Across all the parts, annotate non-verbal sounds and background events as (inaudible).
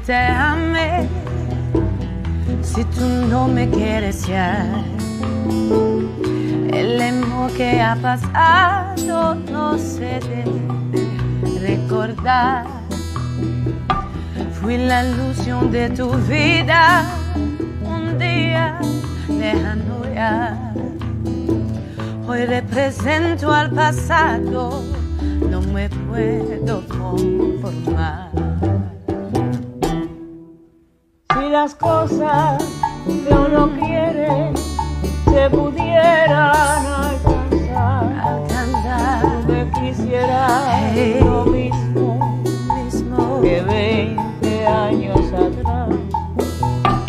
te ame si tú no me quieres ya? El amor que ha pasado no se debe recordar. Fui la ilusión de tu vida un día lejano ya. Hoy represento al pasado, no me puedo conformar. Las cosas que uno quiere se pudieran alcanzar, Alcanzar, me quisiera Hey. lo mismo mismo que 20 años atrás.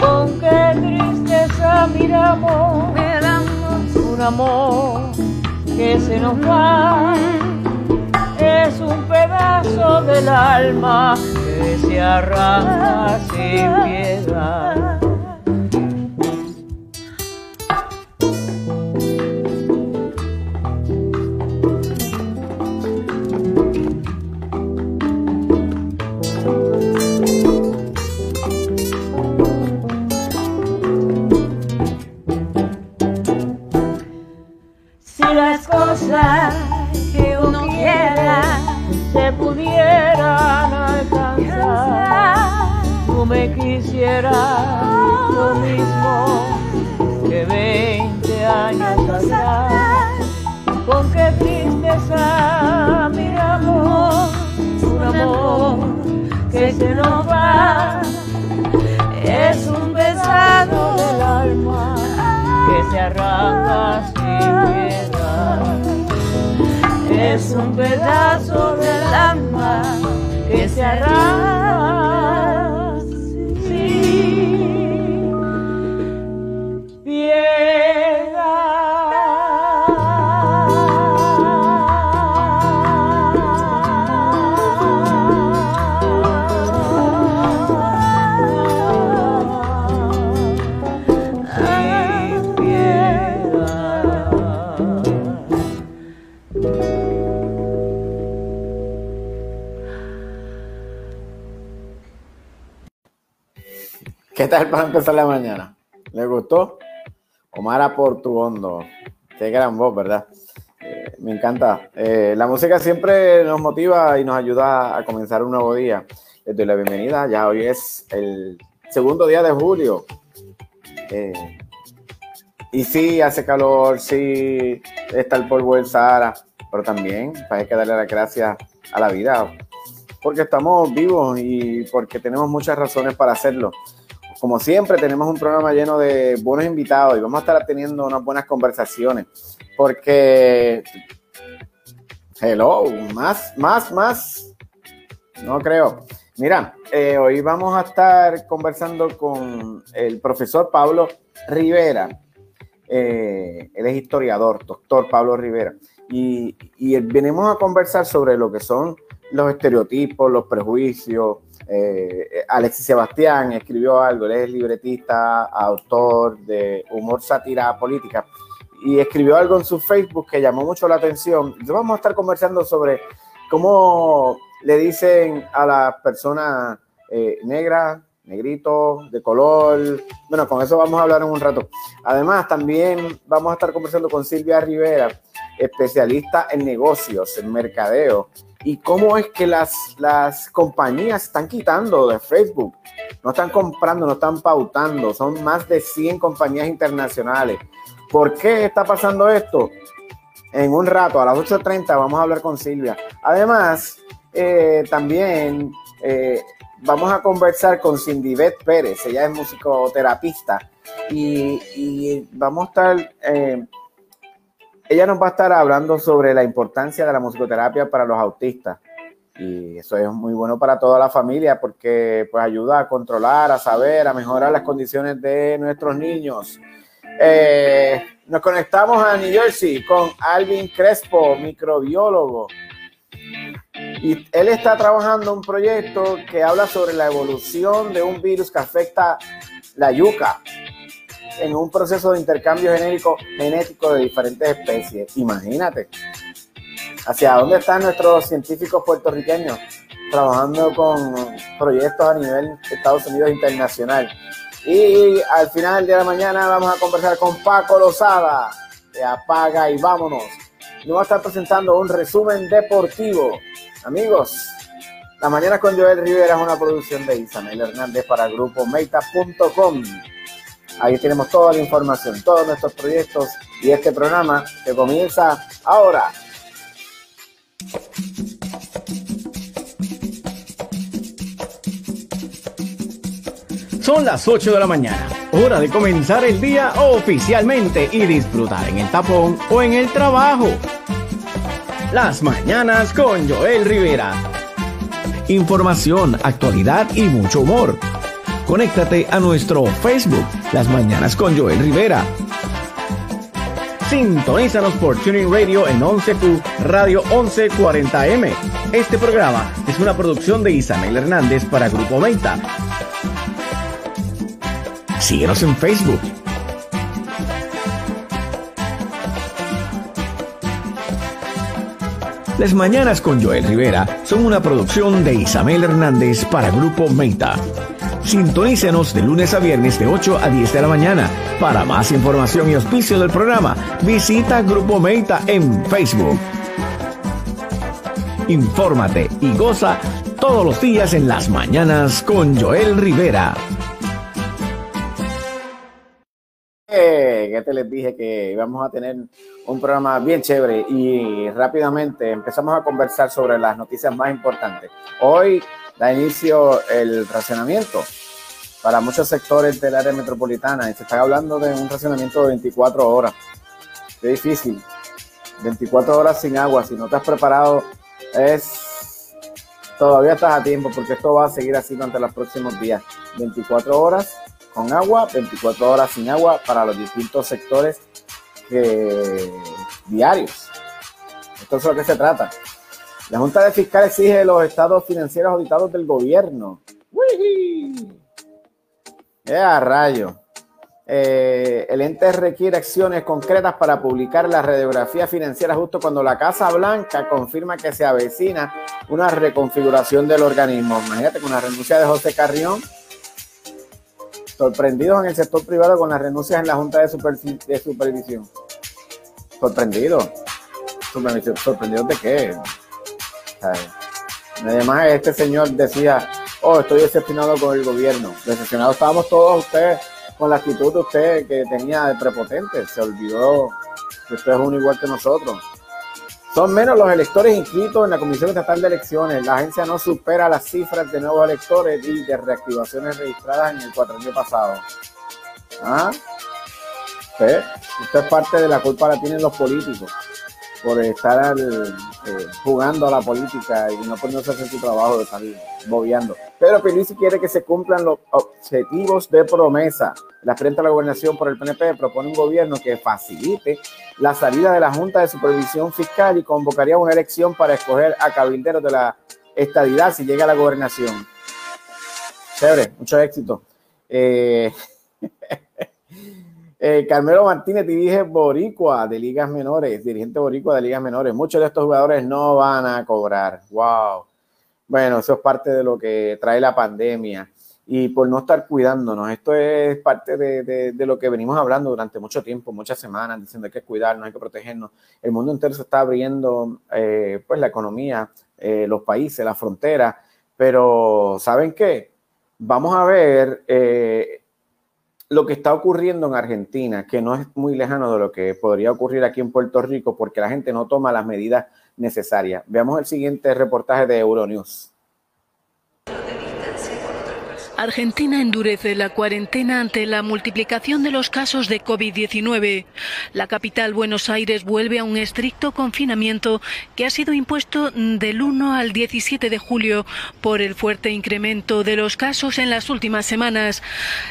Con qué tristeza miramos miramos un amor que se nos va. Es un pedazo del alma que se arranca sin piedad. Gran voz, ¿verdad? Eh, me encanta. Eh, la música siempre nos motiva y nos ayuda a comenzar un nuevo día. Les doy la bienvenida. Ya hoy es el segundo día de julio. Eh, y sí, hace calor, sí, está el polvo del Sahara, pero también hay que darle las gracias a la vida, porque estamos vivos y porque tenemos muchas razones para hacerlo. Como siempre, tenemos un programa lleno de buenos invitados y vamos a estar teniendo unas buenas conversaciones, porque, hello, más, más, más, no creo. Mira, eh, hoy vamos a estar conversando con el profesor Pablo Rivera. Eh, él es historiador, doctor Pablo Rivera. Y, y venimos a conversar sobre lo que son los estereotipos, los prejuicios. Eh, Alexis Sebastián escribió algo, él es libretista, autor de humor, sátira política, y escribió algo en su Facebook que llamó mucho la atención. Vamos a estar conversando sobre cómo le dicen a las personas eh, negras, negritos, de color. Bueno, con eso vamos a hablar en un rato. Además, también vamos a estar conversando con Silvia Rivera, especialista en negocios, en mercadeo, y cómo es que las, las compañías están quitando de Facebook. No están comprando, no están pautando. Son más de 100 compañías internacionales. ¿Por qué está pasando esto? En un rato, a las 8.30, vamos a hablar con Silvia. Además, eh, también eh, vamos a conversar con Cindy Beth Pérez. Ella es musicoterapista. Y, y vamos a estar... Eh, ella nos va a estar hablando sobre la importancia de la musicoterapia para los autistas. Y eso es muy bueno para toda la familia porque pues ayuda a controlar, a saber, a mejorar las condiciones de nuestros niños. Eh, nos conectamos a New Jersey con Alvin Crespo, microbiólogo. Y él está trabajando un proyecto que habla sobre la evolución de un virus que afecta la yuca en un proceso de intercambio genético, genético de diferentes especies. Imagínate. ¿Hacia dónde están nuestros científicos puertorriqueños trabajando con proyectos a nivel Estados Unidos internacional? Y al final de la mañana vamos a conversar con Paco Lozada Apaga y Vámonos. Nos va a estar presentando un resumen deportivo. Amigos, La Mañana con Joel Rivera es una producción de Isabel Hernández para Grupo Meita.com. Ahí tenemos toda la información, todos nuestros proyectos y este programa que comienza ahora. Son las 8 de la mañana, hora de comenzar el día oficialmente y disfrutar en el tapón o en el trabajo. Las mañanas con Joel Rivera. Información, actualidad y mucho humor. Conéctate a nuestro Facebook, Las Mañanas con Joel Rivera. Sintonízanos por Tuning Radio en 11Q Radio 1140M. Este programa es una producción de Isabel Hernández para Grupo Meta. Síguenos en Facebook. Las Mañanas con Joel Rivera son una producción de Isabel Hernández para Grupo Meta. Sintonícenos de lunes a viernes de 8 a 10 de la mañana. Para más información y auspicio del programa, visita Grupo Meta en Facebook. Infórmate y goza todos los días en las mañanas con Joel Rivera. Eh, que te les dije que íbamos a tener un programa bien chévere y rápidamente empezamos a conversar sobre las noticias más importantes. Hoy da inicio el racionamiento para muchos sectores del área metropolitana y se está hablando de un racionamiento de 24 horas. Qué difícil. 24 horas sin agua, si no te has preparado, es todavía estás a tiempo porque esto va a seguir así durante los próximos días. 24 horas con agua, 24 horas sin agua para los distintos sectores diarios. Esto es lo que se trata. La Junta de Fiscales exige los estados financieros auditados del gobierno. ¡Eh, rayo! Eh, el ente requiere acciones concretas para publicar la radiografía financiera justo cuando la Casa Blanca confirma que se avecina una reconfiguración del organismo. Imagínate con la renuncia de José Carrión Sorprendidos en el sector privado con las renuncias en la Junta de, Supervisión. Sorprendidos. ¿Sorprendidos de qué? Además, este señor decía, oh, estoy decepcionado con el gobierno. Decepcionados estábamos todos ustedes con la actitud de usted que tenía de prepotente. Se olvidó que usted es uno igual que nosotros. Son menos los electores inscritos en la Comisión Estatal de Elecciones. La agencia no supera las cifras de nuevos electores y de reactivaciones registradas en el cuatrenio pasado. ¿Ah? Usted, usted es parte de la culpa la tienen los políticos por estar eh, jugando a la política y no poniéndose a hacer su trabajo de estar bobeando. Pedro Pelici quiere que se cumplan los objetivos de promesa. La frente a la gobernación por el PNP propone un gobierno que facilite la salida de la Junta de Supervisión Fiscal y convocaría una elección para escoger a cabilderos de la estadidad si llega a la gobernación. Chévere, mucho éxito. Eh, (laughs) Eh, Carmelo Martínez dirige Boricua de ligas menores, dirigente Boricua de ligas menores. Muchos de estos jugadores no van a cobrar. Wow. Bueno, eso es parte de lo que trae la pandemia y por no estar cuidándonos. Esto es parte de, lo que venimos hablando durante mucho tiempo, muchas semanas, diciendo que hay que cuidarnos, hay que protegernos. El mundo entero se está abriendo, eh, pues la economía, eh, los países, la frontera, pero ¿saben qué? Vamos a ver lo que está ocurriendo en Argentina, que no es muy lejano de lo que podría ocurrir aquí en Puerto Rico, porque la gente no toma las medidas necesarias. Veamos el siguiente reportaje de Euronews. Argentina endurece la cuarentena ante la multiplicación de los casos de COVID-19. La capital, Buenos Aires, vuelve a un estricto confinamiento que ha sido impuesto del 1 al 17 de julio por el fuerte incremento de los casos en las últimas semanas.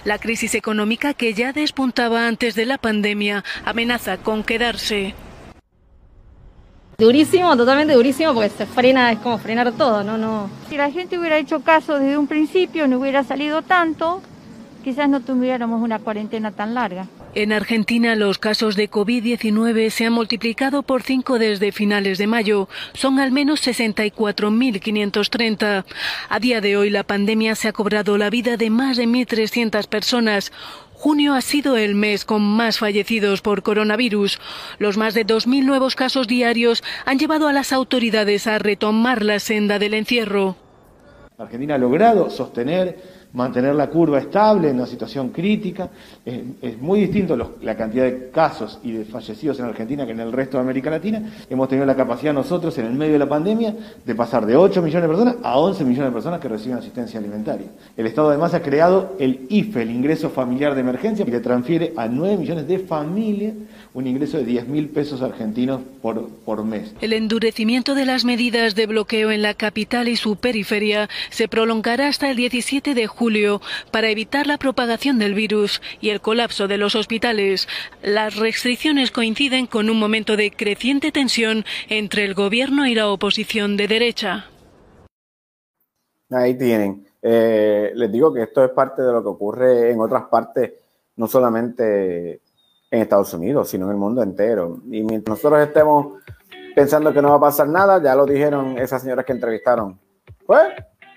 La crisis económica que ya despuntaba antes de la pandemia amenaza con quedarse. Durísimo, totalmente durísimo, porque se frena, es como frenar todo, ¿no? no Si la gente hubiera hecho caso desde un principio, no hubiera salido tanto, quizás no tuviéramos una cuarentena tan larga. En Argentina los casos de COVID-19 se han multiplicado por cinco desde finales de mayo. Son al menos 64.530. A día de hoy la pandemia se ha cobrado la vida de más de 1.300 personas. Junio ha sido el mes con más fallecidos por coronavirus. Los más de 2.000 nuevos casos diarios han llevado a las autoridades a retomar la senda del encierro. Argentina ha logrado sostener mantener la curva estable en una situación crítica. Es, muy distinto la cantidad de casos y de fallecidos en Argentina que en el resto de América Latina. Hemos tenido la capacidad nosotros en el medio de la pandemia de pasar de 8 millones de personas a 11 millones de personas que reciben asistencia alimentaria. El Estado además ha creado el IFE, el ingreso familiar de emergencia, que transfiere a 9 millones de familias un ingreso de 10 mil pesos argentinos por, por mes. El endurecimiento de las medidas de bloqueo en la capital y su periferia se prolongará hasta el 17 de julio para evitar la propagación del virus y el colapso de los hospitales. Las restricciones coinciden con un momento de creciente tensión entre el gobierno y la oposición de derecha. Ahí tienen. Eh, les digo que esto es parte de lo que ocurre en otras partes, no solamente en Estados Unidos, sino en el mundo entero. Y mientras nosotros estemos pensando que no va a pasar nada, ya lo dijeron esas señoras que entrevistaron. Pues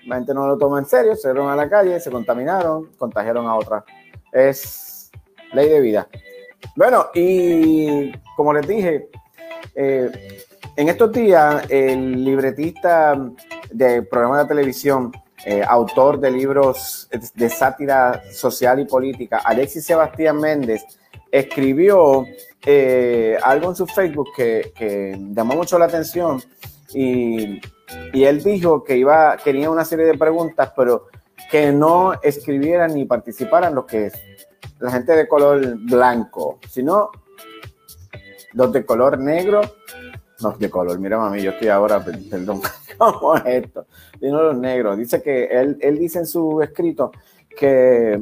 la gente no lo toma en serio, se fueron a la calle, se contaminaron, contagiaron a otras. Es ley de vida. Bueno, y como les dije, eh, en estos días el libretista de programa de televisión, eh, autor de libros de sátira social y política, Alexis Sebastián Méndez, escribió eh, algo en su Facebook que, llamó mucho la atención y, él dijo que iba, tenía una serie de preguntas, pero que no escribieran ni participaran los que la gente de color blanco, sino los de color negro, no de color, mira mami, yo estoy ahora, perdón, (laughs) ¿cómo es esto? Los negros. Dice que él, él dice en su escrito que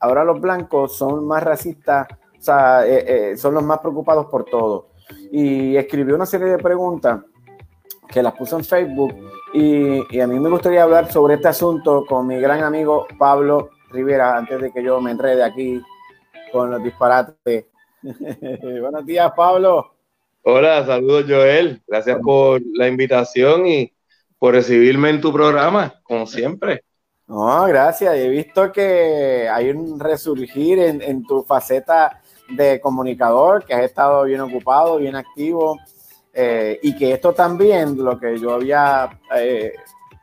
ahora los blancos son más racistas, o sea, eh, eh, son los más preocupados por todo. Y escribió una serie de preguntas que las puso en Facebook y, a mí me gustaría hablar sobre este asunto con mi gran amigo Pablo Rivera antes de que yo me enrede aquí con los disparates. (laughs) Buenos días, Pablo. Hola, saludos Joel. Gracias por la invitación y por recibirme en tu programa, como siempre. No, gracias. He visto que hay un resurgir en, tu faceta de comunicador, que has estado bien ocupado, bien activo, eh, y que esto también, lo que yo había eh,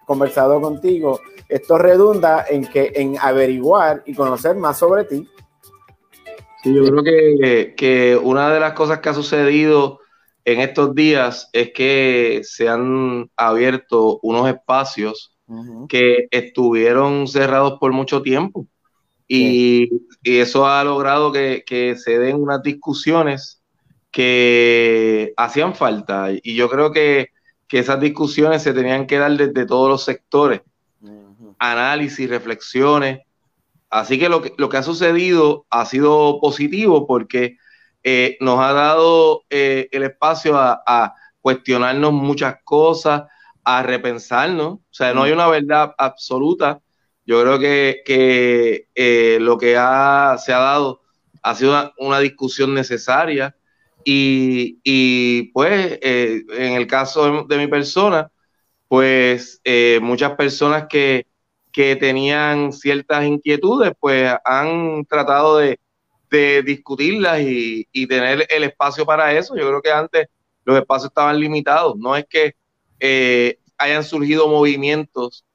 conversado contigo, esto redunda en que en averiguar y conocer más sobre ti. Sí, yo creo que, que una de las cosas que ha sucedido en estos días es que se han abierto unos espacios que estuvieron cerrados por mucho tiempo. Y, eso ha logrado que, se den unas discusiones que hacían falta. Y yo creo que, esas discusiones se tenían que dar desde todos los sectores. Análisis, reflexiones. Así que lo, que lo que ha sucedido ha sido positivo porque eh, nos ha dado eh, el espacio a, a, cuestionarnos muchas cosas, a repensarnos. O sea, no hay una verdad absoluta. Yo creo que, eh, lo que ha, se ha dado ha sido una, discusión necesaria y, pues en el caso de, mi persona, pues muchas personas que, que tenían ciertas inquietudes, pues han tratado de, de discutirlas y, tener el espacio para eso. Yo creo que antes los espacios estaban limitados. No es que eh, hayan surgido movimientos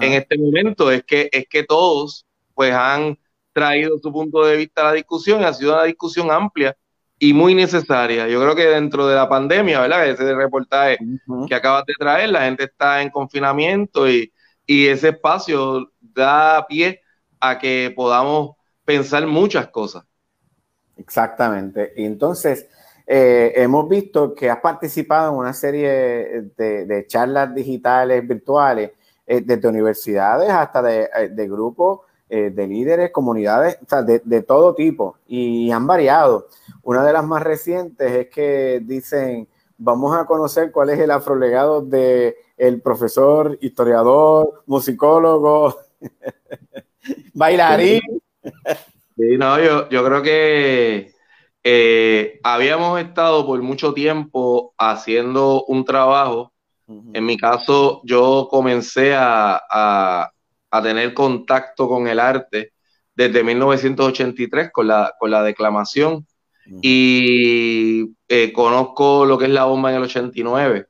en este momento, es que, es que todos pues han traído su punto de vista a la discusión y ha sido una discusión amplia y muy necesaria. Yo creo que dentro de la pandemia, ¿verdad? Ese reportaje que acabas de traer, la gente está en confinamiento y, y ese espacio da pie a que podamos pensar muchas cosas. Exactamente. Y entonces, eh, hemos visto que has participado en una serie de, charlas digitales virtuales eh, desde universidades hasta de, de grupos eh, de líderes, comunidades, de, todo tipo y han variado. Una de las más recientes es que dicen, vamos a conocer cuál es el afrolegado de el profesor, historiador, musicólogo, (laughs) bailarín. Sí, no, yo, yo creo que eh, habíamos estado por mucho tiempo haciendo un trabajo. En mi caso, yo comencé a, a tener contacto con el arte desde 1983 con la, con la declamación. Y eh, conozco lo que es la bomba en el 89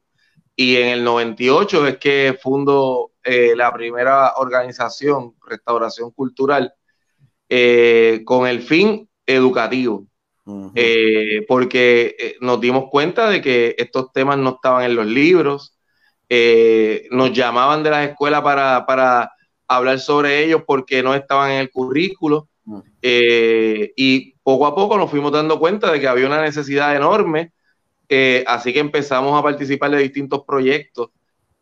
y en el 98 es que fundo eh, la primera organización, Restauración Cultural, con el fin educativo, porque nos dimos cuenta de que estos temas no estaban en los libros, nos llamaban de las escuelas para, para hablar sobre ellos porque no estaban en el currículo. Eh, y poco a poco nos fuimos dando cuenta de que había una necesidad enorme, eh, así que empezamos a participar de distintos proyectos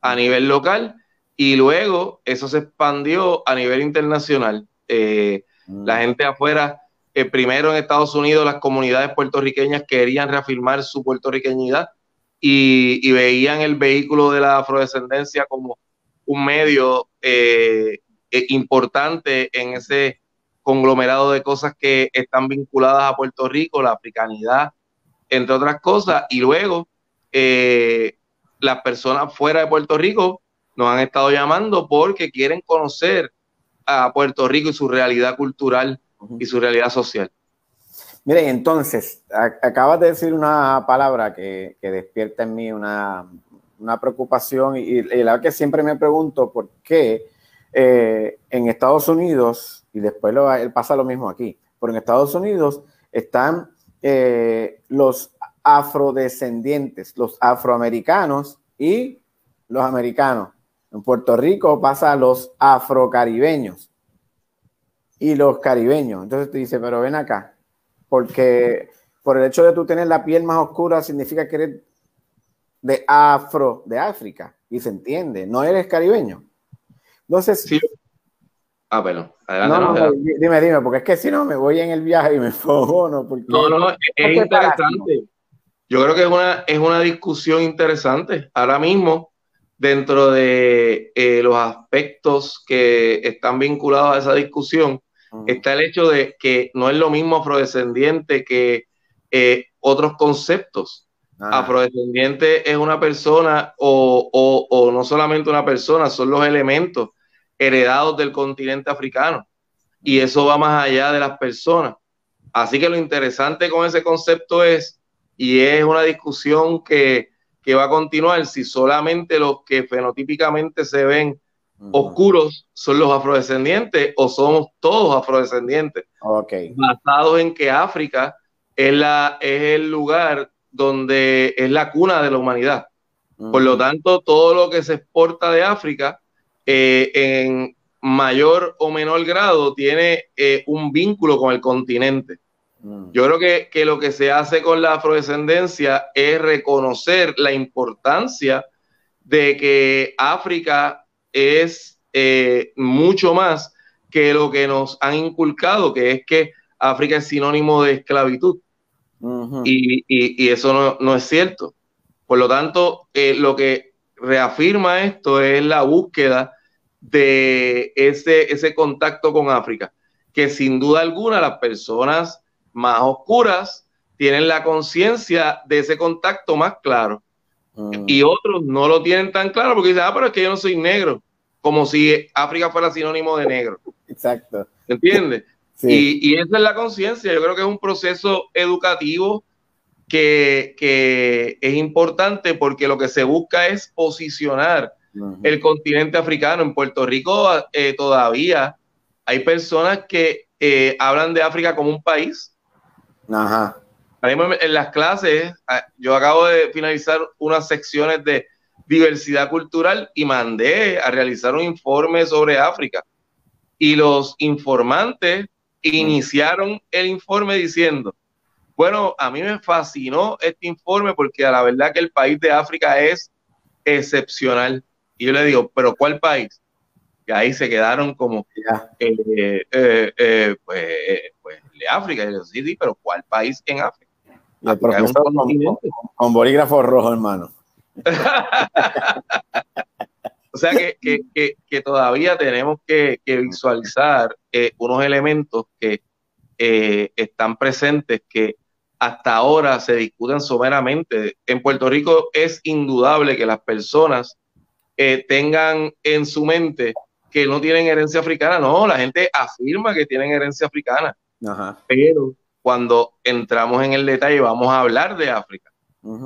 a nivel local y luego eso se expandió a nivel internacional. Eh. La gente afuera, primero en Estados Unidos, las comunidades puertorriqueñas querían reafirmar su puertorriqueñidad y, veían el vehículo de la afrodescendencia como un medio eh, eh, importante en ese conglomerado de cosas que están vinculadas a Puerto Rico, la africanidad, entre otras cosas, y luego eh, las personas fuera de Puerto Rico nos han estado llamando porque quieren conocer a Puerto Rico y su realidad cultural y su realidad social. Miren, entonces, acabas de decir una palabra que, que despierta en mí una, una preocupación y, la verdad que siempre me pregunto por qué eh, en Estados Unidos, y después lo, pasa lo mismo aquí, pero en Estados Unidos están eh, los afrodescendientes, los afroamericanos y los americanos. En Puerto Rico pasa a los afrocaribeños y los caribeños. Entonces te dice, pero ven acá, porque por el hecho de tú tener la piel más oscura significa que eres de afro, de África, y se entiende, no eres caribeño. Entonces... Sí. Ah, bueno, adelante. Dime, dime, porque es que si no me voy en el viaje y me (laughs) fogo, ¿no? Porque, no, no, es, interesante. Yo creo que es una, es una discusión interesante. Ahora mismo, dentro de eh, los aspectos que están vinculados a esa discusión, está el hecho de que no es lo mismo afrodescendiente que eh, otros conceptos. Afrodescendiente es una persona o, no solamente una persona, son los elementos heredados del continente africano. Y eso va más allá de las personas. Así que lo interesante con ese concepto es, y es una discusión que, va a continuar, si solamente los que fenotípicamente se ven oscuros son los afrodescendientes o somos todos afrodescendientes. Okay. Basados en que África es, la, es el lugar donde es la cuna de la humanidad. Por lo tanto, todo lo que se exporta de África, eh, en mayor o menor grado, tiene eh, un vínculo con el continente. Yo creo que, que, lo que se hace con la afrodescendencia es reconocer la importancia de que África es eh, mucho más que lo que nos han inculcado, que es que África es sinónimo de esclavitud y, eso no, es cierto. Por lo tanto, eh, lo que reafirma esto es la búsqueda de ese, ese contacto con África, que sin duda alguna las personas más oscuras tienen la conciencia de ese contacto más claro. Y otros no lo tienen tan claro porque dicen, ah, pero es que yo no soy negro, como si África fuera sinónimo de negro. Exacto. ¿Entiendes? (laughs) Y, esa es la conciencia. Yo creo que es un proceso educativo que, es importante porque lo que se busca es posicionar el continente africano. En Puerto Rico eh, todavía hay personas que eh, hablan de África como un país. Ajá. En las clases, ah, yo acabo de finalizar unas secciones de diversidad cultural y mandé a realizar un informe sobre África Y los informantes iniciaron el informe diciendo, bueno, a mí me fascinó este informe porque a la verdad que el país de África es excepcional. Y yo le digo, pero ¿cuál país? Y ahí se quedaron como, eh, eh, eh, pues, pues, de África. Y yo digo, sí, sí, pero ¿cuál país en África? El profesor con, con, bolígrafo rojo, hermano. (laughs) o sea que, que, que, todavía tenemos que, visualizar unos elementos que están presentes que hasta ahora se discuten someramente. En Puerto Rico es indudable que las personas eh, tengan en su mente que no tienen herencia africana. No, la gente afirma que tienen herencia africana. Pero cuando entramos en el detalle vamos a hablar de África.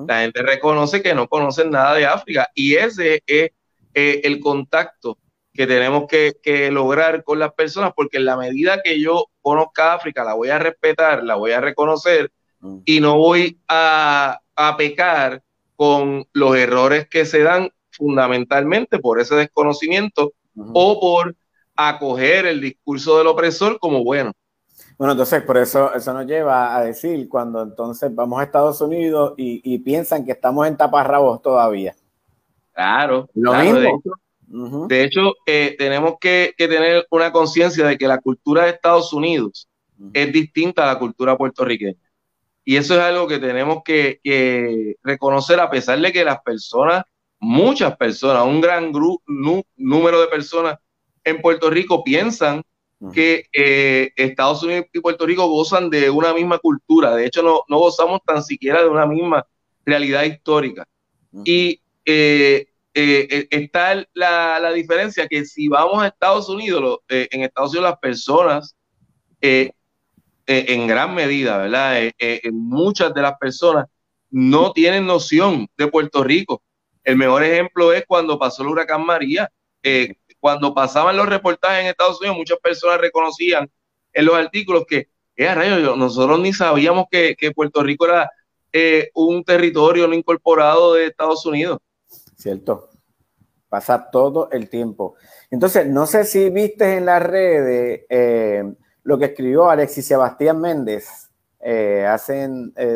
La gente reconoce que no conocen nada de África y ese es eh, el contacto que tenemos que, que, lograr con las personas, porque en la medida que yo conozca África, la voy a respetar, la voy a reconocer y no voy a, pecar con los errores que se dan fundamentalmente por ese desconocimiento o por acoger el discurso del opresor como bueno. Bueno, entonces por eso eso nos lleva a decir cuando entonces vamos a Estados Unidos y, piensan que estamos en taparrabos todavía. Claro, lo mismo. De hecho, eh, tenemos que, tener una conciencia de que la cultura de Estados Unidos es distinta a la cultura puertorriqueña. Y eso es algo que tenemos que, reconocer a pesar de que las personas, muchas personas, un gran grupo, número de personas en Puerto Rico piensan que eh, Estados Unidos y Puerto Rico gozan de una misma cultura. De hecho, no, gozamos tan siquiera de una misma realidad histórica. Y eh, eh, está la, la, diferencia que si vamos a Estados Unidos, en Estados Unidos las personas en gran medida, ¿verdad? Muchas de las personas no tienen noción de Puerto Rico. El mejor ejemplo es cuando pasó el huracán María. Cuando pasaban los reportajes en Estados Unidos, muchas personas reconocían en los artículos que, rayo, nosotros ni sabíamos que, Puerto Rico era un territorio no incorporado de Estados Unidos. Cierto. Pasa todo el tiempo. Entonces, no sé si viste en las redes lo que escribió Alexis Sebastián Méndez eh, hace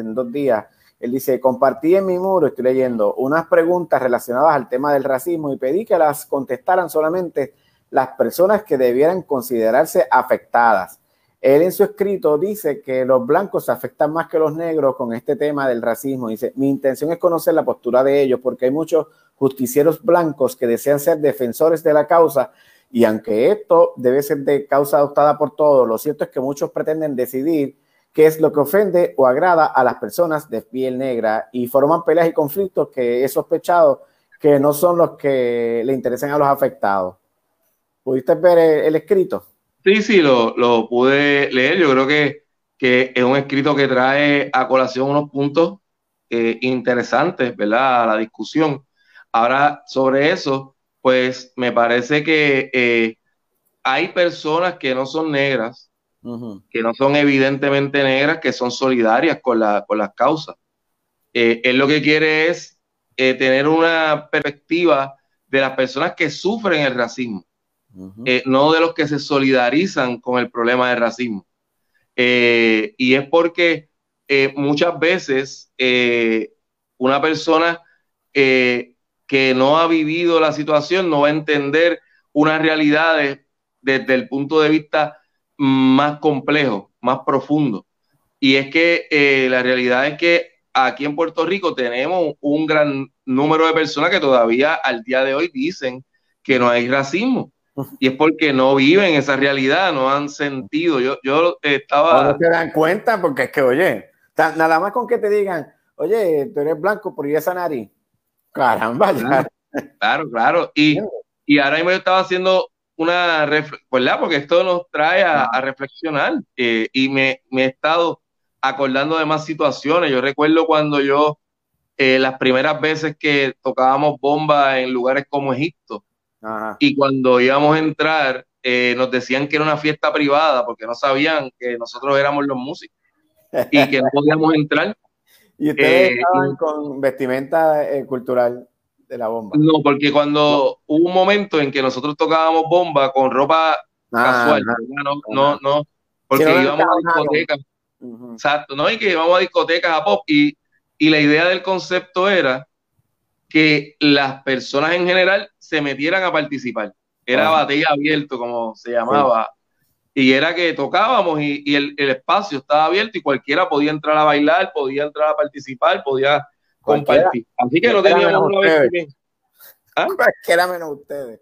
dos días. Él dice, compartí en mi muro, estoy leyendo, unas preguntas relacionadas al tema del racismo y pedí que las contestaran solamente las personas que debieran considerarse afectadas. Él en su escrito dice que los blancos se afectan más que los negros con este tema del racismo. Dice, mi intención es conocer la postura de ellos porque hay muchos justicieros blancos que desean ser defensores de la causa y aunque esto debe ser de causa adoptada por todos, lo cierto es que muchos pretenden decidir qué es lo que ofende o agrada a las personas de piel negra y forman peleas y conflictos que he sospechado que no son los que le interesan a los afectados. ¿Pudiste ver el, escrito? Sí, sí, lo, lo, pude leer. Yo creo que, que, es un escrito que trae a colación unos puntos eh, interesantes, ¿verdad? A la discusión. Ahora, sobre eso, pues me parece que eh, hay personas que no son negras, que no son evidentemente negras, que son solidarias con, la, con las causas. Eh, él lo que quiere es eh, tener una perspectiva de las personas que sufren el racismo, no de los que se solidarizan con el problema del racismo. y es porque muchas veces una persona que no ha vivido la situación no va a entender unas realidades desde el punto de vista más complejo, más profundo. Y es que eh, la realidad es que aquí en Puerto Rico tenemos un gran número de personas que todavía al día de hoy dicen que no hay racismo. Y es porque no viven esa realidad, no han sentido. Yo, yo estaba. No se dan cuenta porque es que, oye, nada más con que te digan, oye, tú eres blanco por esa nariz Caramba, Claro, claro. Y, y ahora mismo yo estaba haciendo una ¿verdad? Porque esto nos trae a, reflexionar eh, y me, he estado acordando de más situaciones. Yo recuerdo cuando yo, eh, las primeras veces que tocábamos bombas en lugares como Egipto y cuando íbamos a entrar, eh, nos decían que era una fiesta privada porque no sabían que nosotros éramos los músicos y que no podíamos entrar. (laughs) ¿Y ustedes estaban con vestimenta cultural de la bomba? No, porque cuando hubo un momento en que nosotros tocábamos bomba con ropa ah, casual, no, no, no, porque íbamos a discotecas. Exacto, ¿no? Y que íbamos a discotecas a pop y, y la idea del concepto era que las personas en general se metieran a participar. Era batalla abierto, como se llamaba. Y era que tocábamos y, y el, el, espacio estaba abierto y cualquiera podía entrar a bailar, podía entrar a participar, podía compartir. Así que no teníamos una vez. ¿Ah? Cualquiera menos ustedes.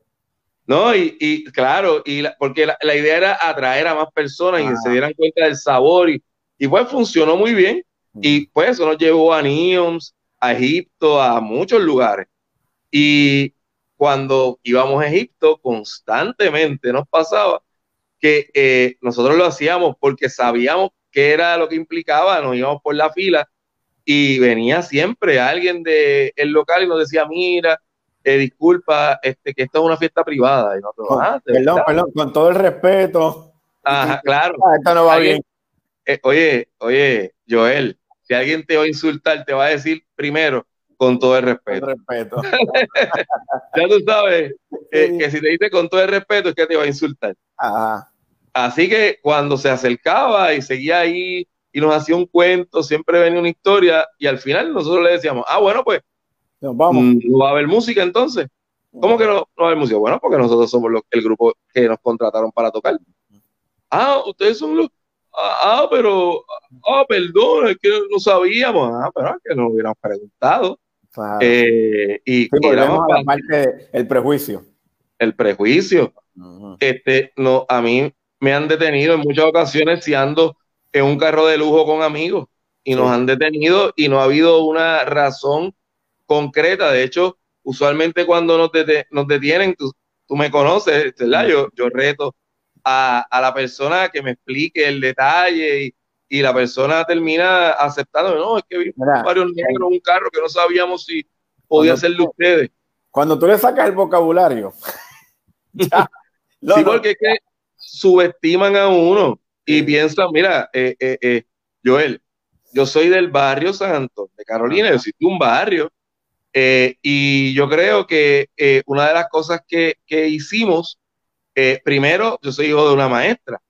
No, y, y claro, y porque la, la, idea era atraer a más personas y que se dieran cuenta del sabor y, y pues funcionó muy bien. Y pues eso nos llevó a Neons, a Egipto, a muchos lugares. Y cuando íbamos a Egipto, constantemente nos pasaba que eh, nosotros lo hacíamos porque sabíamos qué era lo que implicaba, nos íbamos por la fila y venía siempre alguien del el local y nos decía, mira, eh, disculpa, este, que esto es una fiesta privada. Y nosotros, ah, perdón, perdón, con todo el respeto. Ajá, claro. Ah, esto no va bien. Eh, oye, oye, Joel, si alguien te va a insultar, te va a decir primero, con todo el respeto. Con respeto. (laughs) ya tú sabes eh, que si te dice con todo el respeto es que te va a insultar. Ajá. Así que cuando se acercaba y seguía ahí y nos hacía un cuento, siempre venía una historia y al final nosotros le decíamos, ah, bueno, pues nos vamos. Mm, ¿No va a haber música entonces? ¿Cómo que no, no va a haber música? Bueno, porque nosotros somos el grupo que nos contrataron para tocar. Ah, ustedes son los Ah, ah, pero, ah, perdón, es que no sabíamos, ah, pero es que nos hubiéramos preguntado. Eh, y, sí, parte el prejuicio. El prejuicio. Este, no, a mí me han detenido en muchas ocasiones si ando en un carro de lujo con amigos y nos han detenido y no ha habido una razón concreta. De hecho, usualmente cuando nos, nos detienen, tú, tú, me conoces, ¿verdad? Yo, yo reto a, la persona que me explique el detalle y, y la persona termina aceptando, no, es que vi varios negros un carro que no sabíamos si podía ser de ustedes. Cuando tú le sacas el vocabulario. (laughs) sí, porque es que subestiman a uno y piensan, mira, eh, eh, eh, Joel, yo soy del barrio Santo, de Carolina, yo soy de un barrio, y yo creo que una de las cosas que, que hicimos eh, primero, yo soy hijo de una maestra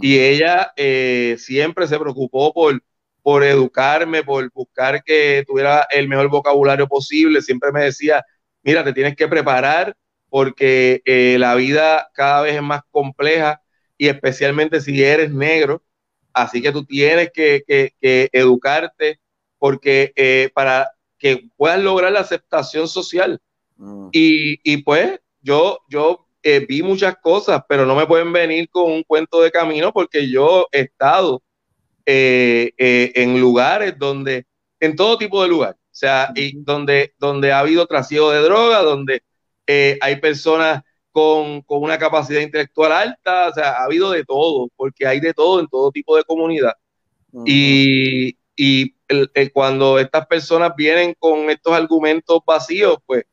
y ella eh, siempre se preocupó por, por educarme, por buscar que tuviera el mejor vocabulario posible. Siempre me decía, mira, te tienes que preparar porque eh, la vida cada vez es más compleja y especialmente si eres negro. Así que tú tienes que, que, educarte porque para que puedas lograr la aceptación social. Y, y, pues yo, yo eh, vi muchas cosas, pero no me pueden venir con un cuento de camino porque yo he estado eh, eh, en lugares donde, en todo tipo de lugares, o sea, y donde, donde ha habido trasiego de droga, donde hay personas con, con, una capacidad intelectual alta, o sea, ha habido de todo, porque hay de todo en todo tipo de comunidad. Y, y cuando estas personas vienen con estos argumentos vacíos, pues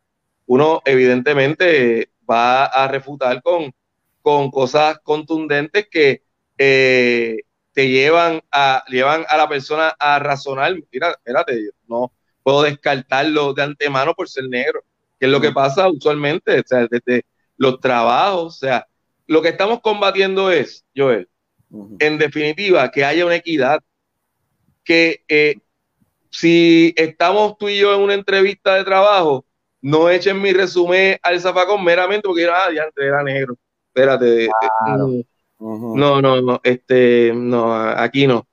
uno evidentemente va a refutar con, con cosas contundentes que eh, te llevan a, llevan a la persona a razonar. Mira, espérate, no puedo descartarlo de antemano por ser negro, que es lo que pasa usualmente, o sea, desde los trabajos, o sea, lo que estamos combatiendo es, Joel, en definitiva, que haya una equidad, que eh, si estamos tú y yo en una entrevista de trabajo, no echen mi resumen al zafacón meramente porque ah, ya era negro. Espérate. Mm, no, no, no, este, no, aquí no.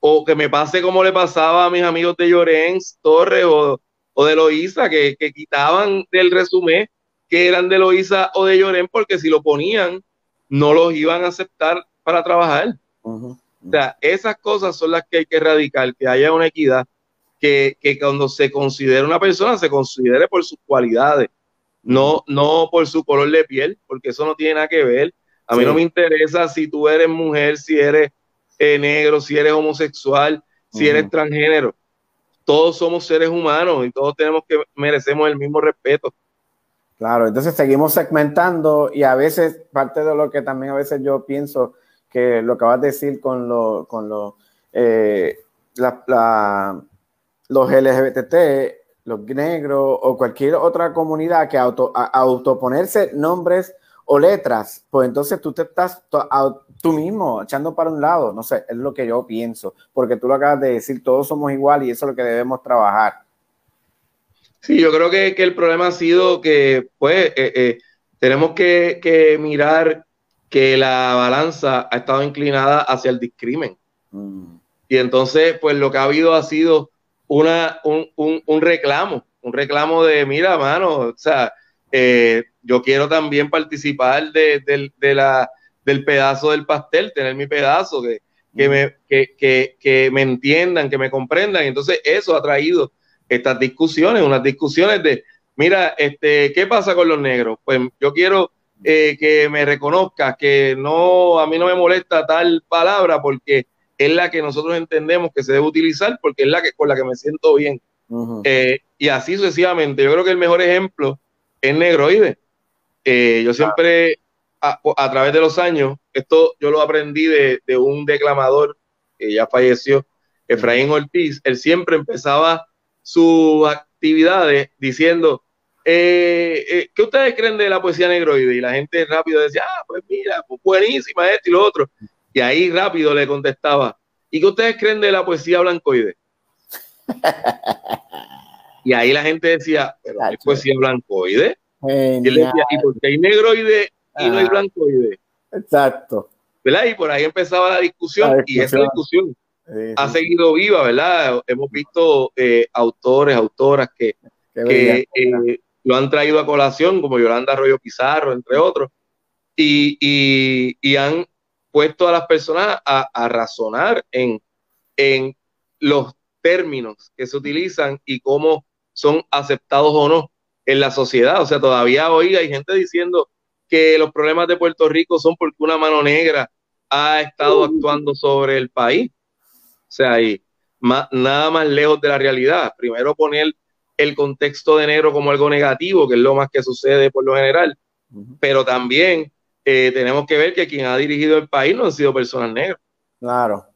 O que me pase como le pasaba a mis amigos de Llorens Torres o, o de Loíza, que, que, quitaban del resumen que eran de Loíza o de Llorens, porque si lo ponían, no los iban a aceptar para trabajar. O sea, esas cosas son las que hay que erradicar, que haya una equidad que, cuando se considere una persona se considere por sus cualidades, no, no por su color de piel, porque eso no tiene nada que ver. A mí no me interesa si tú eres mujer, si eres eh, negro, si eres homosexual, si eres transgénero. Todos somos seres humanos y todos tenemos que merecemos el mismo respeto. Claro, entonces seguimos segmentando y a veces parte de lo que también a veces yo pienso que lo que vas a decir con lo, con lo, eh, los LGBT, los negros o cualquier otra comunidad que auto, autoponerse nombres o letras, pues entonces tú te estás tú mismo echando para un lado, no sé, es lo que yo pienso, porque tú lo acabas de decir, todos somos iguales y eso es lo que debemos trabajar. Sí, yo creo que, el problema ha sido que, pues, eh, eh, tenemos que, mirar que la balanza ha estado inclinada hacia el discrimen. Mm. Y entonces, pues, lo que ha habido ha sido una, un, reclamo, un reclamo de, mira, mano, o sea, eh, yo quiero también participar de, la, del pedazo del pastel, tener mi pedazo, que, que, me, que, que me entiendan, que me comprendan. Y entonces eso ha traído estas discusiones, unas discusiones de, mira, este, ¿qué pasa con los negros? Pues yo quiero eh, que me reconozca que no, a mí no me molesta tal palabra porque es la que nosotros entendemos que se debe utilizar porque es la que con la que me siento bien. Eh, y así sucesivamente. Yo creo que el mejor ejemplo es negroide. Eh, yo siempre, a, través de los años, esto yo lo aprendí de, de un declamador que ya falleció, Efraín Ortiz. Él siempre empezaba sus actividades diciendo, eh, eh, ¿qué ustedes creen de la poesía negroide? Y la gente rápido decía, ah, pues mira, pues buenísima esto y lo otro. Y ahí rápido le contestaba, ¿y qué ustedes creen de la poesía blancoide? y ahí la gente decía, pero ¿qué poesía blancoide? Y él decía, ¿y por qué hay negroide y no hay blancoide? Exacto. ¿Verdad? Y por ahí empezaba la discusión, y esa discusión ha seguido viva, ¿verdad? Hemos visto eh, autores, autoras que, eh, lo han traído a colación, como Yolanda Arroyo Pizarro, entre otros, y, han puesto a las personas a, razonar en, en los términos que se utilizan y cómo son aceptados o no en la sociedad. O sea, todavía hoy hay gente diciendo que los problemas de Puerto Rico son porque una mano negra ha estado actuando sobre el país. O sea, y nada más lejos de la realidad. Primero poner el contexto de negro como algo negativo, que es lo más que sucede por lo general, pero también eh, tenemos que ver que quien ha dirigido el país no han sido personas negras. Claro,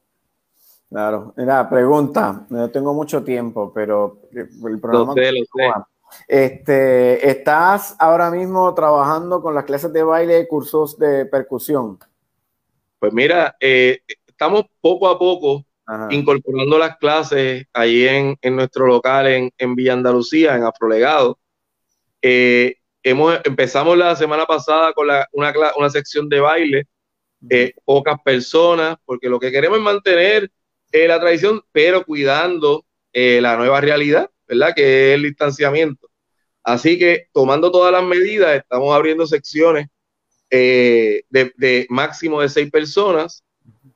claro. Mira, pregunta, no tengo mucho tiempo, pero el programa... Este, ¿Estás ahora mismo trabajando con las clases de baile y cursos de percusión? Pues mira, eh, estamos poco a poco incorporando las clases allí en, nuestro local en, en, Villa Andalucía, en Afrolegado. Eh, hemos, empezamos la semana pasada con una, una, sección de baile, eh, pocas personas, porque lo que queremos es mantener eh, la tradición, pero cuidando la nueva realidad, ¿verdad? Que es el distanciamiento. Así que tomando todas las medidas, estamos abriendo secciones de, de máximo de seis personas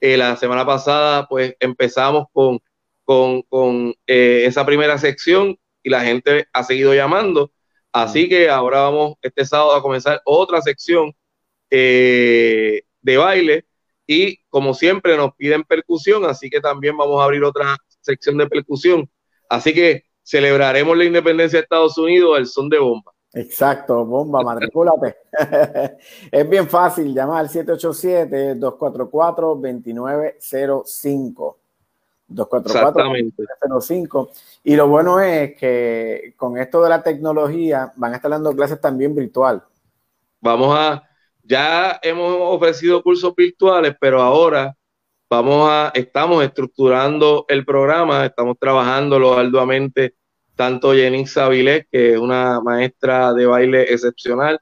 eh, la semana pasada, pues empezamos con, con, eh, esa primera sección y la gente ha seguido llamando. Así que ahora vamos este sábado a comenzar otra sección eh, de baile y como siempre nos piden percusión, así que también vamos a abrir otra sección de percusión. Así que celebraremos la independencia de Estados Unidos al son de bomba. Exacto, bomba, (laughs) matricúlate. (laughs) es bien fácil, llama al 787-244-2905. 244-2905. Y lo bueno es que con esto de la tecnología van a estar dando clases también virtual. Vamos a, ya hemos ofrecido cursos virtuales, pero ahora vamos a, estamos estructurando el programa, estamos trabajándolo arduamente tanto Jenny Savilés, que es una maestra de baile excepcional,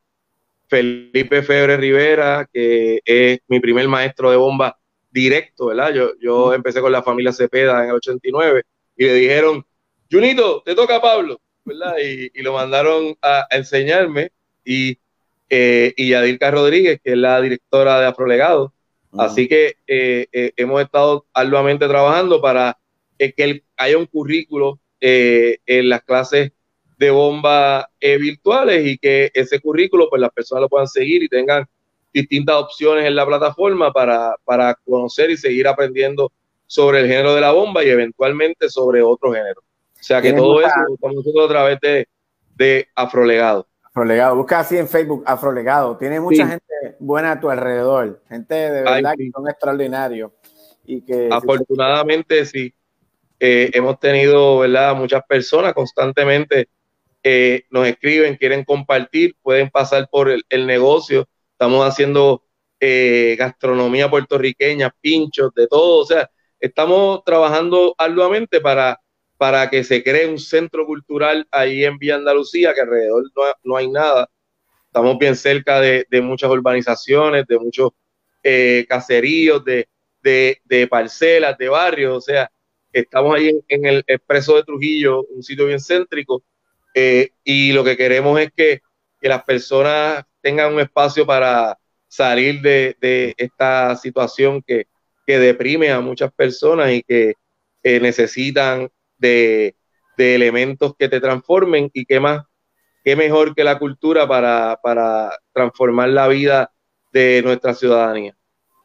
Felipe Febre Rivera, que es mi primer maestro de bomba directo, ¿verdad? Yo, yo empecé con la familia Cepeda en el 89 y le dijeron, Junito, te toca Pablo, ¿verdad? Y, lo mandaron a, enseñarme y, eh, y Yadilka Rodríguez, que es la directora de Afrolegado. Así que eh, eh, hemos estado arduamente trabajando para que haya un currículo eh, en las clases de bomba eh, virtuales y que ese currículo pues las personas lo puedan seguir y tengan distintas opciones en la plataforma para, para conocer y seguir aprendiendo sobre el género de la bomba y eventualmente sobre otro género. O sea que todo eso lo estamos haciendo a través de, de Afrolegado. Afrolegado, busca así en Facebook, Afrolegado. Tiene mucha gente buena a tu alrededor, gente de verdad que son extraordinarios. Y que Afortunadamente sí. Eh, hemos tenido, ¿verdad? Muchas personas constantemente eh, nos escriben, quieren compartir, pueden pasar por el, negocio estamos haciendo eh, gastronomía puertorriqueña, pinchos, de todo, o sea, estamos trabajando arduamente para, para que se cree un centro cultural ahí en Villa Andalucía, que alrededor no, hay nada. Estamos bien cerca de, muchas urbanizaciones, de muchos eh, caseríos, de, de, parcelas, de barrios, o sea, estamos ahí en, el expreso de Trujillo, un sitio bien céntrico, eh, y lo que queremos es que, las personas tengan un espacio para salir de, esta situación que, deprime a muchas personas y que necesitan de, elementos que te transformen y qué más, qué mejor que la cultura para, para transformar la vida de nuestra ciudadanía.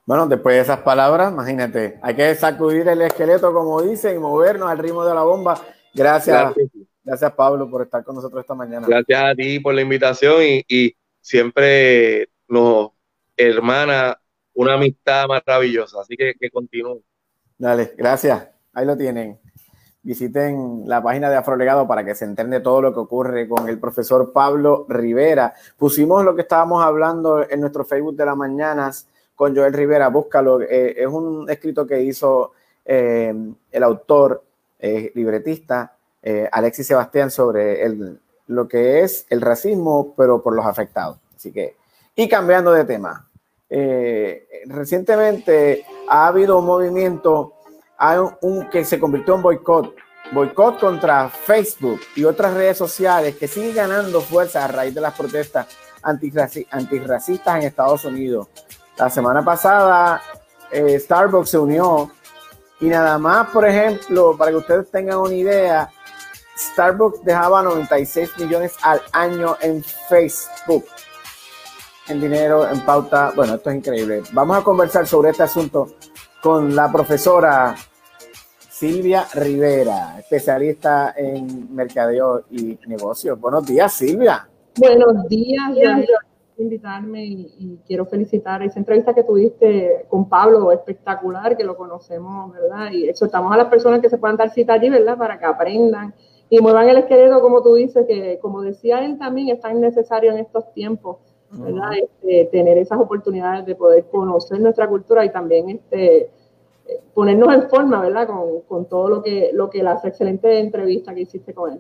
Bueno, después de esas palabras, imagínate, hay que sacudir el esqueleto, como dicen, y movernos al ritmo de la bomba. Gracias, gracias, Pablo por estar con nosotros esta mañana. Gracias a ti por la invitación y, siempre nos hermana una amistad maravillosa. Así que que continúe. Dale, gracias. Ahí lo tienen. Visiten la página de Afrolegado para que se entienda todo lo que ocurre con el profesor Pablo Rivera. Pusimos lo que estábamos hablando en nuestro Facebook de las mañanas con Joel Rivera, búscalo. Eh, es un escrito que hizo eh, el autor, eh, libretista, Alexis Sebastián, sobre el, lo que es el racismo, pero por los afectados. Así que, y cambiando de tema, recientemente ha habido un movimiento hay un, que se convirtió en boicot, boicot contra Facebook y otras redes sociales que siguen ganando fuerza a raíz de las protestas antirracistas en Estados Unidos. La semana pasada eh, Starbucks se unió y nada más, por ejemplo, para que ustedes tengan una idea, Starbucks dejaba 96 millones al año en Facebook, en dinero, en pauta. Bueno, esto es increíble. Vamos a conversar sobre este asunto con la profesora Silvia Rivera, especialista en mercadeo y negocios. Buenos días, Silvia. Buenos días, gracias invitarme y, quiero felicitar esa entrevista que tuviste con Pablo, espectacular, que lo conocemos, ¿verdad? Y exhortamos a las personas que se puedan dar cita allí, ¿verdad? Para que aprendan y muevan el esqueleto, como tú dices, que como decía él también, es tan necesario en estos tiempos, ¿verdad? Este, tener esas oportunidades de poder conocer nuestra cultura y también este, ponernos en forma, ¿verdad? Con, con todo lo que, lo que la excelente entrevista que hiciste con él.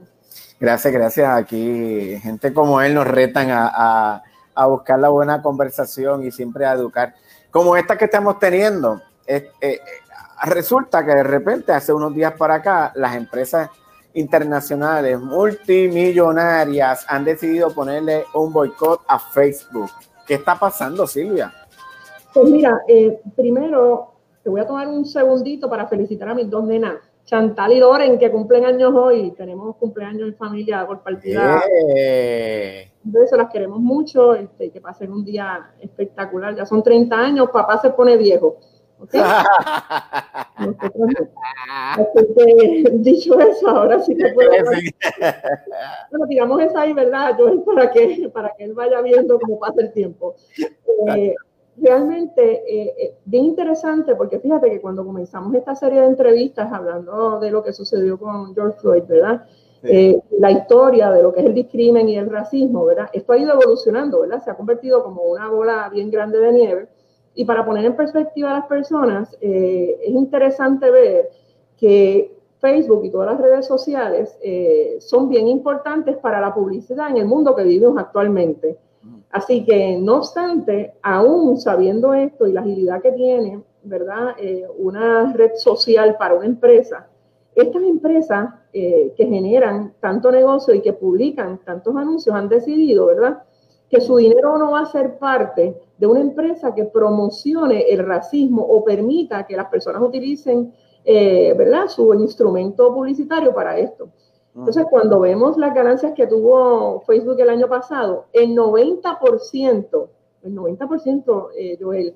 Gracias, gracias. Aquí gente como él nos retan a a buscar la buena conversación y siempre a educar. Como esta que estamos teniendo, eh, resulta que de repente, hace unos días para acá, las empresas internacionales multimillonarias han decidido ponerle un boicot a Facebook. ¿Qué está pasando, Silvia? Pues mira, eh, primero te voy a tomar un segundito para felicitar a mis dos nenas Chantal y Doren, que cumplen años hoy. Tenemos cumpleaños en familia por partida. Entonces, las queremos mucho. Este, que pasen un día espectacular. Ya son 30 años, papá se pone viejo. (laughs) (laughs) dicho eso, ahora sí que puedo. (laughs) bueno, digamos esa ahí, ¿verdad, Para que, para que él vaya viendo cómo pasa el tiempo. Eh, realmente eh, eh, bien interesante porque fíjate que cuando comenzamos esta serie de entrevistas hablando de lo que sucedió con George Floyd, ¿verdad? Eh, la historia de lo que es el discrimen y el racismo, ¿verdad? Esto ha ido evolucionando, ¿verdad? Se ha convertido como una bola bien grande de nieve. Y para poner en perspectiva a las personas, es interesante ver que Facebook y todas las redes sociales son bien importantes para la publicidad en el mundo que vivimos actualmente. Así que, no obstante, aún sabiendo esto y la agilidad que tiene, ¿verdad? Eh, una red social para una empresa, estas empresas eh, que generan tanto negocio y que publican tantos anuncios han decidido, ¿verdad? Que su dinero no va a ser parte de una empresa que promocione el racismo o permita que las personas utilicen, eh, ¿verdad? Su instrumento publicitario para esto. Entonces, cuando vemos las ganancias que tuvo Facebook el año pasado, el 90%, el 90%, eh, Joel,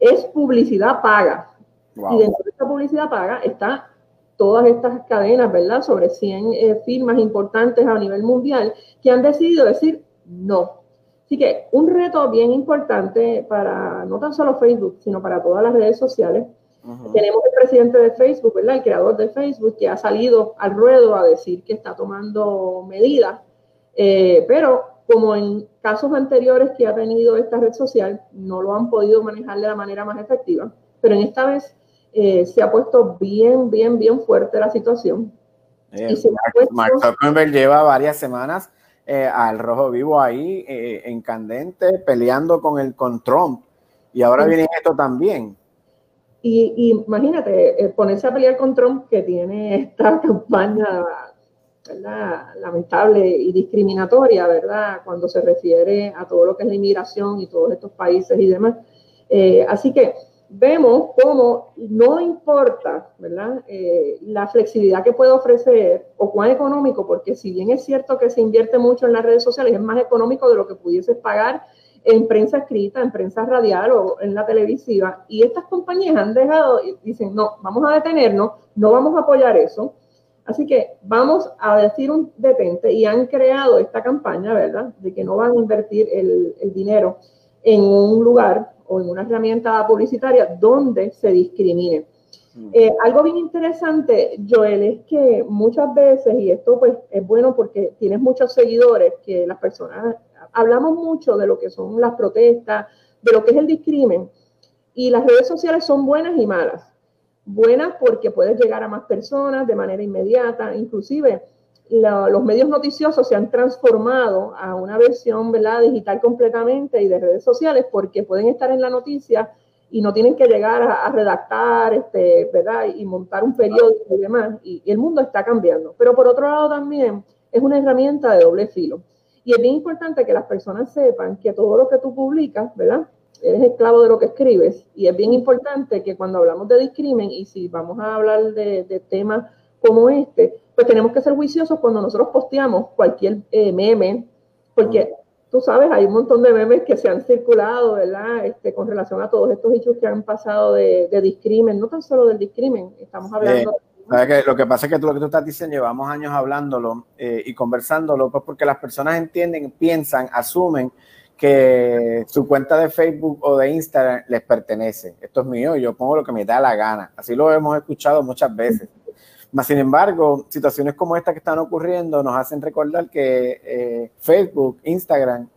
es publicidad paga. Y dentro de esta publicidad paga está todas estas cadenas, ¿verdad? Sobre 100 eh, firmas importantes a nivel mundial que han decidido decir no. Así que un reto bien importante para no tan solo Facebook, sino para todas las redes sociales, tenemos el presidente de Facebook, ¿verdad? El creador de Facebook, que ha salido al ruedo a decir que está tomando medidas, eh, pero como en casos anteriores que ha tenido esta red social, no lo han podido manejar de la manera más efectiva, pero en esta vez eh, se ha puesto bien, bien, bien fuerte la situación. Eh, Mark, Zuckerberg lleva varias semanas eh, al rojo vivo ahí, en candente, peleando con el con Trump, y ahora viene esto también. Y, imagínate, ponerse a pelear con Trump que tiene esta (laughs) campaña lamentable y discriminatoria, ¿verdad? Cuando se refiere a todo lo que es la inmigración y todos estos países y demás. Eh, así que vemos cómo no importa, ¿verdad? Eh, la flexibilidad que puede ofrecer o cuán económico, porque si bien es cierto que se invierte mucho en las redes sociales, es más económico de lo que pudieses pagar en prensa escrita, en prensa radial o en la televisiva. Y estas compañías han dejado, dicen, no, vamos a detenernos, no vamos a apoyar eso Así que vamos a decir un detente y han creado esta campaña, ¿verdad? De que no van a invertir el, dinero en un lugar o en una herramienta publicitaria donde se discrimine. Mm. Eh, algo bien interesante, Joel, es que muchas veces, y esto pues es bueno porque tienes muchos seguidores, que las personas, hablamos mucho de lo que son las protestas, de lo que es el discrimen, y las redes sociales son buenas y malas buenas porque puedes llegar a más personas de manera inmediata, inclusive los medios noticiosos se han transformado a una versión ¿verdad? digital completamente y de redes sociales porque pueden estar en la noticia y no tienen que llegar a, redactar este, ¿verdad? y montar un periódico y demás, y el mundo está cambiando. Pero por otro lado también es una herramienta de doble filo. Y es bien importante que las personas sepan que todo lo que tú publicas, ¿verdad? eres esclavo de lo que escribes. Y es bien importante que cuando hablamos de discrimen, y si vamos a hablar de, temas como este, pues tenemos que ser juiciosos cuando nosotros posteamos cualquier eh, meme, porque tú sabes, hay un montón de memes que se han circulado, ¿verdad? Este, con relación a todos estos hechos que han pasado de, de discrimen, no tan solo del discrimen, estamos hablando... lo que pasa es que tú, lo que tú estás diciendo, llevamos años hablándolo eh, y conversándolo, pues porque las personas entienden, piensan, asumen que su cuenta de Facebook o de Instagram les pertenece. Esto es mío, yo pongo lo que me da la gana. Así lo hemos escuchado muchas veces. Mas, sin embargo, situaciones como esta que están ocurriendo nos hacen recordar que eh, Facebook, Instagram,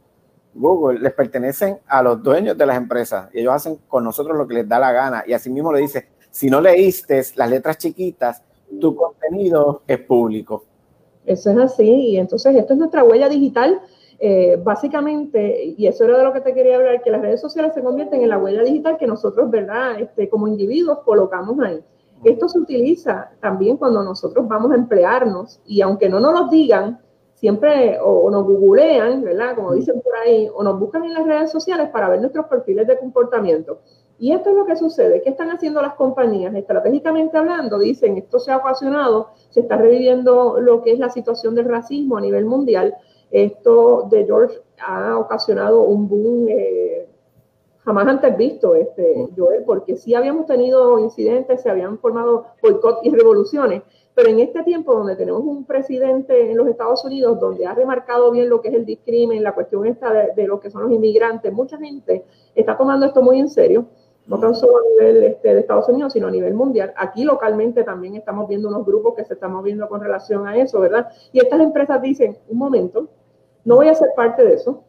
Google les pertenecen a los dueños de las empresas y ellos hacen con nosotros lo que les da la gana. Y así mismo le dice, si no leíste las letras chiquitas, tu contenido es público. Eso es así. Y entonces esto es nuestra huella digital eh, básicamente, y eso era de lo que te quería hablar, que las redes sociales se convierten en la huella digital que nosotros, ¿verdad? Este, como individuos colocamos ahí. Esto se utiliza también cuando nosotros vamos a emplearnos y aunque no nos lo digan, siempre o, nos googlean, ¿verdad? Como dicen por ahí, o nos buscan en las redes sociales para ver nuestros perfiles de comportamiento. Y esto es lo que sucede. ¿Qué están haciendo las compañías? Estratégicamente hablando, dicen, esto se ha ocasionado, se está reviviendo lo que es la situación del racismo a nivel mundial esto de George ha ocasionado un boom eh, jamás antes visto, este, Joel, porque sí habíamos tenido incidentes, se habían formado boicot y revoluciones, pero en este tiempo donde tenemos un presidente en los Estados Unidos donde ha remarcado bien lo que es el discrimen, la cuestión esta de, lo que son los inmigrantes, mucha gente está tomando esto muy en serio, no tan solo a nivel este, de Estados Unidos, sino a nivel mundial. Aquí localmente también estamos viendo unos grupos que se están moviendo con relación a eso, ¿verdad? Y estas empresas dicen, un momento, no voy a ser parte de eso,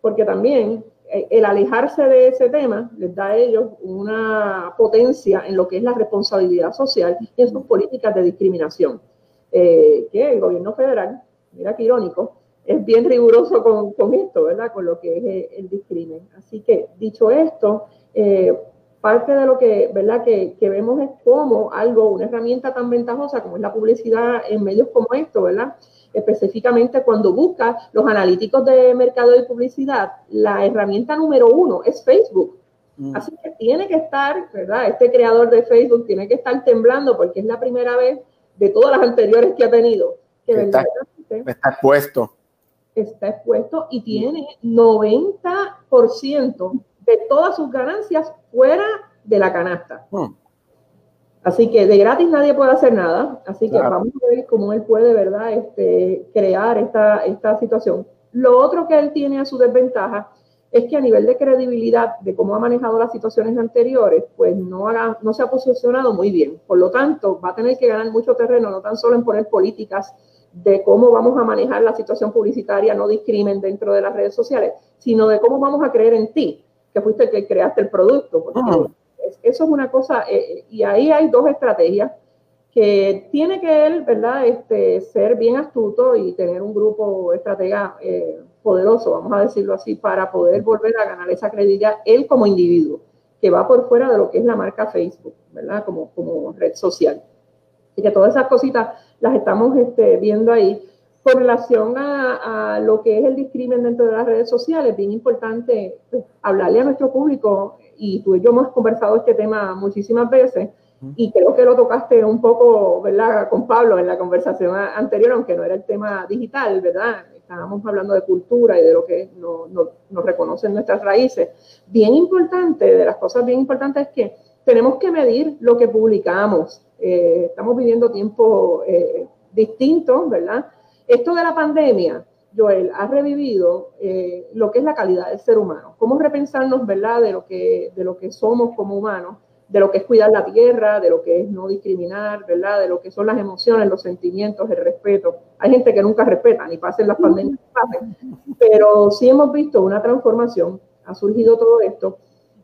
porque también eh, el alejarse de ese tema les da a ellos una potencia en lo que es la responsabilidad social y en sus políticas de discriminación. Eh, que el gobierno federal, mira qué irónico, es bien riguroso con, esto, ¿verdad? Con lo que es eh, el, discrimen. Así que, dicho esto, parte de lo que, ¿verdad? Que, que, vemos es como algo, una herramienta tan ventajosa como es la publicidad en medios como esto, ¿verdad? específicamente cuando busca los analíticos de mercado y publicidad, la herramienta número uno es Facebook. Mm. Así que tiene que estar, ¿verdad? Este creador de Facebook tiene que estar temblando porque es la primera vez de todas las anteriores que ha tenido que está, está expuesto. Está expuesto y tiene 90% de todas sus ganancias fuera de la canasta. Mm. Así que de gratis nadie puede hacer nada. Así que vamos a ver cómo él puede, ¿verdad?, este, crear esta, esta situación. Lo otro que él tiene a su desventaja es que a nivel de credibilidad de cómo ha manejado las situaciones anteriores, pues no, no se ha posicionado muy bien. Por lo tanto, va a tener que ganar mucho terreno, no tan solo en poner políticas de cómo vamos a manejar la situación publicitaria, no discrimen dentro de las redes sociales, sino de cómo vamos a creer en ti, que fuiste el que creaste el producto. Porque eso es una cosa, eh, y ahí hay dos estrategias que tiene que él, ¿verdad?, este, ser bien astuto y tener un grupo estratega eh, poderoso, vamos a decirlo así, para poder volver a ganar esa credibilidad él como individuo, que va por fuera de lo que es la marca Facebook, ¿verdad?, como, como red social. Y que todas esas cositas las estamos este, viendo ahí. Con relación a, lo que es el discrimen dentro de las redes sociales, bien importante pues, hablarle a nuestro público, y tú y yo hemos conversado este tema muchísimas veces, y creo que lo tocaste un poco, ¿verdad?, con Pablo en la conversación anterior, aunque no era el tema digital, ¿verdad? Estábamos hablando de cultura y de lo que nos reconocen nuestras raíces. Bien importante, de las cosas bien importantes es que tenemos que medir lo que publicamos. Eh, estamos viviendo tiempos eh, distintos, ¿verdad? Esto de la pandemia, Joel, ha revivido eh, lo que es la calidad del ser humano. Cómo repensarnos, ¿verdad?, de lo que, de lo que somos como humanos, de lo que es cuidar la tierra, de lo que es no discriminar, ¿verdad?, de lo que son las emociones, los sentimientos, el respeto. Hay gente que nunca respeta, ni pasen las pandemias, pasen. pero sí hemos visto una transformación, ha surgido todo esto,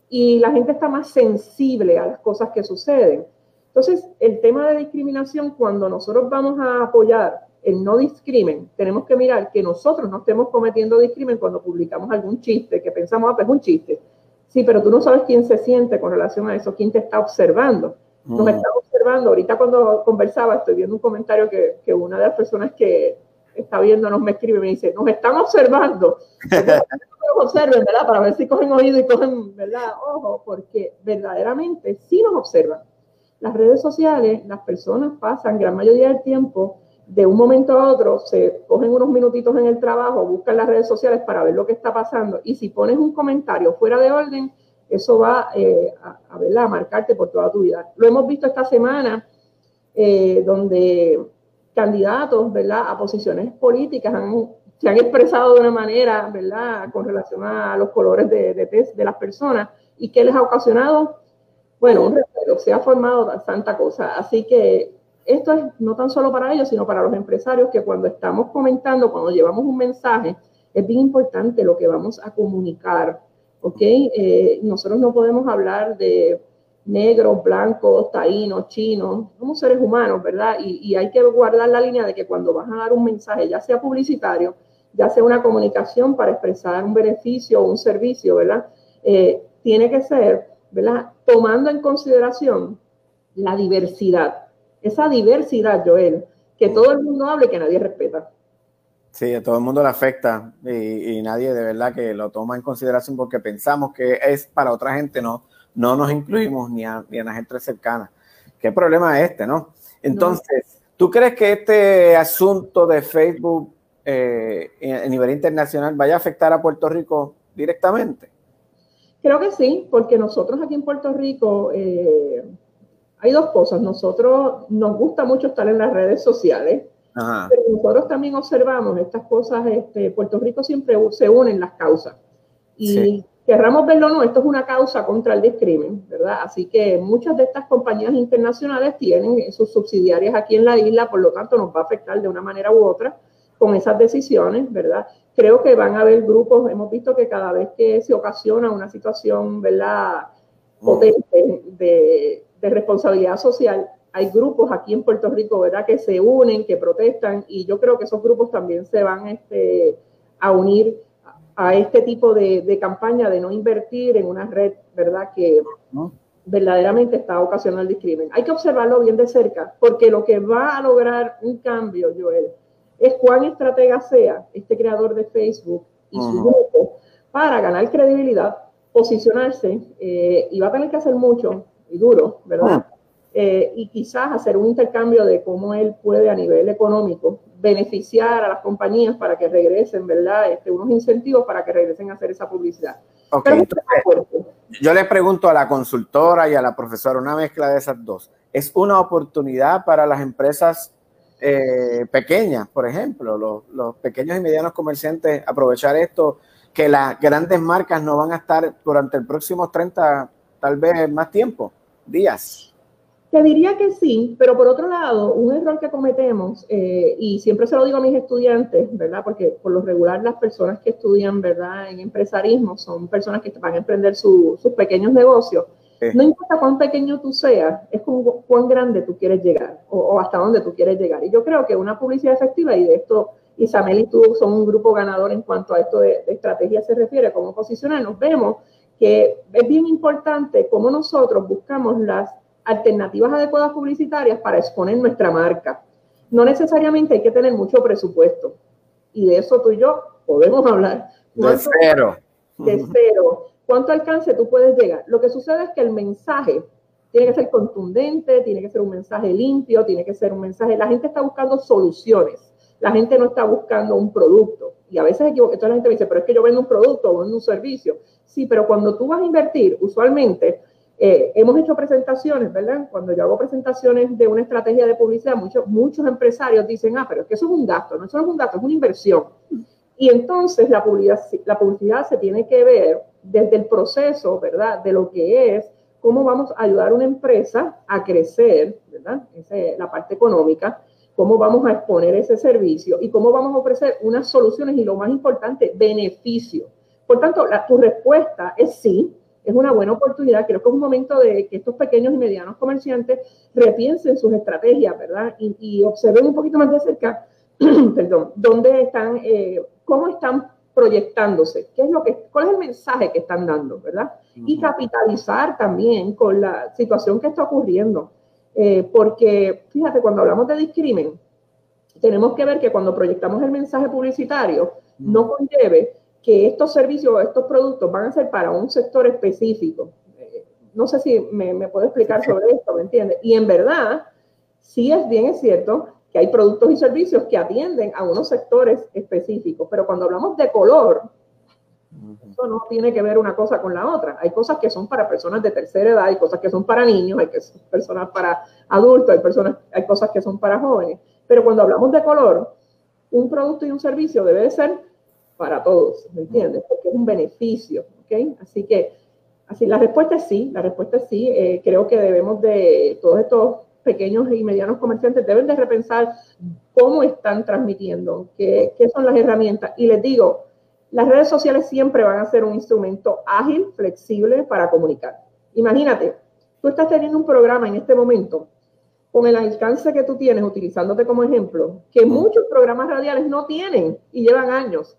y la gente está más sensible a las cosas que suceden. Entonces, el tema de discriminación, cuando nosotros vamos a apoyar el no discrimen, tenemos que mirar que nosotros no estemos cometiendo discrimen cuando publicamos algún chiste, que pensamos, ah, pues es un chiste. Sí, pero tú no sabes quién se siente con relación a eso, quién te está observando. Nos mm. está observando. Ahorita cuando conversaba, estoy viendo un comentario que, que una de las personas que está viendo me escribe y me dice, nos están observando. (laughs) nos observen, ¿verdad? Para ver si cogen oído y cogen, ¿verdad? Ojo, porque verdaderamente sí nos observan las redes sociales, las personas pasan gran mayoría del tiempo de un momento a otro, se cogen unos minutitos en el trabajo, buscan las redes sociales para ver lo que está pasando y si pones un comentario fuera de orden, eso va eh, a, a, marcarte por toda tu vida. Lo hemos visto esta semana, eh, donde candidatos ¿verdad? a posiciones políticas se han expresado de una manera ¿verdad? con relación a los colores de, de, las personas y que les ha ocasionado bueno, un se ha formado tanta cosa. Así que esto es no tan solo para ellos, sino para los empresarios que cuando estamos comentando, cuando llevamos un mensaje, es bien importante lo que vamos a comunicar. ¿Ok? Eh, nosotros no podemos hablar de negros, blancos, taínos, chinos, somos seres humanos, ¿verdad? Y, hay que guardar la línea de que cuando vas a dar un mensaje, ya sea publicitario, ya sea una comunicación para expresar un beneficio o un servicio, ¿verdad? Eh, tiene que ser ¿verdad? Tomando en consideración la diversidad, esa diversidad, Joel, que todo el mundo hable que nadie respeta. Sí, a todo el mundo le afecta y, nadie de verdad que lo toma en consideración porque pensamos que es para otra gente, no, no nos incluimos ni a, ni a la gente cercana. ¿Qué problema es este, no? Entonces, ¿tú crees que este asunto de Facebook eh, a nivel internacional vaya a afectar a Puerto Rico directamente? Creo que sí, porque nosotros aquí en Puerto Rico eh, hay dos cosas. Nosotros nos gusta mucho estar en las redes sociales, pero nosotros también observamos estas cosas. Este, Puerto Rico siempre se unen las causas. Y querramos verlo no, esto es una causa contra el discrimen, ¿verdad? Así que muchas de estas compañías internacionales tienen sus subsidiarias aquí en la isla, por lo tanto nos va a afectar de una manera u otra con esas decisiones, ¿verdad? creo que van a haber grupos, hemos visto que cada vez que se ocasiona una situación, ¿verdad? potente de, responsabilidad social, hay grupos aquí en Puerto Rico, ¿verdad?, que se unen, que protestan, y yo creo que esos grupos también se van este, a unir a este tipo de, campaña de no invertir en una red, ¿verdad?, que verdaderamente está ocasionando el discrimen. Hay que observarlo bien de cerca, porque lo que va a lograr un cambio, Joel, es cuán estratega sea este creador de Facebook y su grupo para ganar credibilidad, posicionarse, eh, y va a tener que hacer mucho y duro, ¿verdad? Eh, y quizás hacer un intercambio de cómo él puede a nivel económico beneficiar a las compañías para que regresen, ¿verdad? Este, unos incentivos para que regresen a hacer esa publicidad. yo le pregunto a la consultora y a la profesora, una mezcla de esas dos, ¿es una oportunidad para las empresas eh, pequeñas, por ejemplo, los, pequeños y medianos comerciantes aprovechar esto, que las grandes marcas no van a estar durante el próximo 30, tal vez más tiempo, días. Te diría que sí, pero por otro lado, un error que cometemos, eh, y siempre se lo digo a mis estudiantes, ¿verdad? Porque por lo regular las personas que estudian, ¿verdad? En empresarismo son personas que van a emprender sus pequeños negocios. No importa cuán pequeño tú seas, es con cuán grande tú quieres llegar o, hasta dónde tú quieres llegar. Y yo creo que una publicidad efectiva, y de esto Isabel y tú son un grupo ganador en cuanto a esto de, de estrategia se refiere, cómo posicionarnos, vemos que es bien importante cómo nosotros buscamos las alternativas adecuadas publicitarias para exponer nuestra marca. No necesariamente hay que tener mucho presupuesto. Y de eso tú y yo podemos hablar. De cero. De cero. ¿Cuánto alcance tú puedes llegar? Lo que sucede es que el mensaje tiene que ser contundente, tiene que ser un mensaje limpio, tiene que ser un mensaje. La gente está buscando soluciones. La gente no está buscando un producto. Y a veces entonces la gente me dice, pero es que yo vendo un producto o vendo un servicio. Sí, pero cuando tú vas a invertir, usualmente eh, hemos hecho presentaciones, ¿verdad? Cuando yo hago presentaciones de una estrategia de publicidad, muchos, empresarios dicen, ah, pero es que eso es un gasto, no eso es un gasto, es una inversión. Y entonces la publicidad, la publicidad se tiene que ver desde el proceso, ¿verdad? De lo que es cómo vamos a ayudar a una empresa a crecer, ¿verdad? Esa es la parte económica, cómo vamos a exponer ese servicio y cómo vamos a ofrecer unas soluciones y lo más importante, beneficio. Por tanto, la, tu respuesta es sí, es una buena oportunidad. Creo que es un momento de que estos pequeños y medianos comerciantes repiensen sus estrategias, ¿verdad? Y, observen un poquito más de cerca, (clears throat) perdón, dónde están, eh, cómo están proyectándose, qué es lo que, cuál es el mensaje que están dando, ¿verdad? Y capitalizar también con la situación que está ocurriendo. Eh, porque, fíjate, cuando hablamos de discrimen, tenemos que ver que cuando proyectamos el mensaje publicitario, no conlleve que estos servicios o estos productos van a ser para un sector específico. Eh, no sé si me, me puedo explicar sobre esto, ¿me entiendes? Y en verdad, sí es bien, es cierto que hay productos y servicios que atienden a unos sectores específicos, pero cuando hablamos de color, eso no tiene que ver una cosa con la otra. Hay cosas que son para personas de tercera edad, hay cosas que son para niños, hay personas para adultos, hay, personas, hay cosas que son para jóvenes. Pero cuando hablamos de color, un producto y un servicio debe ser para todos, ¿me entiendes? Porque es un beneficio, ¿ok? Así que, así la respuesta es sí, la respuesta es sí. Eh, creo que debemos de, todos estos pequeños y medianos comerciantes deben de repensar cómo están transmitiendo, qué, qué son las herramientas. Y les digo, las redes sociales siempre van a ser un instrumento ágil, flexible para comunicar. Imagínate, tú estás teniendo un programa en este momento con el alcance que tú tienes, utilizándote como ejemplo, que muchos programas radiales no tienen y llevan años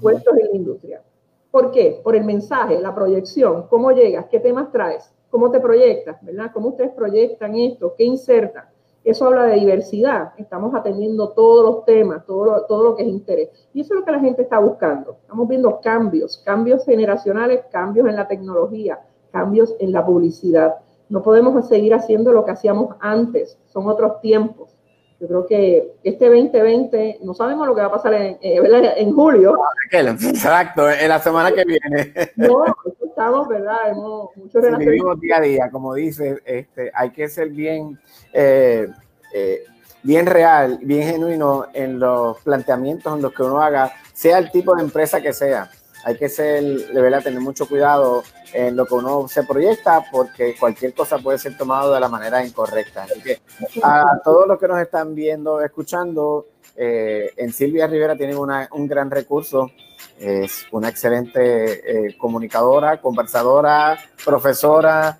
puestos en la industria. ¿Por qué? Por el mensaje, la proyección, cómo llegas, qué temas traes, cómo te proyectas, ¿verdad? ¿Cómo ustedes proyectan esto? ¿Qué insertan? Eso habla de diversidad. Estamos atendiendo todos los temas, todo lo, todo lo que es interés. Y eso es lo que la gente está buscando. Estamos viendo cambios, cambios generacionales, cambios en la tecnología, cambios en la publicidad. No podemos seguir haciendo lo que hacíamos antes. Son otros tiempos. Yo creo que este 2020, no sabemos lo que va a pasar en, eh, en julio. Exacto, en la semana que viene. No, estamos, ¿verdad? Hemos mucho sí, vivimos día a día, como dice, este, hay que ser bien, eh, eh, bien real, bien genuino en los planteamientos en los que uno haga, sea el tipo de empresa que sea hay que ser, de verdad, tener mucho cuidado en lo que uno se proyecta porque cualquier cosa puede ser tomado de la manera incorrecta. Así que a todos los que nos están viendo, escuchando, eh, en Silvia Rivera tienen un gran recurso. Es una excelente eh, comunicadora, conversadora, profesora,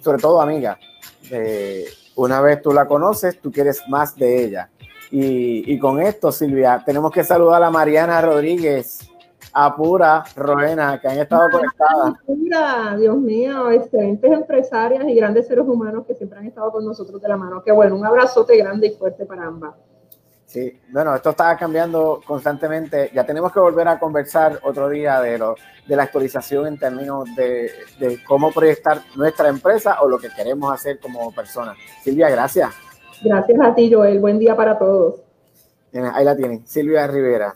sobre todo amiga. Eh, una vez tú la conoces, tú quieres más de ella. Y, y con esto, Silvia, tenemos que saludar a Mariana Rodríguez Apura, Roena, que han estado conectadas. Apura, Dios mío, excelentes empresarias y grandes seres humanos que siempre han estado con nosotros de la mano. Qué bueno, un abrazote grande y fuerte para ambas. Sí, bueno, esto está cambiando constantemente. Ya tenemos que volver a conversar otro día de, lo, de la actualización en términos de, de cómo proyectar nuestra empresa o lo que queremos hacer como personas. Silvia, gracias. Gracias a ti, Joel. Buen día para todos. Ahí la tienen, Silvia Rivera,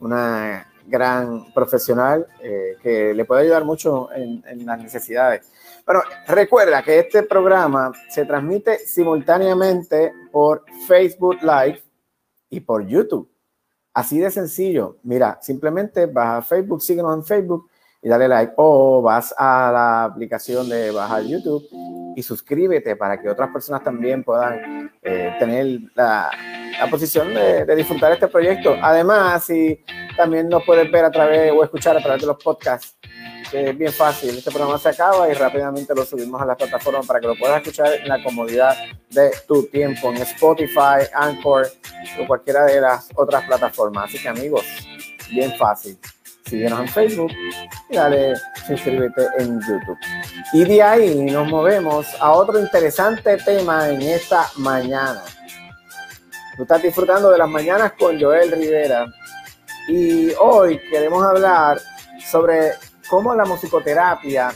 una gran profesional eh, que le puede ayudar mucho en, las necesidades. Pero recuerda que este programa se transmite simultáneamente por Facebook Live y por YouTube. Así de sencillo. Mira, simplemente vas Facebook, síguenos en Facebook y dale like. O vas a la aplicación de bajar YouTube y suscríbete para que otras personas también puedan eh, tener la, la posición de, de, disfrutar este proyecto. Además, si también nos puedes ver a través o escuchar a través de los podcasts, que es bien fácil. Este programa se acaba y rápidamente lo subimos a la plataforma para que lo puedas escuchar en la comodidad de tu tiempo, en Spotify, Anchor o cualquiera de las otras plataformas. Así que amigos, bien fácil. Síguenos en Facebook y dale suscríbete en YouTube. Y de ahí nos movemos a otro interesante tema en esta mañana. Tú estás disfrutando de las mañanas con Joel Rivera y hoy queremos hablar sobre cómo la musicoterapia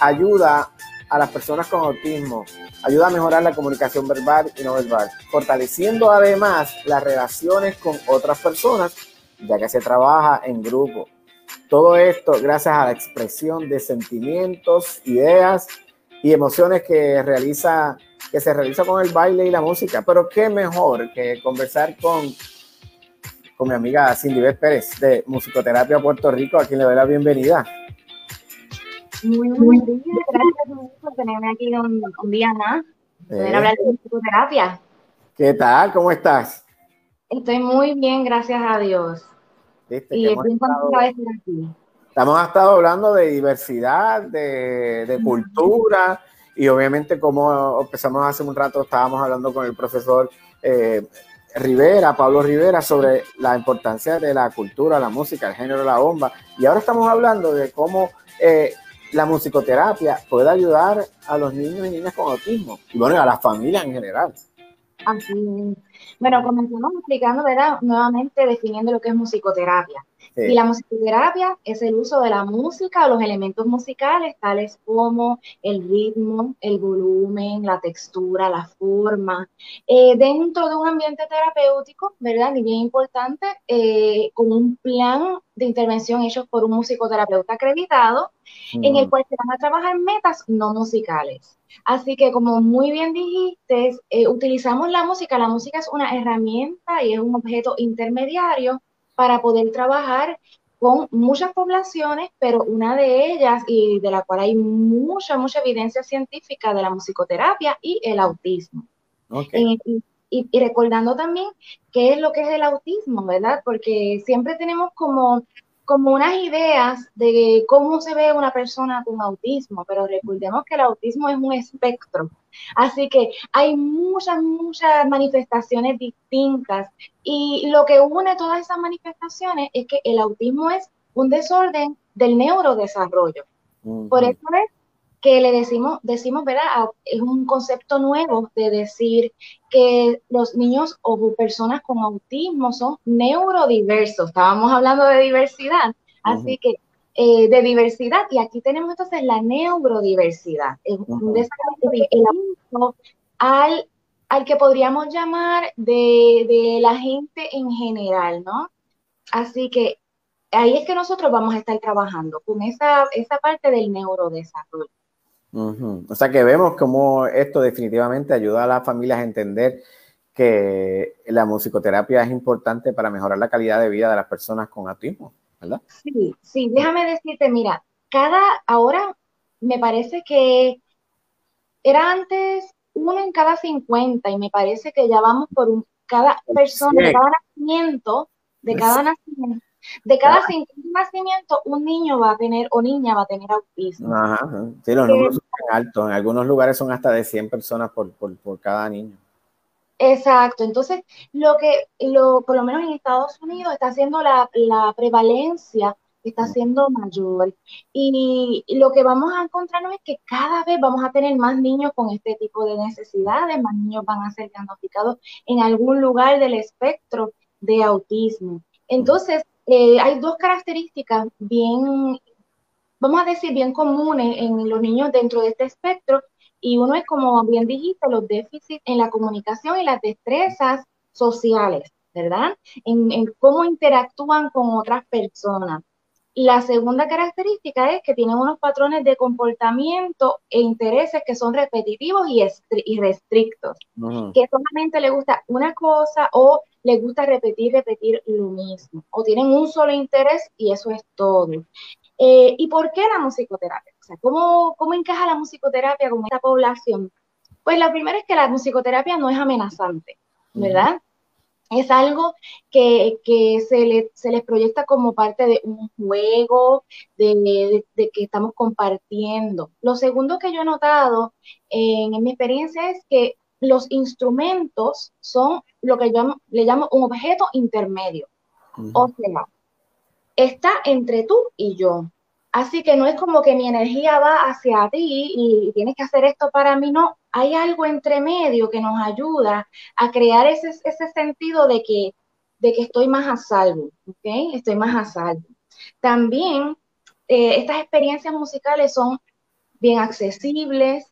ayuda a las personas con autismo, ayuda a mejorar la comunicación verbal y no verbal, fortaleciendo además las relaciones con otras personas, ya que se trabaja en grupo. Todo esto gracias a la expresión de sentimientos, ideas y emociones que realiza que se realiza con el baile y la música. Pero qué mejor que conversar con con mi amiga Cindy Pérez de Musicoterapia Puerto Rico, a quien le doy la bienvenida. Muy buenos días, gracias por tenerme aquí un, un día más, poder eh. hablar de musicoterapia. ¿Qué tal? ¿Cómo estás? Estoy muy bien, gracias a Dios. ¿Viste? Y estoy estado, aquí. Estamos estado hablando de diversidad, de, de cultura, y obviamente como empezamos hace un rato, estábamos hablando con el profesor eh, Rivera, Pablo Rivera, sobre la importancia de la cultura, la música, el género la bomba. Y ahora estamos hablando de cómo eh, la musicoterapia puede ayudar a los niños y niñas con autismo y bueno, a las familias en general. Así Bueno, comenzamos explicando. Nuevamente definiendo lo que es musicoterapia. Y la musicoterapia es el uso de la música o los elementos musicales, tales como el ritmo, el volumen, la textura, la forma, eh, dentro de un ambiente terapéutico, ¿verdad? Y bien importante, eh, con un plan de intervención hecho por un musicoterapeuta acreditado, en el cual se van a trabajar metas no musicales. Así que como muy bien dijiste, eh, utilizamos la música. La música es una herramienta y es un objeto intermediario para poder trabajar con muchas poblaciones, pero una de ellas y de la cual hay mucha, mucha evidencia científica de la musicoterapia y el autismo. Eh, y, y, recordando también qué es lo que es el autismo, ¿verdad? Porque siempre tenemos como como unas ideas de cómo se ve una persona con autismo, pero recordemos que el autismo es un espectro. Así que hay muchas, muchas manifestaciones distintas y lo que une todas esas manifestaciones es que el autismo es un desorden del neurodesarrollo. Por eso es que le decimos, decimos, ¿verdad? Es un concepto nuevo de decir que los niños o personas con autismo son neurodiversos. Estábamos hablando de diversidad, así que eh, de diversidad, y aquí tenemos entonces la neurodiversidad. Es un desarrollo al, al que podríamos llamar de, de la gente en general, ¿no? Así que ahí es que nosotros vamos a estar trabajando con esa, esa parte del neurodesarrollo. O sea que vemos cómo esto definitivamente ayuda a las familias a entender que la musicoterapia es importante para mejorar la calidad de vida de las personas con autismo, ¿verdad? Sí, sí, déjame decirte, mira, cada, ahora me parece que era antes uno en cada 50 y me parece que ya vamos por un, cada persona, de cada nacimiento, de cada nacimiento, de cada cinco nacimientos, un niño va a tener o niña va a tener autismo. Ajá, sí, los números son altos. En algunos lugares son hasta de 100 personas por, por, por, cada niño. Exacto. Entonces, lo que, lo, por lo menos en Estados Unidos, está haciendo la, la prevalencia está siendo mayor. Y lo que vamos a encontrarnos es que cada vez vamos a tener más niños con este tipo de necesidades, más niños van a ser diagnosticados en algún lugar del espectro de autismo. Entonces, eh, hay dos características bien, vamos a decir, bien comunes en los niños dentro de este espectro, y uno es, como bien dijiste, los déficits en la comunicación y las destrezas sociales, ¿verdad? En, en cómo interactúan con otras personas. La segunda característica es que tienen unos patrones de comportamiento e intereses que son repetitivos y, y restrictos, que solamente le gusta una cosa o le gusta repetir, repetir lo mismo, o tienen un solo interés y eso es todo. Eh, ¿Y por qué la musicoterapia? O sea, ¿cómo, ¿cómo encaja la musicoterapia con esta población? Pues la primera es que la musicoterapia no es amenazante, ¿verdad? Es algo que, se, se, les proyecta como parte de un juego, de, que estamos compartiendo. Lo segundo que yo he notado en, mi experiencia es que los instrumentos son lo que yo le llamo un objeto intermedio. O sea, está entre tú y yo. Así que no es como que mi energía va hacia ti y tienes que hacer esto para mí, no. Hay algo entre medio que nos ayuda a crear ese, ese sentido de que, de que estoy más a salvo, ¿ok? Estoy más a salvo. También eh, estas experiencias musicales son bien accesibles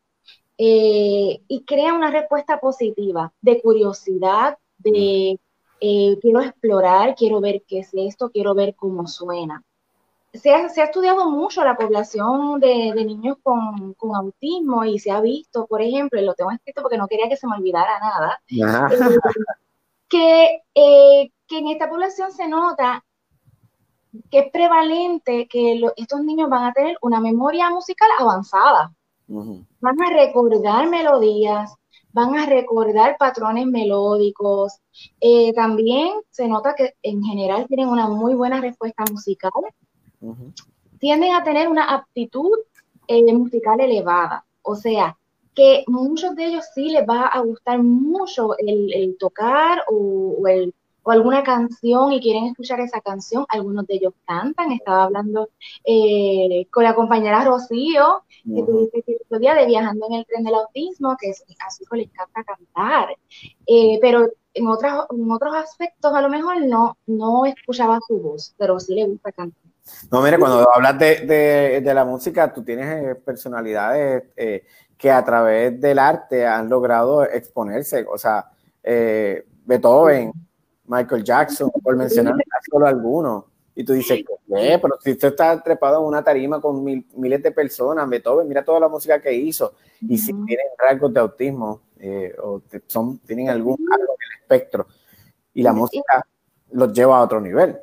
eh, y crean una respuesta positiva de curiosidad, de eh, quiero explorar, quiero ver qué es esto, quiero ver cómo suena se ha, estudiado mucho la población de, niños con, autismo y se ha visto, por ejemplo, y lo tengo escrito porque no quería que se me olvidara nada, eh, (laughs) que, eh, que en esta población se nota que es prevalente que estos niños van a tener una memoria musical avanzada. Van a recordar melodías, van a recordar patrones melódicos. Eh, también se nota que en general tienen una muy buena respuesta musical tienden a tener una aptitud eh, musical elevada. O sea, que muchos de ellos sí les va a gustar mucho el, tocar o, el, o, alguna canción y quieren escuchar esa canción. Algunos de ellos cantan. Estaba hablando eh, con la compañera Rocío, que tuviste el día de Viajando en el Tren del Autismo, que a su hijo le encanta cantar. Eh, pero en, otras, en otros aspectos a lo mejor no, no escuchaba su voz, pero sí le gusta cantar. No, mire, cuando hablas de, la música, tú tienes eh, personalidades eh, que a través del arte han logrado exponerse. O sea, eh, Beethoven, Michael Jackson, por mencionar solo algunos. Y tú dices, ¿qué? Pero si usted está trepado en una tarima con miles de personas, Beethoven, mira toda la música que hizo. Y si tienen rasgos de autismo o son, tienen algún algo en el espectro. Y la música los lleva a otro nivel.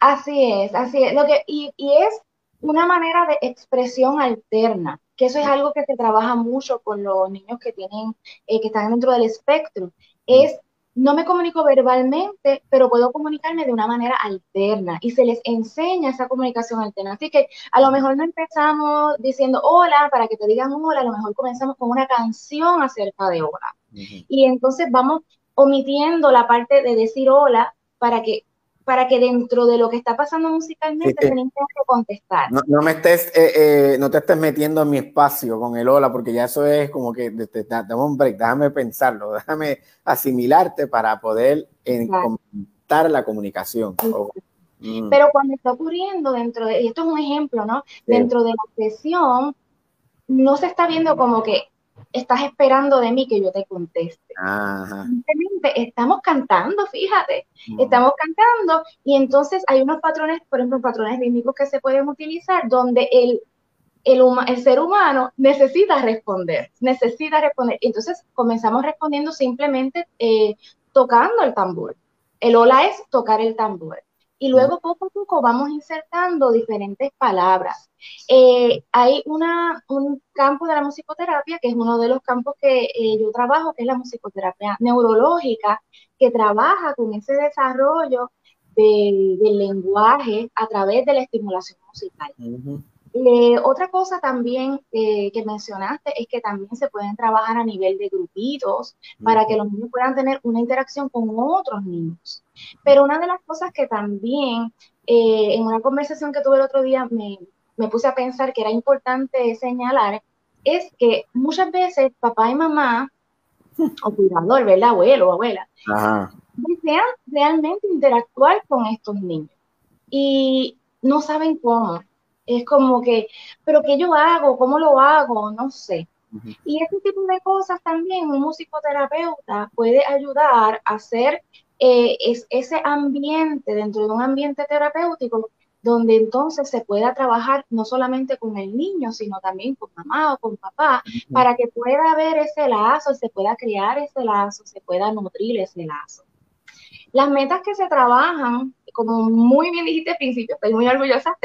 Así es, así es. Lo que, y, es una manera de expresión alterna, que eso es algo que se trabaja mucho con los niños que tienen, eh, que están dentro del espectro. Es no me comunico verbalmente, pero puedo comunicarme de una manera alterna y se les enseña esa comunicación alterna. Así que a lo mejor no empezamos diciendo hola para que te digan hola, a lo mejor comenzamos con una canción acerca de hola. Y entonces vamos omitiendo la parte de decir hola para que para que dentro de lo que está pasando musicalmente sí, que contestar. No, me estés, eh, eh, no te estés metiendo en mi espacio con el hola, porque ya eso es como que, dame un break, déjame pensarlo, (laughs) déjame asimilarte para poder comentar la comunicación. Mm. Pero cuando está ocurriendo dentro de, y esto es un ejemplo, ¿no? Dentro de la sesión, no se está viendo como que estás esperando de mí que yo te conteste. Simplemente estamos cantando, fíjate, estamos cantando y entonces hay unos patrones, por ejemplo, patrones rítmicos que se pueden utilizar donde el, el, el ser humano necesita responder, necesita responder. Entonces comenzamos respondiendo simplemente eh, tocando el tambor. El hola es tocar el tambor y luego poco a poco vamos insertando diferentes palabras. Eh, hay una, un campo de la musicoterapia, que es uno de los campos que eh, yo trabajo, que es la musicoterapia neurológica, que trabaja con ese desarrollo del lenguaje a través de la estimulación musical. Eh, otra cosa también que mencionaste es que también se pueden trabajar a nivel de grupitos para que los niños puedan tener una interacción con otros niños. Pero una de las cosas que también eh, en una conversación que tuve el otro día me, me puse a pensar que era importante señalar es que muchas veces papá y mamá, o cuidador, ¿verdad? Abuelo o abuela, desean realmente interactuar con estos niños y no saben cómo. Es como que, pero ¿qué yo hago? ¿Cómo lo hago? No sé. Y ese tipo de cosas también un musicoterapeuta puede ayudar a hacer eh, es ese ambiente, dentro de un ambiente terapéutico, donde entonces se pueda trabajar no solamente con el niño, sino también con mamá o con papá, para que pueda haber ese lazo, se pueda crear ese lazo, se pueda nutrir ese lazo. Las metas que se trabajan, como muy bien dijiste al principio, estoy muy orgullosa, (laughs)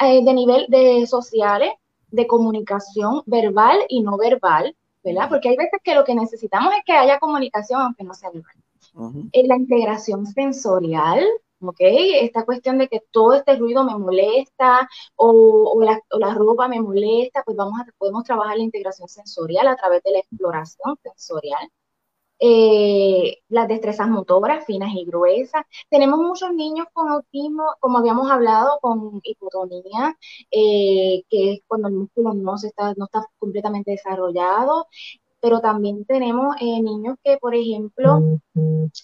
eh, de nivel de sociales, de comunicación verbal y no verbal, ¿verdad? Porque hay veces que lo que necesitamos es que haya comunicación, aunque no sea verbal. En la integración sensorial, ¿ok? Esta cuestión de que todo este ruido me molesta o, la, o, la, ropa me molesta, pues vamos a, podemos trabajar la integración sensorial a través de la exploración sensorial. Eh, las destrezas motoras finas y gruesas. Tenemos muchos niños con autismo, como habíamos hablado, con hipotonía, eh, que es cuando el músculo no, se está, no está completamente desarrollado pero también tenemos eh, niños que, por ejemplo,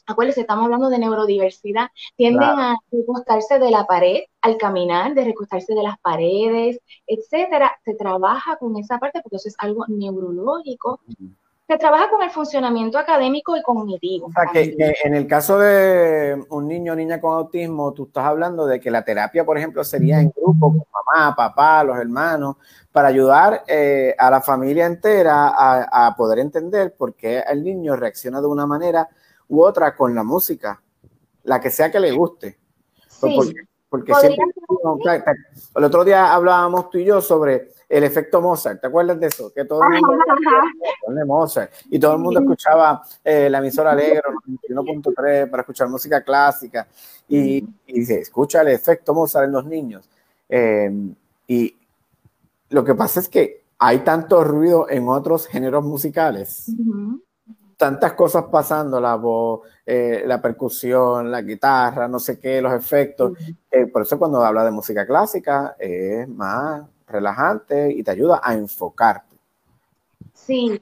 acuérdense, estamos hablando de neurodiversidad, tienden a recostarse de la pared al caminar, de recostarse de las paredes, etcétera. Se trabaja con esa parte porque eso es algo neurológico se trabaja con el funcionamiento académico y cognitivo. O sea, que, en el caso de un niño o niña con autismo, tú estás hablando de que la terapia, por ejemplo, sería en grupo, con mamá, papá, los hermanos, para ayudar eh, a la familia entera a, poder entender por qué el niño reacciona de una manera u otra con la música, la que sea que le guste. Pues sí. Porque, el otro día hablábamos tú y yo sobre el efecto Mozart, ¿te acuerdas de eso? Que todo el mundo de Mozart y todo el mundo escuchaba eh, la emisora Alegro 91.3 para escuchar música clásica y, y, se escucha el efecto Mozart en los niños. Em, y lo que pasa es que hay tanto ruido en otros géneros musicales. Tantas cosas pasando, la voz, eh, la percusión, la guitarra, no sé qué, los efectos. Eh, por eso cuando habla de música clásica es más relajante y te ayuda a enfocarte. Sí,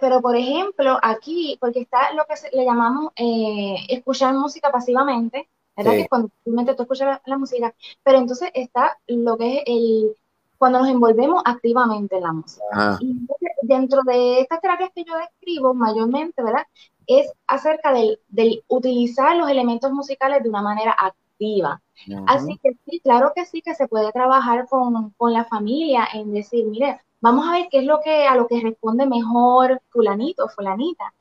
pero por ejemplo, aquí, porque está lo que le llamamos eh, escuchar música pasivamente, ¿verdad? Que cuando tú escuchas la, música, pero entonces está lo que es el, cuando nos envolvemos activamente en la música. Y dentro de estas terapias que yo describo, mayormente, ¿verdad? Es acerca del, del utilizar los elementos musicales de una manera activa. Así que sí, claro que sí que se puede trabajar con, la familia en decir, mire, vamos a ver qué es lo que a lo que responde mejor fulanito, fulanita.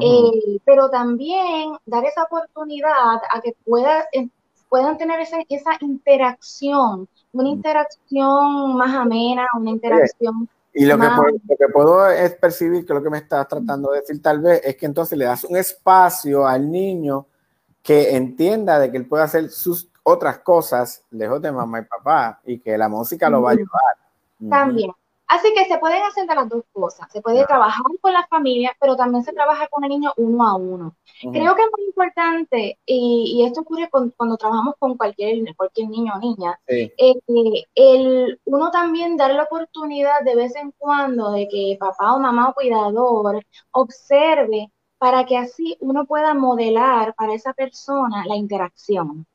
Eh, pero también dar esa oportunidad a que pueda, eh, puedan tener esa, esa interacción, una interacción más amena, una interacción y lo que, puedo, lo que, puedo, es percibir que lo que me estás tratando de decir tal vez es que entonces le das un espacio al niño que entienda de que él puede hacer sus otras cosas lejos de mamá y papá y que la música lo va a ayudar. También. Así que se pueden hacer de las dos cosas. Se puede trabajar con la familia, pero también se trabaja con el niño uno a uno. Creo que es muy importante, y, esto ocurre cuando trabajamos con cualquier, cualquier niño o niña, eh, el, uno también dar la oportunidad de vez en cuando de que papá o mamá o cuidador observe para que así uno pueda modelar para esa persona la interacción.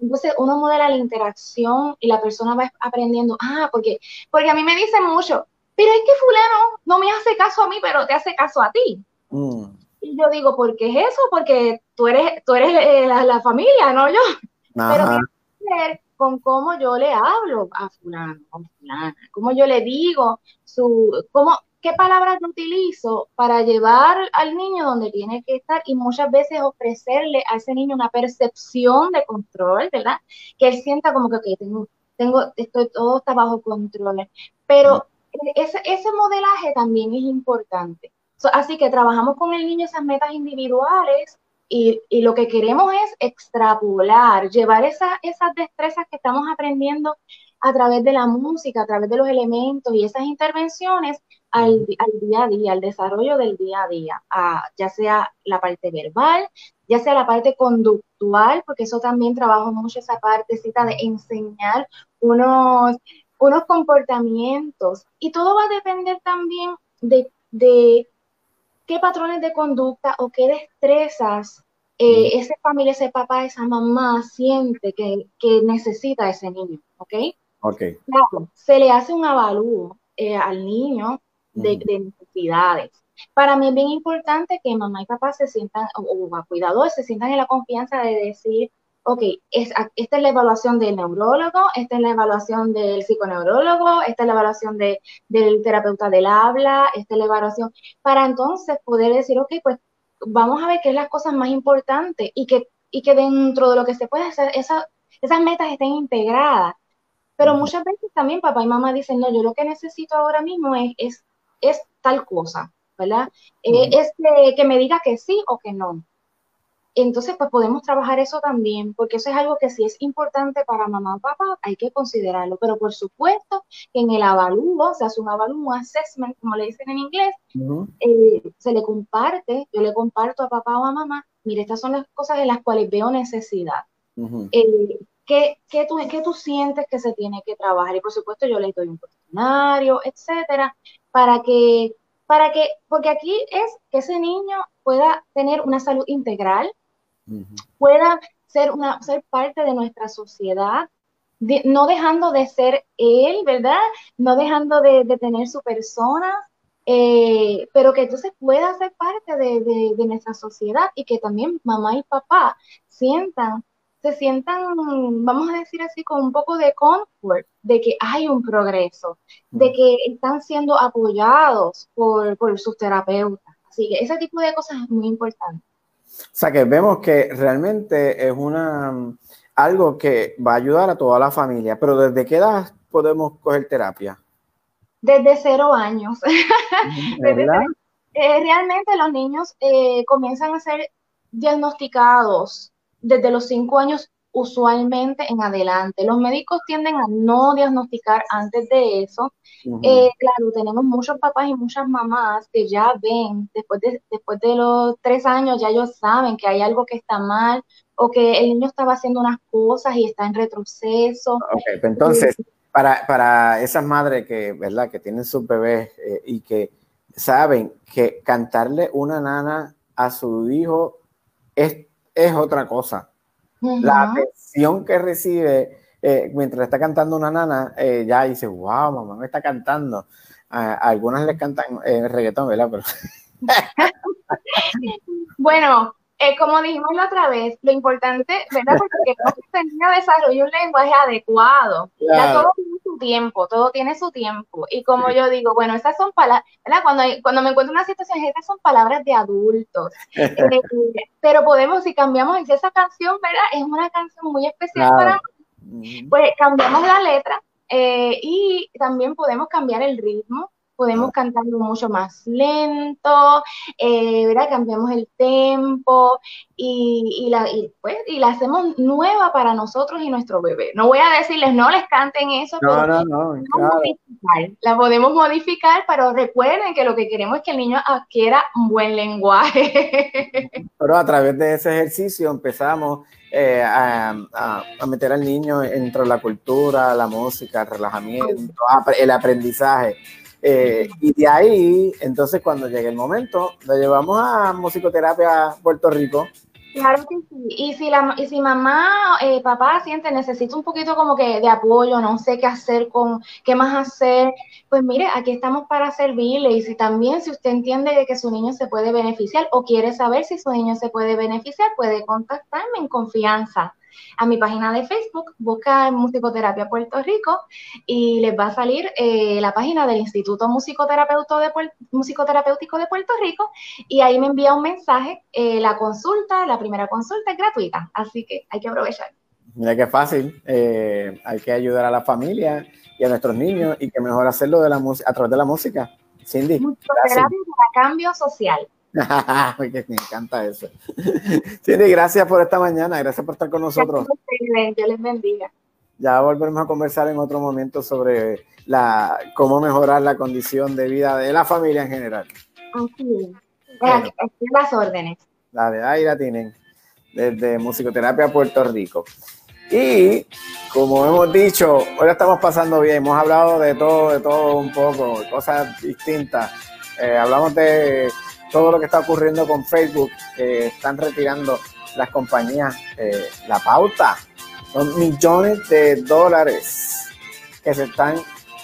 Entonces uno modela la interacción y la persona va aprendiendo, ah, porque, porque a mí me dicen mucho, pero es que fulano no me hace caso a mí, pero te hace caso a ti. Mm. Y yo digo, ¿por qué es eso? Porque tú eres, tú eres eh, la, familia, no yo. (laughs) Pero tiene que ver con cómo yo le hablo a fulano, a fulana, cómo yo le digo, su, cómo, qué palabras yo utilizo para llevar al niño donde tiene que estar y muchas veces ofrecerle a ese niño una percepción de control, ¿verdad? Que él sienta como que, okay, tengo, tengo, estoy, todo está bajo control. Pero ese, ese modelaje también es importante. así que trabajamos con el niño esas metas individuales y, y, lo que queremos es extrapolar, llevar esa, esas destrezas que estamos aprendiendo a través de la música, a través de los elementos y esas intervenciones al, día a día, al desarrollo del día a día, ya sea la parte verbal, ya sea la parte conductual, porque eso también trabajo mucho esa partecita de enseñar unos, unos comportamientos. Y todo va a depender también de, qué patrones de conducta o qué destrezas eh, esa familia, ese papá, esa mamá siente que, que necesita ese niño, ¿ok? Claro, se le hace un avalúo eh, al niño de, necesidades. Para mí es bien importante que mamá y papá se sientan, o, o cuidadores se sientan en la confianza de decir, ok, es, esta es la evaluación del neurólogo, esta es la evaluación del psiconeurólogo, esta es la evaluación de, del terapeuta del habla, esta es la evaluación, para entonces poder decir, ok, pues vamos a ver qué es las cosas más importantes y que, y que dentro de lo que se puede hacer, esas metas estén integradas Pero muchas veces también papá y mamá dicen, no, yo lo que necesito ahora mismo es, es, es tal cosa, ¿verdad? Eh, es que, que me diga que sí o que no. Entonces, pues podemos trabajar eso también, porque eso es algo que sí es importante para mamá o papá, hay que considerarlo. Pero por supuesto que en el avalúo, se hace un avalúo, un assessment, como le dicen en inglés, eh, se le comparte, yo le comparto a papá o a mamá, mire, estas son las cosas en las cuales veo necesidad. Eh, ¿qué, qué, tú, ¿Qué tú sientes que se tiene que trabajar? Y por supuesto yo le doy un cuestionario, etcétera, para que, para que, porque aquí es que ese niño pueda tener una salud integral, pueda ser, una, ser parte de nuestra sociedad, no dejando de ser él, ¿verdad? No dejando de, tener su persona, eh, pero que entonces pueda ser parte de, nuestra sociedad y que también mamá y papá sientan, se sientan, vamos a decir así, con un poco de confort, de que hay un progreso, de que están siendo apoyados por, por sus terapeutas. Así que ese tipo de cosas es muy importante. O sea que vemos que realmente es una algo que va a ayudar a toda la familia, pero ¿desde qué edad podemos coger terapia? Desde cero años. (laughs) Eh, realmente los niños eh, comienzan a ser diagnosticados desde los cinco años usualmente en adelante. Los médicos tienden a no diagnosticar antes de eso. Eh, claro, tenemos muchos papás y muchas mamás que ya ven, después de, después de los tres años, ya ellos saben que hay algo que está mal o que el niño estaba haciendo unas cosas y está en retroceso. Okay, pues entonces, para, para esas madres que, ¿verdad? que tienen sus bebés eh, y que saben que cantarle una nana a su hijo es, es otra cosa la atención que recibe eh, mientras está cantando una nana, eh, ya dice, wow, mamá me está cantando. algunas les cantan en reggaetón, ¿verdad? Pero... (laughs) bueno, eh, como dijimos la otra vez, lo importante, ¿verdad? Porque no se tenía desarrollo un lenguaje adecuado. Ya todo tiene su tiempo, todo tiene su tiempo. Y como yo digo, bueno, esas son palabras, ¿verdad? Cuando, cuando me encuentro en una situación, estas son palabras de adultos. (laughs) Eh, pero podemos, si cambiamos, esa canción, ¿verdad? Es una canción muy especial para mí. Pues cambiamos la letra eh, y también podemos cambiar el ritmo podemos cantarlo mucho más lento, eh, ¿verdad? Cambiamos el tempo y, la, pues, y la hacemos nueva para nosotros y nuestro bebé. No voy a decirles, no les canten eso, pero la podemos modificar, pero recuerden que lo que queremos es que el niño adquiera un buen lenguaje. (laughs) Pero a través de ese ejercicio empezamos eh, a, meter al niño entre la cultura, la música, el relajamiento, el aprendizaje. Eh, y de ahí, entonces cuando llegue el momento, lo llevamos a musicoterapia Puerto Rico. Claro que sí. Y si, la, y si mamá, eh, papá siente, necesita un poquito como que de apoyo, no sé qué hacer con, qué más hacer, pues mire, aquí estamos para servirle. Y si también, si usted entiende de que su niño se puede beneficiar o quiere saber si su niño se puede beneficiar, puede contactarme en confianza a mi página de Facebook, busca Musicoterapia Puerto Rico y les va a salir eh, la página del Instituto Musicoterapeuto de Musicoterapéutico de Puerto Rico y ahí me envía un mensaje. Eh, la consulta, la primera consulta es gratuita, así que hay que aprovechar. Mira qué fácil, eh, hay que ayudar a la familia y a nuestros niños y que mejor hacerlo de la a través de la música. Cindy. Musicoterapia para cambio social. (laughs) me encanta eso. Cindy, gracias por esta mañana, gracias por estar con nosotros. Dios les bendiga. Ya volveremos a conversar en otro momento sobre la cómo mejorar la condición de vida de la familia en general. Así Bueno, las órdenes. Dale, ahí la tienen, desde Musicoterapia Puerto Rico. Y como hemos dicho, hoy estamos pasando bien, hemos hablado de todo, de todo un poco, cosas distintas. Eh, hablamos de todo lo que está ocurriendo con Facebook, que están retirando las compañías eh, la pauta. Son millones de dólares que se están,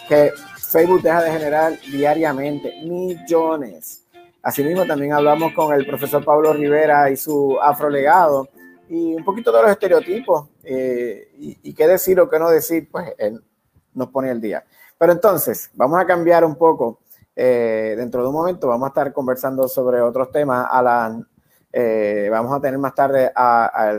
que Facebook deja de generar diariamente. Millones. Asimismo, también hablamos con el profesor Pablo Rivera y su afrolegado y un poquito de los estereotipos eh, y, y, qué decir o qué no decir, pues él nos pone el día. Pero entonces, vamos a cambiar un poco eh, dentro de un momento vamos a estar conversando sobre otros temas. Alan, eh, vamos a tener más tarde a,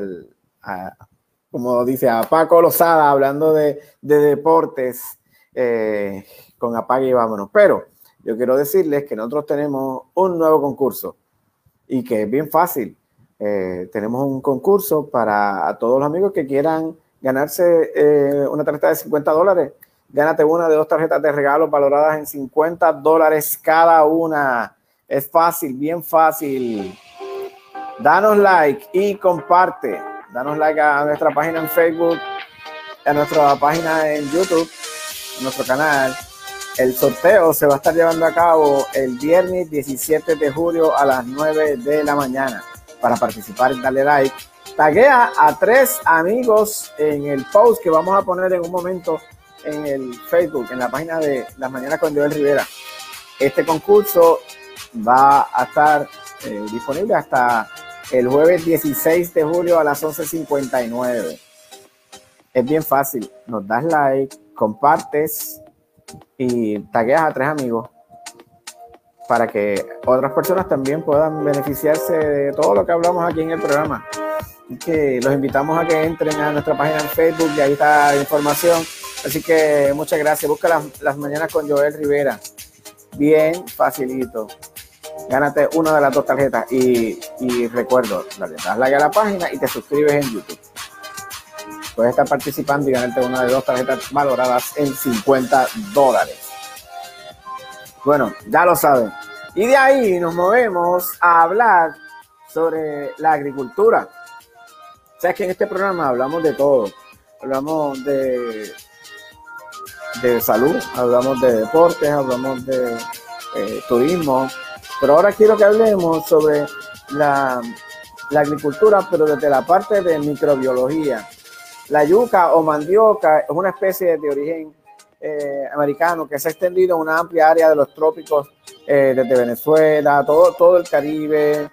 como dice a Paco Lozada, hablando de, deportes eh, con apague y vámonos. Pero yo quiero decirles que nosotros tenemos un nuevo concurso y que es bien fácil. Eh, tenemos un concurso para todos los amigos que quieran ganarse eh, una tarjeta de 50 dólares. Gánate una de dos tarjetas de regalo valoradas en 50 dólares cada una. Es fácil, bien fácil. Danos like y comparte. Danos like a nuestra página en Facebook, a nuestra página en YouTube, a nuestro canal. El sorteo se va a estar llevando a cabo el viernes 17 de julio a las 9 de la mañana. Para participar, dale like. Taguea a tres amigos en el post que vamos a poner en un momento en el Facebook, en la página de Las Mañanas con Joel Rivera. Este concurso va a estar eh, disponible hasta el jueves 16 de julio a las 11.59. Es bien fácil, nos das like, compartes y tagueas a tres amigos para que otras personas también puedan beneficiarse de todo lo que hablamos aquí en el programa. que los invitamos a que entren a nuestra página en Facebook y ahí está la información. Así que muchas gracias. Busca las, las mañanas con Joel Rivera. Bien facilito gánate una de las dos tarjetas. Y, y recuerdo, dale, das like a la página y te suscribes en YouTube. Puedes estar participando y ganarte una de dos tarjetas valoradas en 50 dólares. Bueno, ya lo saben. Y de ahí nos movemos a hablar sobre la agricultura. Sabes que en este programa hablamos de todo. Hablamos de, de salud, hablamos de deportes, hablamos de eh, turismo, pero ahora quiero que hablemos sobre la, agricultura, pero desde la parte de microbiología. La yuca o mandioca es una especie de origen eh, americano que se ha extendido en una amplia área de los trópicos, eh, desde Venezuela, todo, todo el Caribe,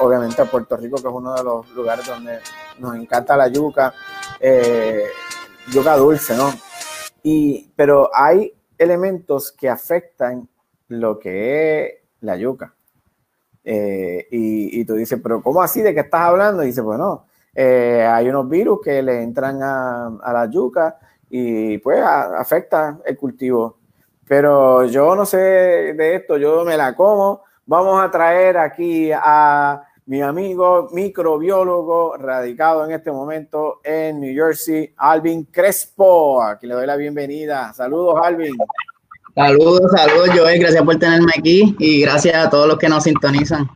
obviamente Puerto Rico, que es uno de los lugares donde nos encanta la yuca, yuca dulce, ¿no? Y, pero hay elementos que afectan lo que es la yuca. Eh, y, tú dices, pero ¿cómo así? ¿De qué estás hablando? Y dice, bueno, eh, hay unos virus que le entran a, la yuca y pues afecta el cultivo. Pero yo no sé de esto, yo me la como. Vamos a traer aquí a mi amigo microbiólogo radicado en este momento en New Jersey, Alvin Crespo. Aquí le doy la bienvenida. Saludos, Alvin. Saludos, saludos, Joel. Gracias por tenerme aquí y gracias a todos los que nos sintonizan.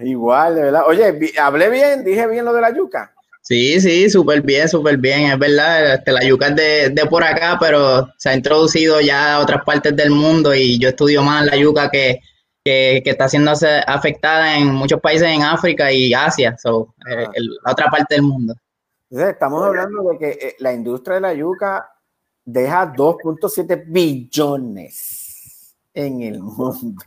Igual, de verdad. Oye, hablé bien, dije bien lo de la yuca. Sí, sí, súper bien, súper bien. Es verdad, este, la yuca es de, por acá, pero se ha introducido ya a otras partes del mundo y yo estudio más la yuca que, está siendo afectada en muchos países en África y Asia, so, eh, la otra parte del mundo. estamos hablando de que eh, la industria de la yuca deja 2.7 billones en el mundo.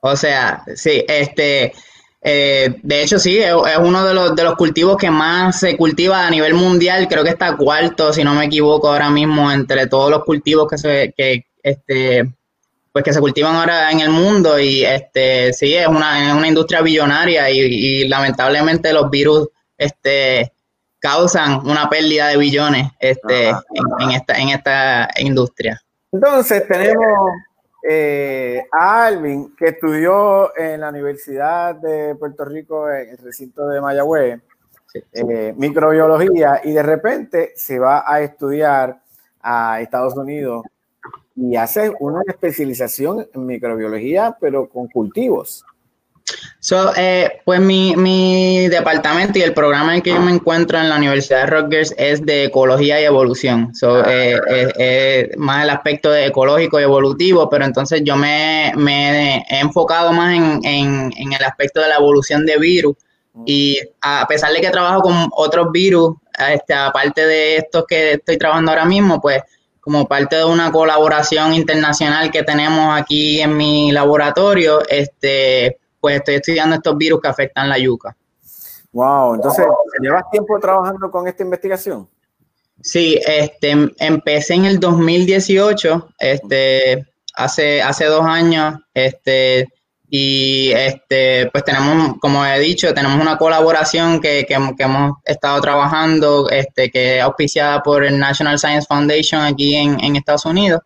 O sea, sí, este, eh, de hecho sí, es, uno de los, de los cultivos que más se cultiva a nivel mundial, creo que está cuarto, si no me equivoco ahora mismo, entre todos los cultivos que se, que, este, pues que se cultivan ahora en el mundo y este, sí, es una, es una industria billonaria y, y lamentablemente los virus, este, causan una pérdida de billones este, en, esta, en esta industria. Entonces tenemos eh, a Alvin, que estudió en la Universidad de Puerto Rico, en el recinto de Mayagüez, eh, microbiología, y de repente se va a estudiar a Estados Unidos y hace una especialización en microbiología, pero con cultivos. So, eh, pues mi, mi, departamento y el programa en que yo me encuentro en la Universidad de Rutgers es de ecología y evolución. So, ah. eh, eh, más el aspecto de ecológico y evolutivo, pero entonces yo me, me he enfocado más en, en, en, el aspecto de la evolución de virus. Mm. Y a pesar de que trabajo con otros virus, este, aparte de estos que estoy trabajando ahora mismo, pues como parte de una colaboración internacional que tenemos aquí en mi laboratorio, este pues estoy estudiando estos virus que afectan la yuca. Wow, entonces, ¿llevas tiempo trabajando con esta investigación? Sí, este, empecé en el 2018, este, hace, hace dos años, este, Y este, pues tenemos, como he dicho, tenemos una colaboración que, que, hemos estado trabajando, este, que es auspiciada por el National Science Foundation aquí en, en Estados Unidos.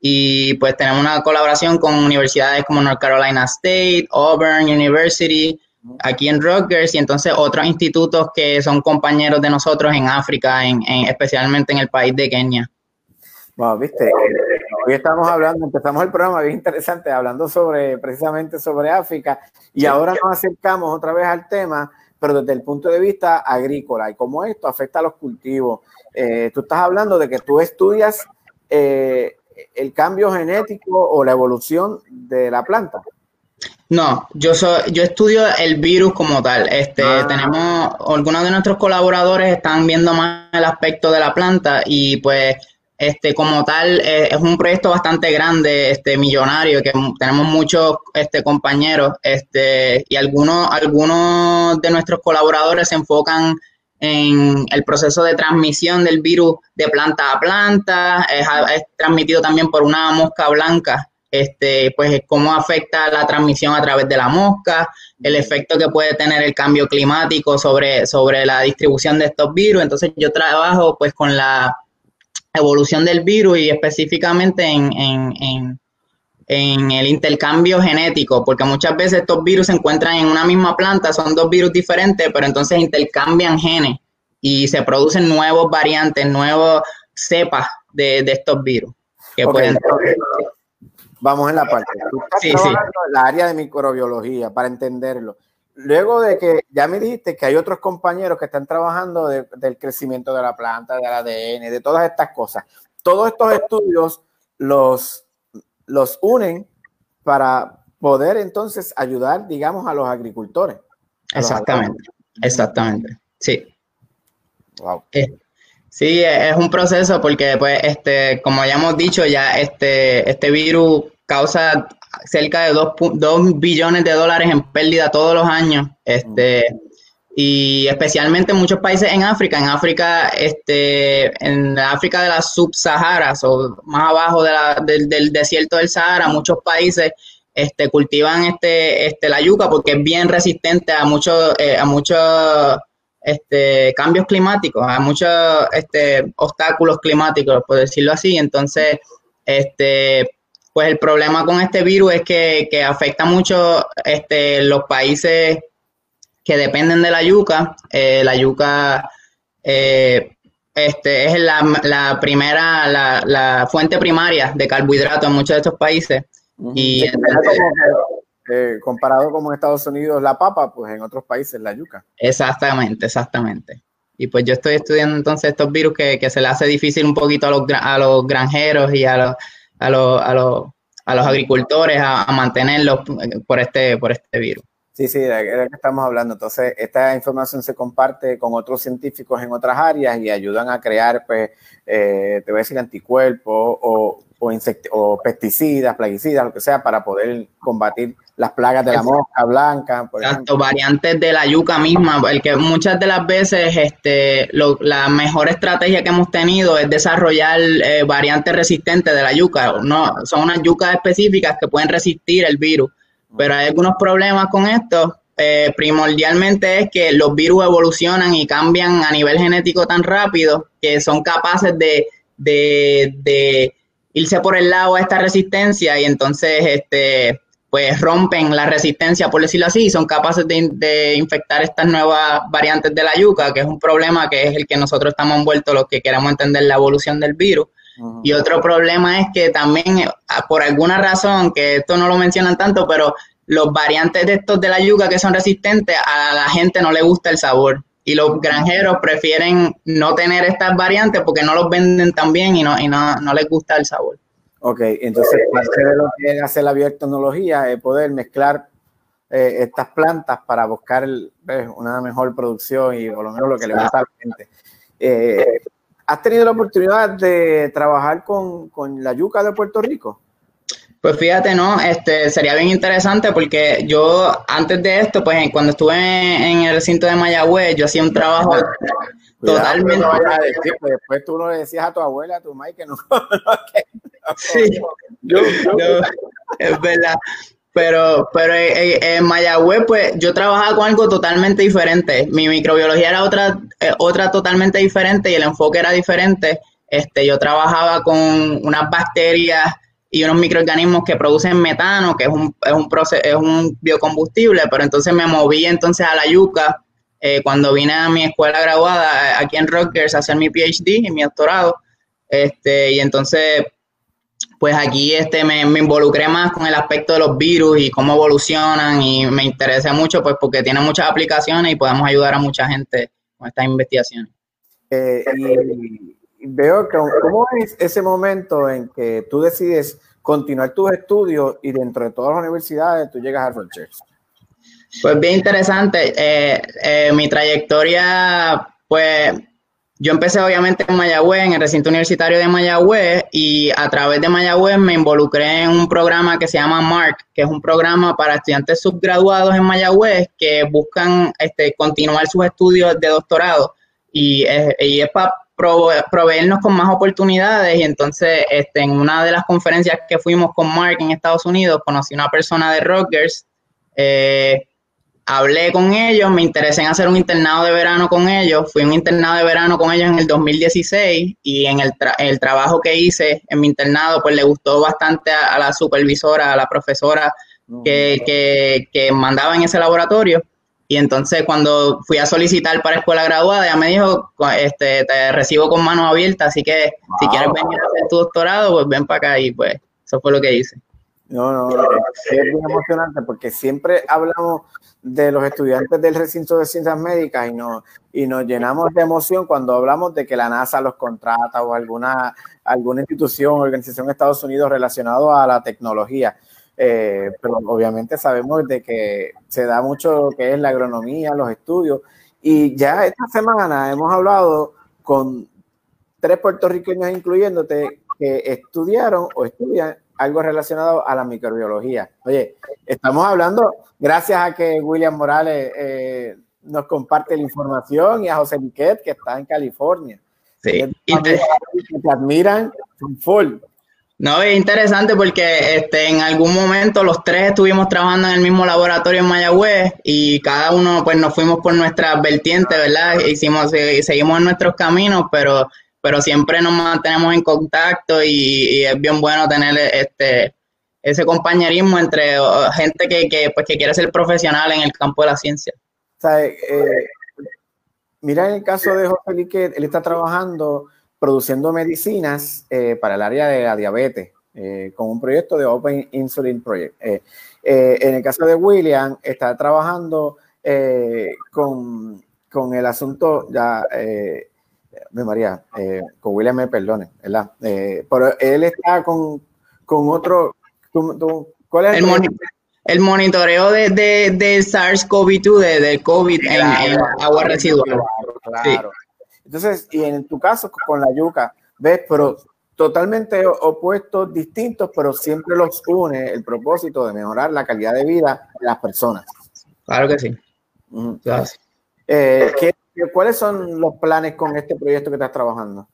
Y pues tenemos una colaboración con universidades como North Carolina State, Auburn University, aquí en Rutgers y entonces otros institutos que son compañeros de nosotros en África, en, especialmente en el país de Kenia. Bueno, viste, hoy estamos hablando, empezamos el programa bien interesante, hablando sobre precisamente sobre África y ahora nos acercamos otra vez al tema, pero desde el punto de vista agrícola y cómo esto afecta a los cultivos. Eh, tú estás hablando de que tú estudias eh, el cambio genético o la evolución de la planta. No, yo soy, yo estudio el virus como tal. Este, ah. tenemos algunos de nuestros colaboradores están viendo más el aspecto de la planta y pues este como tal eh, es un proyecto bastante grande, este millonario que tenemos muchos este compañeros, este y algunos algunos de nuestros colaboradores se enfocan en el proceso de transmisión del virus de planta a planta, es, es transmitido también por una mosca blanca este, pues cómo afecta la transmisión a través de la mosca, el efecto que puede tener el cambio climático sobre, sobre la distribución de estos virus. Entonces yo trabajo pues con la evolución del virus y específicamente en, en, en, el intercambio genético, porque muchas veces estos virus se encuentran en una misma planta, son dos virus diferentes, pero entonces intercambian genes y se producen nuevos variantes, nuevos cepas de, estos virus que pueden Vamos en la parte. sí, sí. en la área de microbiología para entenderlo. Luego de que ya me dijiste que hay otros compañeros que están trabajando del crecimiento de la planta, del ADN, de todas estas cosas. Todos estos estudios los, los unen para poder entonces ayudar, digamos, a los agricultores. exactamente, exactamente. Sí. Wow. Eh, Sí, es un proceso porque, pues, este, como ya hemos dicho, ya este, este virus causa cerca de 2, billones de dólares en pérdida todos los años. Este, y especialmente en muchos países en África. En África, este, en África de las subsaharas o más abajo de del, desierto del Sahara, muchos países este, cultivan este, este, la yuca porque es bien resistente a muchos, eh, a muchos este, cambios climáticos, hay muchos este, obstáculos climáticos, por decirlo así. Entonces, este, pues el problema con este virus es que, afecta mucho este, los países que dependen de la yuca. Eh, la yuca eh, este, es la, primera, la, fuente primaria de carbohidratos en muchos de estos países. Y eh, comparado como en Estados Unidos la papa, pues en otros países la yuca. Exactamente, exactamente. Y pues yo estoy estudiando entonces estos virus que, se le hace difícil un poquito a los, a los granjeros y a los, a los, a los, a los agricultores a, mantenerlos por este, por este virus. Sí, sí, de, de que estamos hablando. Entonces, esta información se comparte con otros científicos en otras áreas y ayudan a crear, pues, eh, te voy a decir, anticuerpos o, o, o pesticidas, plaguicidas, lo que sea, para poder combatir las plagas de la mosca blanca. Por Exacto, variantes de la yuca misma, el que muchas de las veces este, la mejor estrategia que hemos tenido es desarrollar eh, variantes resistentes de la yuca. No, son unas yucas específicas que pueden resistir el virus, pero hay algunos problemas con esto. Eh, primordialmente es que los virus evolucionan y cambian a nivel genético tan rápido que son capaces de, de, de irse por el lado a esta resistencia y entonces este pues rompen la resistencia, por decirlo así, y son capaces de, infectar estas nuevas variantes de la yuca, que es un problema que es el que nosotros estamos envueltos los que queremos entender la evolución del virus. Y otro problema es que también, eh, por alguna razón, que esto no lo mencionan tanto, pero los variantes de estos de la yuca que son resistentes, a la gente no le gusta el sabor. Y los granjeros prefieren no tener estas variantes porque no los venden tan bien y no, y no, no les gusta el sabor. Ok, entonces parte de lo que hace la biotecnología es poder mezclar eh, estas plantas para buscar una mejor producción y por lo menos lo que le gusta a la gente. Eh, ¿Has tenido la oportunidad de trabajar con, con, la yuca de Puerto Rico? Pues fíjate, no, este sería bien interesante porque yo antes de esto, pues cuando estuve en el recinto de Mayagüez, yo hacía un trabajo totalmente. Pues, después tú no le decías a tu abuela, a tu madre que no. (laughs) sí, es verdad. pero, pero en, Mayagüez, pues yo trabajaba con algo totalmente diferente. Mi microbiología era otra, eh, otra totalmente diferente y el enfoque era diferente. Este, yo trabajaba con unas bacterias y unos microorganismos que producen metano, que es un, es un, proceso, es un biocombustible, pero entonces me moví entonces a la yuca eh, cuando vine a mi escuela graduada eh, aquí en Rutgers a hacer mi PhD y mi doctorado. Este, y entonces, pues aquí este, me, involucré más con el aspecto de los virus y cómo evolucionan y me interesé mucho pues porque tiene muchas aplicaciones y podemos ayudar a mucha gente con estas investigaciones. Eh, y veo que cómo es ese momento en que tú decides continuar tus estudios y dentro de todas las universidades tú llegas a Rutgers. Pues bien interesante. Eh, eh, mi trayectoria, pues yo empecé obviamente en Mayagüez, en el recinto universitario de Mayagüez, y a través de Mayagüez me involucré en un programa que se llama MARC, que es un programa para estudiantes subgraduados en Mayagüez que buscan este, continuar sus estudios de doctorado. Y, y es para proveernos con más oportunidades. Y entonces, este, en una de las conferencias que fuimos con Mark en Estados Unidos, conocí una persona de Rutgers. Eh, hablé con ellos, me interesé en hacer un internado de verano con ellos, fui un internado de verano con ellos en el 2016 y en el, el trabajo que hice en mi internado, pues le gustó bastante a, la supervisora, a la profesora que, que, que, mandaba en ese laboratorio. Y entonces cuando fui a solicitar para escuela graduada, ella me dijo, este, te recibo con manos abiertas, así que si quieres venir a hacer tu doctorado, pues ven para acá y pues eso fue lo que hice. No, no, es bien emocionante porque siempre hablamos de los estudiantes del recinto de ciencias médicas y, no, y nos llenamos de emoción cuando hablamos de que la NASA los contrata o alguna, alguna institución organización de Estados Unidos relacionado a la tecnología. Eh, pero obviamente sabemos de que se da mucho lo que es la agronomía, los estudios. Y ya esta semana hemos hablado con tres puertorriqueños, incluyéndote, que estudiaron o estudian algo relacionado a la microbiología. Oye, estamos hablando, gracias a que William Morales eh, nos comparte la información y a José Miquet, que está en California. Sí, y te, admiran full. No, es interesante porque este, en algún momento los tres estuvimos trabajando en el mismo laboratorio en Mayagüez y cada uno pues nos fuimos por nuestras vertientes, ¿verdad? Hicimos, seguimos en nuestros caminos, pero pero siempre nos mantenemos en contacto y, es bien bueno tener este ese compañerismo entre gente que, que, pues, que quiere ser profesional en el campo de la ciencia. Eh, mira en el caso de José Liquet, él está trabajando produciendo medicinas eh, para el área de la diabetes, eh, con un proyecto de Open Insulin Project. en el caso de William, está trabajando con, con, el asunto ya María, eh, con William me perdone, ¿verdad? Eh, pero él está con, con otro, ¿cuál es el, el, monitoreo de, de, de SARS-CoV-2, de, del COVID en, agua residual. Claro, Entonces, y en tu caso con la yuca, ves, pero totalmente opuestos, distintos, pero siempre los une el propósito de mejorar la calidad de vida de las personas. Claro que sí. Eh, ¿qué, ¿Cuáles son los planes con este proyecto que estás trabajando?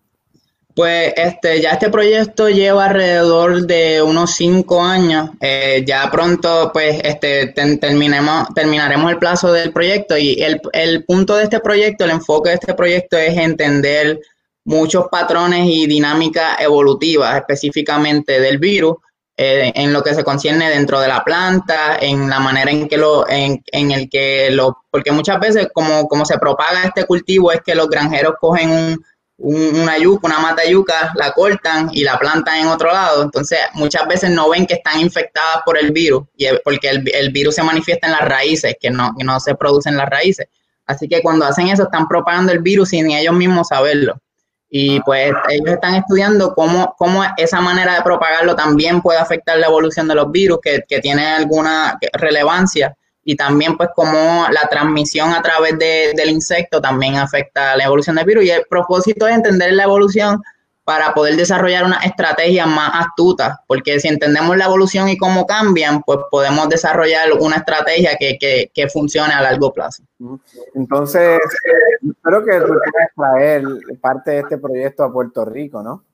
Pues este, ya este proyecto lleva alrededor de unos cinco años. Eh, ya pronto, pues, este, terminemos, terminaremos el plazo del proyecto y el, el punto de este proyecto, el enfoque de este proyecto es entender muchos patrones y dinámicas evolutivas específicamente del virus eh, en lo que se concierne dentro de la planta, en la manera en que lo, en, en el que lo, porque muchas veces como, como se propaga este cultivo es que los granjeros cogen un, una yuca, una mata yuca, la cortan y la plantan en otro lado. Entonces, muchas veces no ven que están infectadas por el virus, y porque el, el virus se manifiesta en las raíces, que no, que no se producen las raíces. Así que cuando hacen eso, están propagando el virus sin ellos mismos saberlo. Y pues ellos están estudiando cómo, cómo esa manera de propagarlo también puede afectar la evolución de los virus, que, que tiene alguna relevancia, y también pues cómo la transmisión a través de, del insecto también afecta la evolución del virus. Y el propósito es entender la evolución para poder desarrollar una estrategia más astuta, porque si entendemos la evolución y cómo cambian, pues podemos desarrollar una estrategia que, que, que funcione a largo plazo. Entonces, espero que tú quieras traer parte de este proyecto a Puerto Rico, ¿no?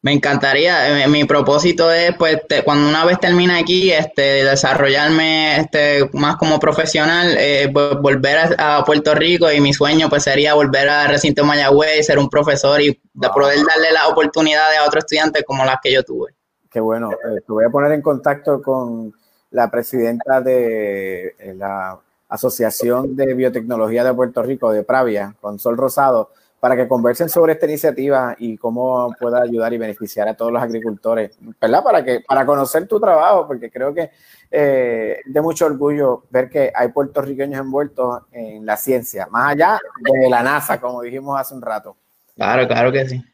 Me encantaría, eh, mi propósito es, pues, cuando una vez termine aquí, este, desarrollarme este, más como profesional, eh, volver a, Puerto Rico y mi sueño, pues, sería volver al recinto Mayagüez, ser un profesor y poder darle las oportunidades a otros estudiantes como las que yo tuve. Qué bueno, eh, te voy a poner en contacto con la presidenta de la Asociación de Biotecnología de Puerto Rico, de Pravia, con Sol Rosado, para que conversen sobre esta iniciativa y cómo pueda ayudar y beneficiar a todos los agricultores, ¿verdad? Para, que, para conocer tu trabajo, porque creo que eh, de mucho orgullo ver que hay puertorriqueños envueltos en la ciencia, más allá de la NASA, como dijimos hace un rato. Claro, claro que sí.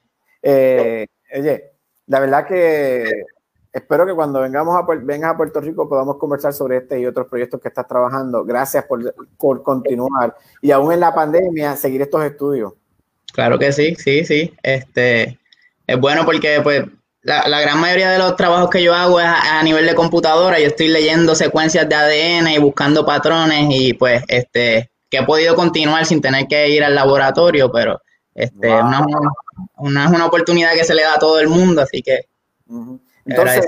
Eh, oye, la verdad que espero que cuando vengamos a, vengas a Puerto Rico podamos conversar sobre este y otros proyectos que estás trabajando. Gracias por, por continuar y aún en la pandemia seguir estos estudios. Claro que sí, sí, sí. Este, es bueno porque pues la, la, gran mayoría de los trabajos que yo hago es a, nivel de computadora. Yo estoy leyendo secuencias de ADN y buscando patrones y pues este que he podido continuar sin tener que ir al laboratorio, pero este una, una, es una oportunidad que se le da a todo el mundo, así que entonces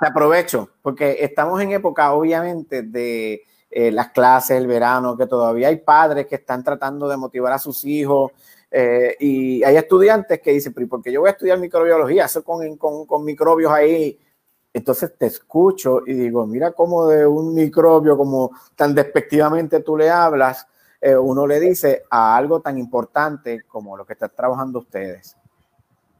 te aprovecho porque estamos en época obviamente de eh, las clases, el verano, que todavía hay padres que están tratando de motivar a sus hijos eh, y hay estudiantes que dicen, pero ¿por qué yo voy a estudiar microbiología? Eso con, con, con, microbios ahí. Entonces te escucho y digo, mira cómo de un microbio, como tan despectivamente tú le hablas, eh, uno le dice a algo tan importante como lo que están trabajando ustedes.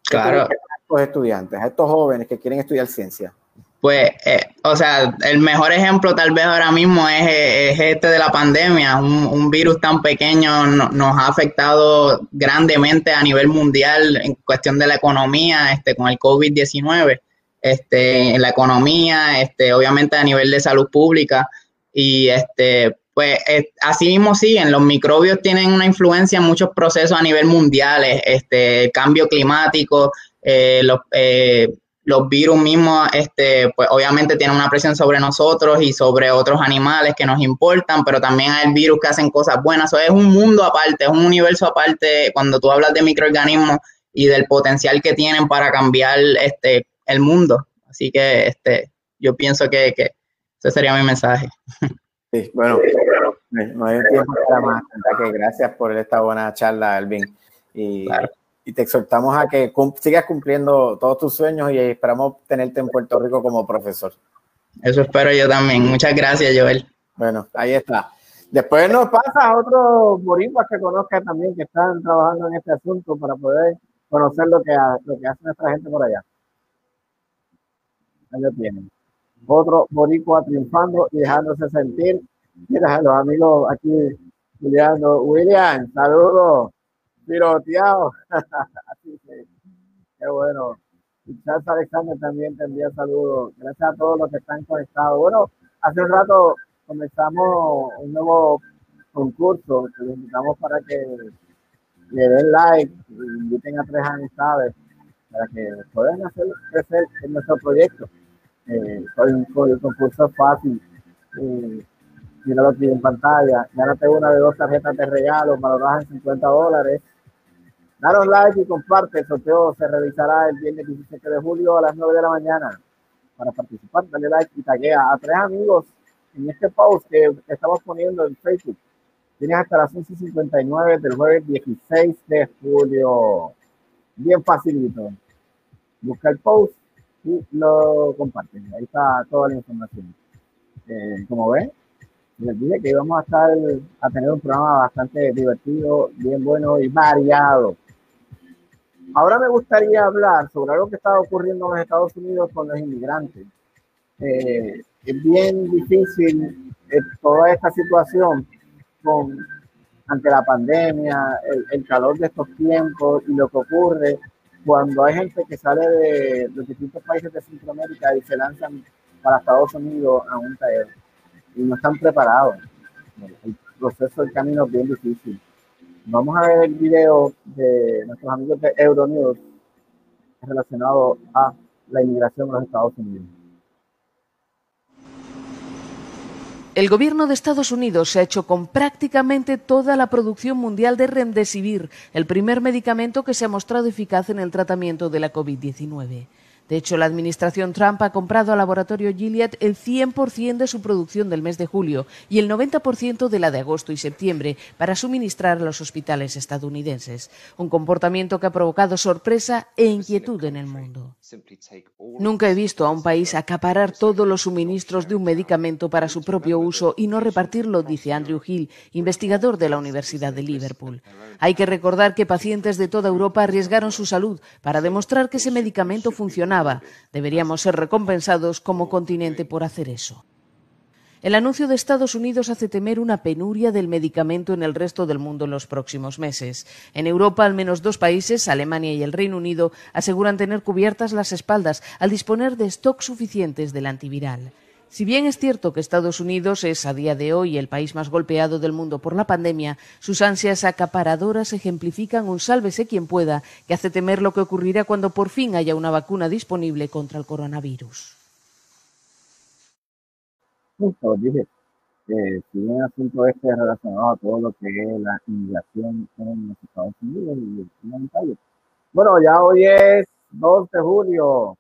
Claro. A estos estudiantes, a estos jóvenes que quieren estudiar ciencia. Pues, eh, o sea, el mejor ejemplo tal vez ahora mismo es, este de la pandemia. Un, virus tan pequeño nos ha afectado grandemente a nivel mundial en cuestión de la economía, este, con el COVID-19, este, en la economía, este, obviamente a nivel de salud pública. Y este, pues así mismo siguen, los microbios tienen una influencia en muchos procesos a nivel mundial, este, el cambio climático, eh, los... Eh, los virus mismos, este, pues obviamente tienen una presión sobre nosotros y sobre otros animales que nos importan, pero también hay virus que hacen cosas buenas. Eso es un mundo aparte, es un universo aparte cuando tú hablas de microorganismos y del potencial que tienen para cambiar este, el mundo. Así que este, yo pienso que, que ese sería mi mensaje. Sí, bueno, no hay tiempo para más. Gracias por esta buena charla, Alvin. Y y te exhortamos a que sigas cumpliendo todos tus sueños y esperamos tenerte en Puerto Rico como profesor. Eso espero yo también. Muchas gracias, Joel. Bueno, ahí está. Después nos pasa a otros boricuas que conozca también que están trabajando en este asunto para poder conocer lo que, lo que hace nuestra gente por allá. Ahí lo tienen. Otro boricua triunfando y dejándose sentir. Mira, los amigos aquí, William, William, saludos piroteado. (laughs) Así que, qué bueno. Charles Alexander también te envía saludos. Gracias a todos los que están conectados. Bueno, hace un rato comenzamos un nuevo concurso que les invitamos para que le den like inviten a tres amistades para que puedan hacer crecer en nuestro proyecto. Eh, el concurso es fácil. Eh, míralo aquí en pantalla. Gánate una de dos tarjetas de regalo valoradas en 50 dólares Daros like y comparte. El sorteo se realizará el viernes 17 de julio a las 9 de la mañana. Para participar, dale like y taguea a tres amigos en este post que estamos poniendo en Facebook. Tienes hasta las 11.59 del jueves 16 de julio. Bien facilito. Busca el post y lo comparten. Ahí está toda la información. Eh, como ven, les dije que íbamos a estar a tener un programa bastante divertido, bien bueno y variado. Ahora me gustaría hablar sobre algo que está ocurriendo en los Estados Unidos con los inmigrantes. Eh, es bien difícil eh, toda esta situación ante la pandemia, el, calor de estos tiempos y lo que ocurre cuando hay gente que sale de, los distintos países de Centroamérica y se lanzan para Estados Unidos a un taller y no están preparados. El proceso del camino es bien difícil. Vamos a ver el video de nuestros amigos de Euronews relacionado a la inmigración en los Estados Unidos. El gobierno de Estados Unidos se ha hecho con prácticamente toda la producción mundial de Remdesivir, el primer medicamento que se ha mostrado eficaz en el tratamiento de la COVID-19. De hecho, la administración Trump ha comprado al laboratorio Gilead el 100% de su producción del mes de julio y el 90% de la de agosto y septiembre para suministrar a los hospitales estadounidenses, un comportamiento que ha provocado sorpresa e inquietud en el mundo. Nunca he visto a un país acaparar todos los suministros de un medicamento para su propio uso y no repartirlo, dice Andrew Hill, investigador de la Universidad de Liverpool. Hay que recordar que pacientes de toda Europa arriesgaron su salud para demostrar que ese medicamento funcionaba Deberíamos ser recompensados como continente por hacer eso. El anuncio de Estados Unidos hace temer una penuria del medicamento en el resto del mundo en los próximos meses. En Europa, al menos dos países, Alemania y el Reino Unido, aseguran tener cubiertas las espaldas al disponer de stock suficientes del antiviral. Si bien es cierto que Estados Unidos es a día de hoy el país más golpeado del mundo por la pandemia, sus ansias acaparadoras ejemplifican un sálvese quien pueda que hace temer lo que ocurrirá cuando por fin haya una vacuna disponible contra el coronavirus. Justo, dije, eh, si bien el asunto este es relacionado a todo lo que es la inmigración en los Estados Unidos y Bueno, ya hoy es 2 de julio,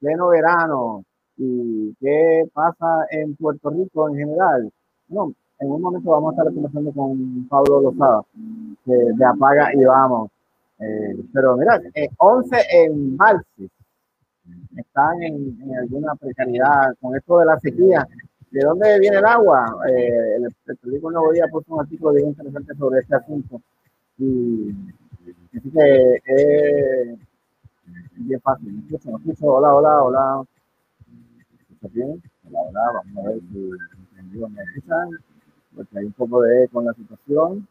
pleno verano, y qué pasa en Puerto Rico en general. Bueno, en un momento vamos a estar conversando con Pablo Lozada de, Apaga y Vamos. Eh, pero mira, 11 eh, en Balsi están en, alguna precariedad con esto de la sequía. ¿De dónde viene el agua? Eh, el, periódico Nuevo Día puso un artículo bien interesante sobre este asunto. Y así que es bien fácil. Hola, hola, hola bien, la verdad, vamos a ver si amigos me escuchan, porque hay un poco de eco en la situación.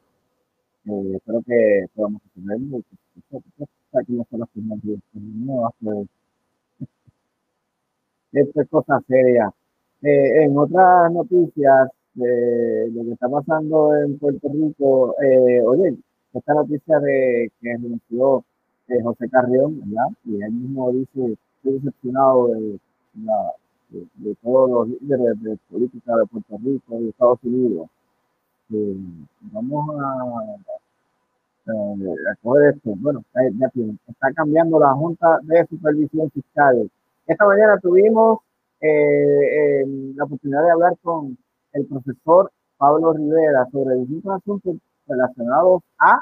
Eh, espero que podamos resolverlo. Aquí no son las primeras no hace (laughs) esto es cosa seria. Eh, en otras noticias de lo que está pasando en Puerto Rico, eh, oye, esta noticia de que renunció eh, José Carrión, ¿verdad? Y él mismo dice, estoy decepcionado de la, de, todos los líderes de política de Puerto Rico y Estados Unidos. vamos a, a, coger esto. Bueno, ya está cambiando la Junta de Supervisión Fiscal. Esta mañana tuvimos eh, la oportunidad de hablar con el profesor Pablo Rivera sobre distintos asuntos relacionados a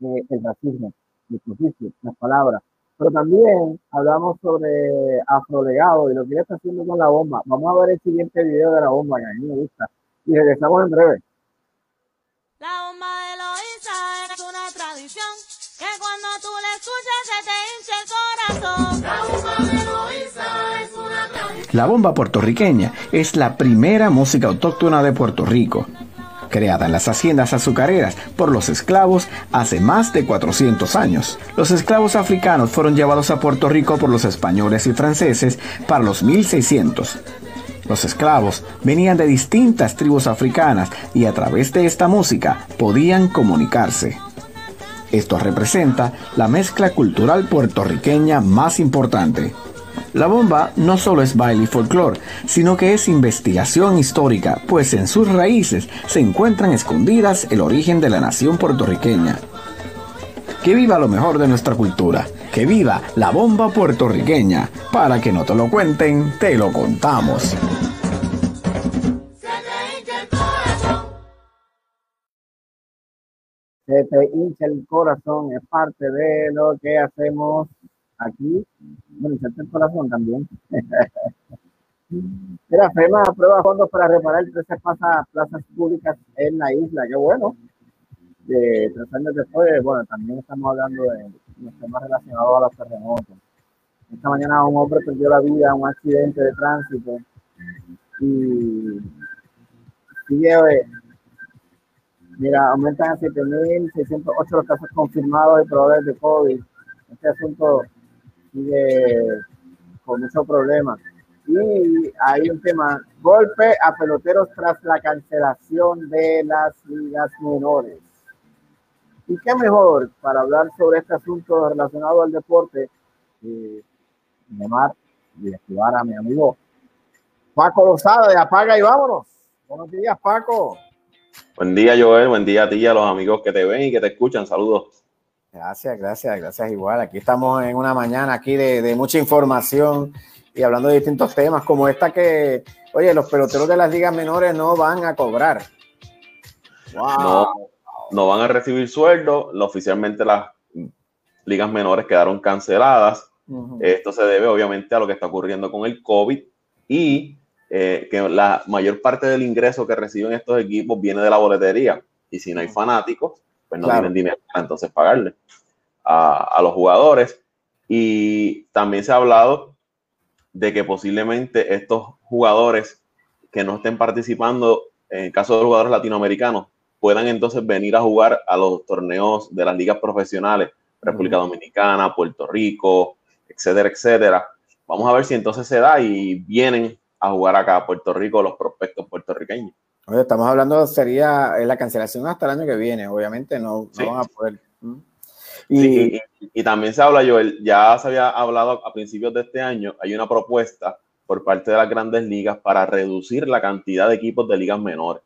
eh, el racismo, el juicio, las palabras, pero también hablamos sobre afrolegado y lo que ella está haciendo con la bomba. Vamos a ver el siguiente video de la bomba, que a mí me gusta. Y regresamos en breve. La bomba de Loisa es una tradición que cuando tú la escuchas se te hincha el corazón. La bomba de Loisa es una tradición. La bomba puertorriqueña es la primera música autóctona de Puerto Rico creada en las haciendas azucareras por los esclavos hace más de 400 años. Los esclavos africanos fueron llevados a Puerto Rico por los españoles y franceses para los 1600. Los esclavos venían de distintas tribus africanas y a través de esta música podían comunicarse. Esto representa la mezcla cultural puertorriqueña más importante. La bomba no solo es baile y folclore, sino que es investigación histórica, pues en sus raíces se encuentran escondidas el origen de la nación puertorriqueña. Que viva lo mejor de nuestra cultura, que viva la bomba puertorriqueña. Para que no te lo cuenten, te lo contamos. Se te hincha el corazón, es parte de lo que hacemos aquí, bueno, el corazón también. (laughs) Mira, FEMA aprueba fondos para reparar 13 plazas, públicas en la isla, qué bueno. Tres años después, bueno, también estamos hablando de los temas relacionados a los terremotos. Esta mañana un hombre perdió la vida en un accidente de tránsito y sigue, mira, aumentan a 7.608 los casos confirmados y probables de COVID. Este asunto sigue con muchos problemas. Y hay un tema, golpe a peloteros tras la cancelación de las ligas menores. Y qué mejor para hablar sobre este asunto relacionado al deporte, eh, llamar y activar a mi amigo Paco Lozada de Apaga y vámonos. Buenos días, Paco. Buen día, Joel. Buen día a ti y a los amigos que te ven y que te escuchan. Saludos. Gracias, gracias, gracias igual. Aquí estamos en una mañana aquí de, mucha información y hablando de distintos temas como esta que, oye, los peloteros de las ligas menores no van a cobrar. No, no van a recibir sueldo. Oficialmente las ligas menores quedaron canceladas. Esto se debe obviamente a lo que está ocurriendo con el COVID y eh, que la mayor parte del ingreso que reciben estos equipos viene de la boletería. Y si no hay fanáticos, pues no tienen dinero para entonces pagarle a, los jugadores. Y también se ha hablado de que posiblemente estos jugadores que no estén participando, en el caso de los jugadores latinoamericanos, puedan entonces venir a jugar a los torneos de las ligas profesionales, República Dominicana, Puerto Rico, etcétera, etcétera. Vamos a ver si entonces se da y vienen a jugar acá a Puerto Rico los prospectos puertorriqueños. Estamos hablando, sería la cancelación hasta el año que viene, obviamente no, van a poder. Y, y, también se habla, Joel, ya se había hablado a principios de este año, hay una propuesta por parte de las grandes ligas para reducir la cantidad de equipos de ligas menores.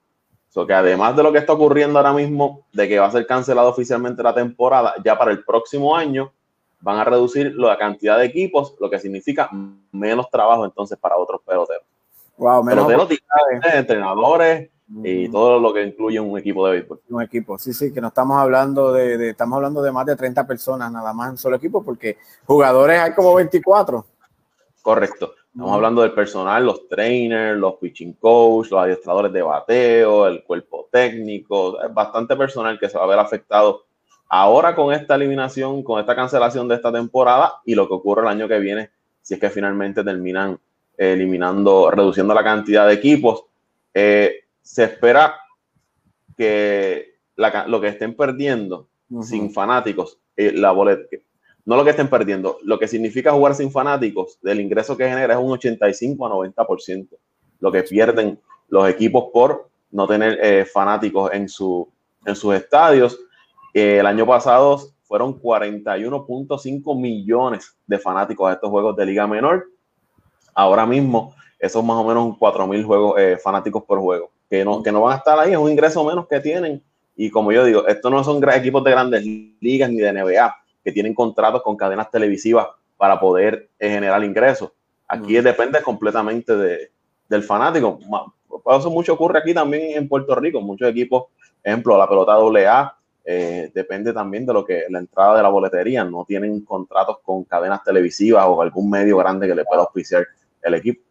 So que además de lo que está ocurriendo ahora mismo, de que va a ser cancelada oficialmente la temporada, ya para el próximo año van a reducir la cantidad de equipos, lo que significa menos trabajo entonces para otros peloteros. Wow, menos peloteros, entrenadores y todo lo que incluye un equipo de béisbol. Un equipo, sí, sí, que no estamos hablando de, estamos hablando de más de 30 personas nada más en un solo equipo, porque jugadores hay como 24. Correcto. Estamos hablando del personal, los trainers, los pitching coach, los adiestradores de bateo, el cuerpo técnico, es bastante personal que se va a ver afectado Ahora con esta eliminación, con esta cancelación de esta temporada y lo que ocurre el año que viene, si es que finalmente terminan eliminando, reduciendo la cantidad de equipos, eh, se espera que lo que estén perdiendo sin fanáticos, eh, la boleta, no lo que estén perdiendo, lo que significa jugar sin fanáticos, del ingreso que genera es un 85 a 90%, lo que pierden los equipos por no tener eh, fanáticos en, su, en sus estadios el año pasado fueron 41.5 millones de fanáticos a estos juegos de Liga Menor. Ahora mismo, esos más o menos 4.000 juegos eh, fanáticos por juego, que no, que no van a estar ahí, es un ingreso menos que tienen. Y como yo digo, estos no son equipos de grandes ligas ni de NBA, que tienen contratos con cadenas televisivas para poder eh, generar ingresos. Aquí mm. depende completamente de, del fanático. Por eso mucho ocurre aquí también en Puerto Rico. Muchos equipos, ejemplo, la pelota AA, eh, depende también de lo que la entrada de la boletería. No tienen contratos con cadenas televisivas o algún medio grande que le pueda auspiciar el equipo.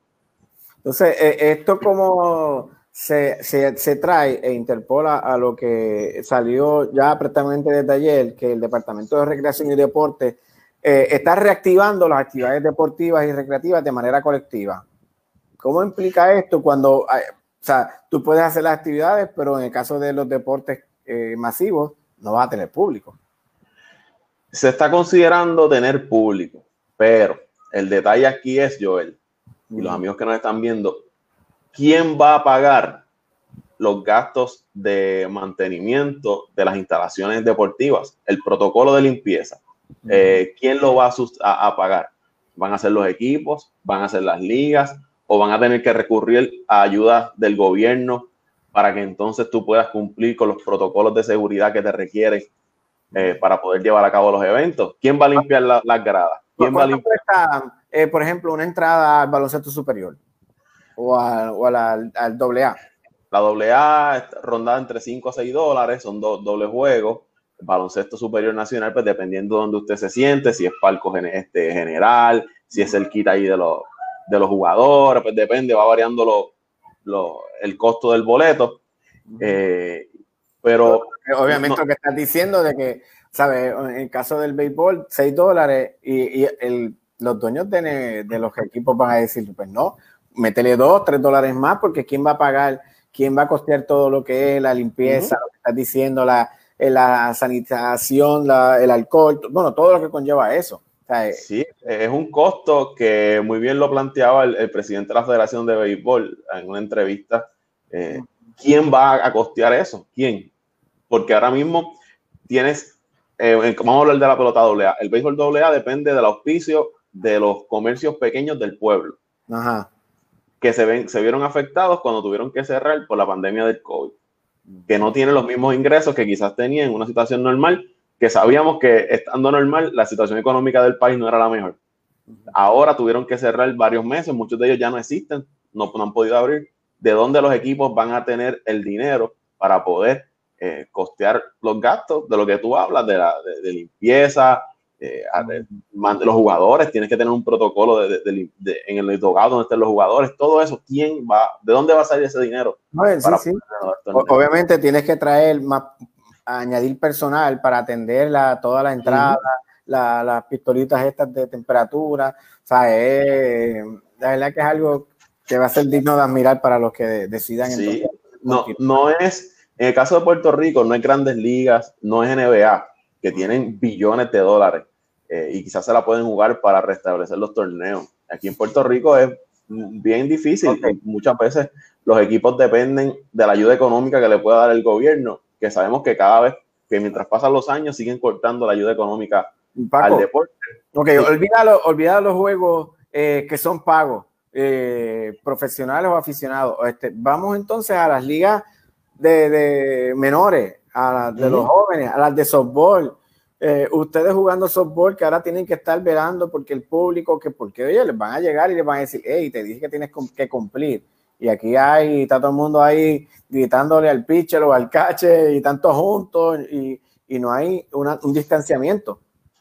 Entonces, eh, esto como se, se, trae e interpola a lo que salió ya prácticamente desde ayer, que el Departamento de Recreación y Deporte eh, está reactivando las actividades deportivas y recreativas de manera colectiva. ¿Cómo implica esto cuando, o sea, tú puedes hacer las actividades, pero en el caso de los deportes masivos, no va a tener público. Se está considerando tener público, pero el detalle aquí es, Joel, y los amigos que nos están viendo, ¿quién va a pagar los gastos de mantenimiento de las instalaciones deportivas? El protocolo de limpieza. Eh, ¿Quién lo va a, a, pagar? ¿Van a ser los equipos? ¿Van a ser las ligas? ¿O van a tener que recurrir a ayuda del gobierno para que entonces tú puedas cumplir con los protocolos de seguridad que te requieren eh, para poder llevar a cabo los eventos. ¿Quién va a limpiar las gradas? ¿Quién va a limpiar? Eh, por ejemplo, una entrada al baloncesto superior o, al, al AA? La AA rondada entre 5 a 6 dólares, son dos dobles juegos. El baloncesto superior nacional, pues dependiendo de donde usted se siente, si es palco este, general, si es el kit ahí de los, de los jugadores, pues depende, va variando lo, el costo del boleto. Eh, pero. Obviamente lo que estás diciendo de que, ¿sabes? En el caso del béisbol, 6 dólares y, el, los dueños de, de, los equipos van a decir, pues no, métele 2, 3 dólares más, porque ¿quién va a pagar? ¿Quién va a costear todo lo que es la limpieza, lo que estás diciendo, la, la sanitización, la, el alcohol, bueno, todo lo que conlleva eso? Eh, sí, es un costo que muy bien lo planteaba el, presidente de la Federación de Béisbol en una entrevista. Eh, ¿Quién va a costear eso? ¿Quién? Porque ahora mismo tienes, eh, vamos a hablar de la pelota AA. El béisbol AA depende del auspicio de los comercios pequeños del pueblo. Ajá. que se, ven, se vieron afectados cuando tuvieron que cerrar por la pandemia del COVID, que no tienen los mismos ingresos que quizás tenían en una situación normal, que sabíamos que estando normal la situación económica del país no era la mejor. Ahora tuvieron que cerrar varios meses, muchos de ellos ya no existen, no, han podido abrir. ¿De dónde los equipos van a tener el dinero para poder eh, costear los gastos de lo que tú hablas, de, la, de limpieza, eh, los jugadores, tienes que tener un protocolo de, en el dogado donde estén los jugadores, todo eso, ¿quién va, de dónde va a salir ese dinero? Obviamente tienes que traer más, añadir personal para atender la, toda la entrada, las pistolitas estas de temperatura, o sea, la verdad que es algo que va a ser digno de admirar para los que decidan. no, no es, en el caso de Puerto Rico, no es grandes ligas, no es NBA, que tienen billones de dólares eh, y quizás se la pueden jugar para restablecer los torneos. Aquí en Puerto Rico es bien difícil. Muchas veces los equipos dependen de la ayuda económica que le pueda dar el gobierno, que sabemos que cada vez que mientras pasan los años siguen cortando la ayuda económica al deporte. Ok, olvídalo, los juegos eh, que son pagos, eh, profesionales o aficionados. Este, vamos entonces a las ligas de, de menores, a las de los jóvenes, a las de softball. Eh, ustedes jugando softball que ahora tienen que estar velando porque el público, que porque oye, les van a llegar y les van a decir, hey, te dije que tienes que cumplir. Y aquí hay, está todo el mundo ahí gritándole al pitcher o al cache y tanto juntos y, y no hay un distanciamiento.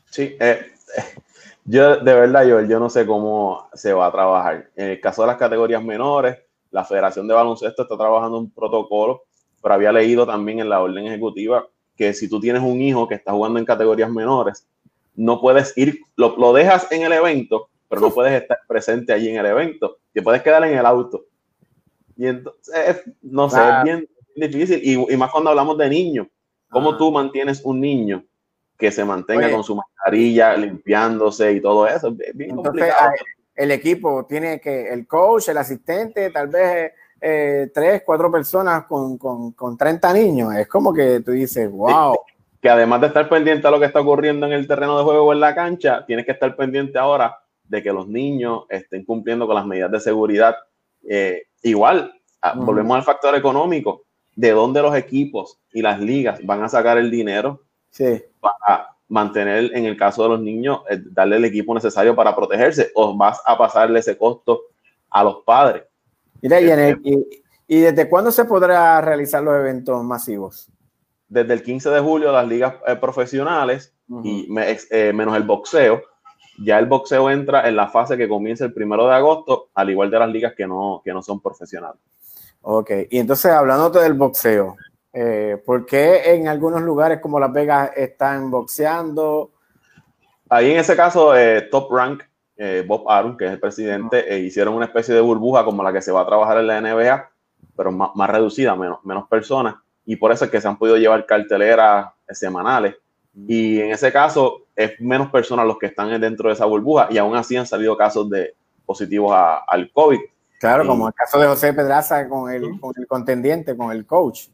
Sí, eh, (laughs) yo de verdad, yo, yo no sé cómo se va a trabajar. En el caso de las categorías menores, la Federación de Baloncesto está trabajando un protocolo pero había leído también en la orden ejecutiva que si tú tienes un hijo que está jugando en categorías menores, no puedes ir, lo, lo dejas en el evento, pero no puedes estar presente allí en el evento, te puedes quedar en el auto. Y entonces, no sé, es bien difícil, y, y, más cuando hablamos de niños, ¿cómo ah. tú mantienes un niño que se mantenga con su mascarilla, limpiándose y todo eso? Es bien complicado. El equipo tiene que, el coach, el asistente, tal vez eh, tres, cuatro personas con, con, con, 30 niños. Es como que tú dices, wow. Que además de estar pendiente a lo que está ocurriendo en el terreno de juego o en la cancha, tienes que estar pendiente ahora de que los niños estén cumpliendo con las medidas de seguridad. Eh, igual, volvemos al factor económico. ¿De dónde los equipos y las ligas van a sacar el dinero sí. para mantener, en el caso de los niños, eh, darle el equipo necesario para protegerse? ¿O vas a pasarle ese costo a los padres? Y, desde cuándo se podrá realizar los eventos masivos? Desde el 15 de julio las ligas eh, profesionales y eh, menos el boxeo. Ya el boxeo entra en la fase que comienza el primero de agosto, al igual de las ligas que no, que no son profesionales. Ok, y entonces hablando del boxeo, eh, ¿por qué en algunos lugares como Las Vegas están boxeando? Ahí en ese caso, Top Rank eh, Bob Arum, que es el presidente, e hicieron una especie de burbuja como la que se va a trabajar en la NBA, pero más, reducida, menos, menos personas, y por eso es que se han podido llevar carteleras semanales. Y en ese caso es menos personas los que están dentro de esa burbuja y aún así han salido casos de positivos al COVID. Claro, como el caso de José Pedraza con el, con el contendiente, con el coach.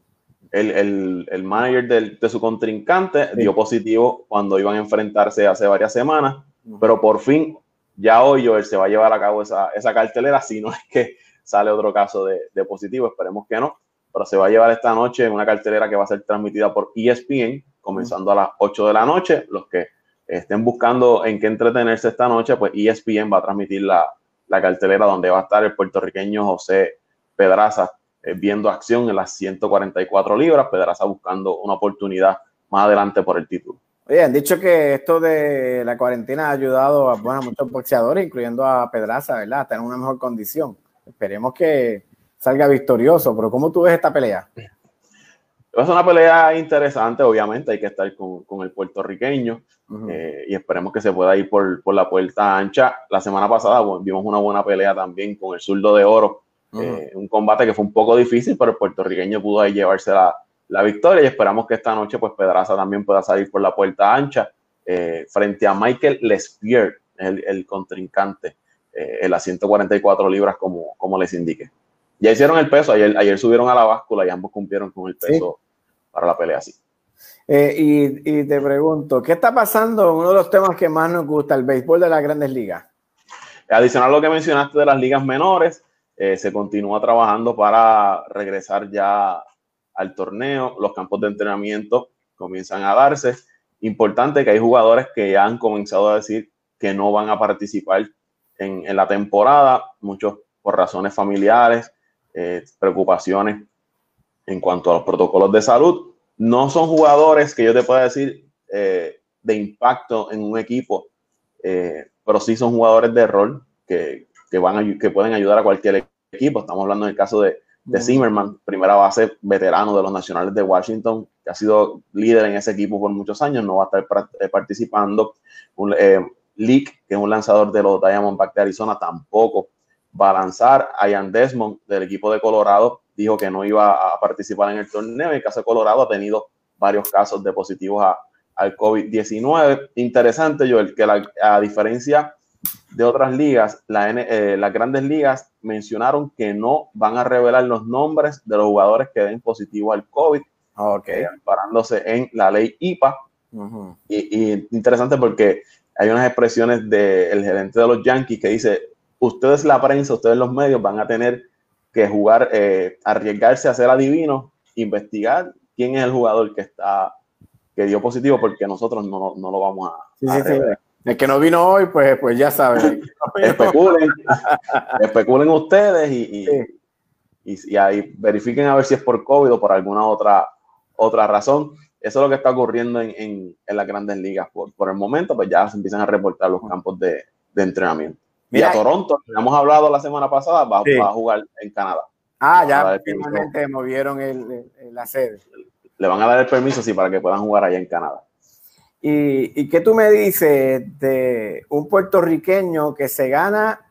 El, el, el manager de su contrincante dio positivo cuando iban a enfrentarse hace varias semanas, pero por fin ya hoy Joel se va a llevar a cabo esa, esa cartelera, si no es que sale otro caso de, de, positivo, esperemos que no, pero se va a llevar esta noche una cartelera que va a ser transmitida por ESPN, comenzando a las 8 de la noche. Los que estén buscando en qué entretenerse esta noche, pues ESPN va a transmitir la, la cartelera donde va a estar el puertorriqueño José Pedraza eh, viendo acción en las 144 libras, Pedraza buscando una oportunidad más adelante por el título. Oye, han dicho que esto de la cuarentena ha ayudado a, bueno, muchos boxeadores, incluyendo a Pedraza, ¿verdad? A tener una mejor condición. Esperemos que salga victorioso, pero ¿cómo tú ves esta pelea? Es una pelea interesante, obviamente, hay que estar con, con el puertorriqueño eh, y esperemos que se pueda ir por, por, la puerta ancha. La semana pasada vimos una buena pelea también con el zurdo de oro, eh, un combate que fue un poco difícil, pero el puertorriqueño pudo ahí llevarse la, la victoria y esperamos que esta noche pues Pedraza también pueda salir por la puerta ancha eh, frente a Michael Lespierre, el, el contrincante eh, en las 144 libras como, como les indique. Ya hicieron el peso, ayer, ayer subieron a la báscula y ambos cumplieron con el peso para la pelea así. Eh, y, y, te pregunto, ¿qué está pasando? Uno de los temas que más nos gusta, el béisbol de las grandes ligas. Adicional a lo que mencionaste de las ligas menores, eh, se continúa trabajando para regresar ya al torneo. Los campos de entrenamiento comienzan a darse. Importante que hay jugadores que ya han comenzado a decir que no van a participar en, en la temporada, muchos por razones familiares, eh, preocupaciones en cuanto a los protocolos de salud. No son jugadores que yo te pueda decir eh, de impacto en un equipo, eh, pero sí son jugadores de rol que, que, van que pueden ayudar a cualquier equipo. Estamos hablando en el caso de, de Zimmerman, primera base veterano de los Nacionales de Washington, que ha sido líder en ese equipo por muchos años, no va a estar participando. Un, Leak, que es un lanzador de los Diamondbacks de Arizona, tampoco va a lanzar. Ian Desmond, del equipo de Colorado, dijo que no iba a participar en el torneo. El caso de Colorado ha tenido varios casos de positivos a, al COVID-19. Interesante, Joel, que la, a diferencia de otras ligas, la eh, las grandes ligas mencionaron que no van a revelar los nombres de los jugadores que den positivo al COVID, okay. parándose en la ley IPA. y, y, interesante porque hay unas expresiones del gerente de los Yankees que dice, ustedes la prensa, ustedes los medios van a tener que jugar, eh, arriesgarse a ser adivinos, investigar quién es el jugador que está, que dio positivo, porque nosotros no, no lo vamos a, sí, sí, El que no vino hoy, pues, pues ya saben. (laughs) especulen, especulen ustedes y, y, y, ahí verifiquen a ver si es por COVID o por alguna otra, otra razón. Eso es lo que está ocurriendo en, en, en las grandes ligas. Por, por, el momento, pues ya se empiezan a reportar los campos de, de entrenamiento. Mira, y a Toronto, que hemos hablado la semana pasada, va, sí. va a jugar en Canadá. Ah, ya finalmente movieron el, el, la sede. Le van a dar el permiso, sí, para que puedan jugar allá en Canadá. ¿Y, ¿Y qué tú me dices de un puertorriqueño que se gana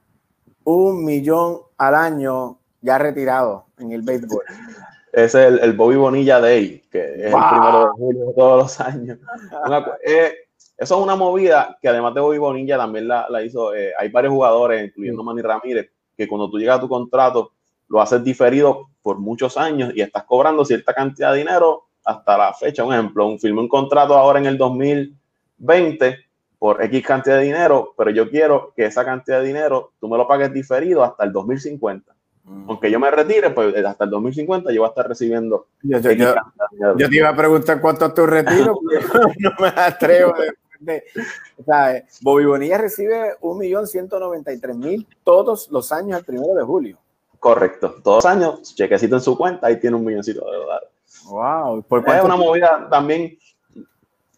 un millón al año ya retirado en el béisbol? (laughs) es el, el, Bobby Bonilla Day, que es wow. el primero de julio de todos los años. Una, (laughs) eh, eso es una movida que además de Bobby Bonilla también la, la hizo, eh, hay varios jugadores, incluyendo Manny Ramírez, que cuando tú llegas a tu contrato lo haces diferido por muchos años y estás cobrando cierta cantidad de dinero hasta la fecha. Un ejemplo, un firme un contrato ahora en el 2020 por X cantidad de dinero, pero yo quiero que esa cantidad de dinero tú me lo pagues diferido hasta el 2050 aunque yo me retire, pues hasta el 2050 yo voy a estar recibiendo. Yo, yo, yo, yo te iba a preguntar cuánto es tu retiro, (laughs) (laughs) no me atrevo. De, de, o sea, Bobby Bonilla recibe 1.193.000 todos los años el primero de julio. Correcto, todos los años, chequecito en su cuenta, ahí tiene un milloncito de dólares. Wow, ¿por es una movida también,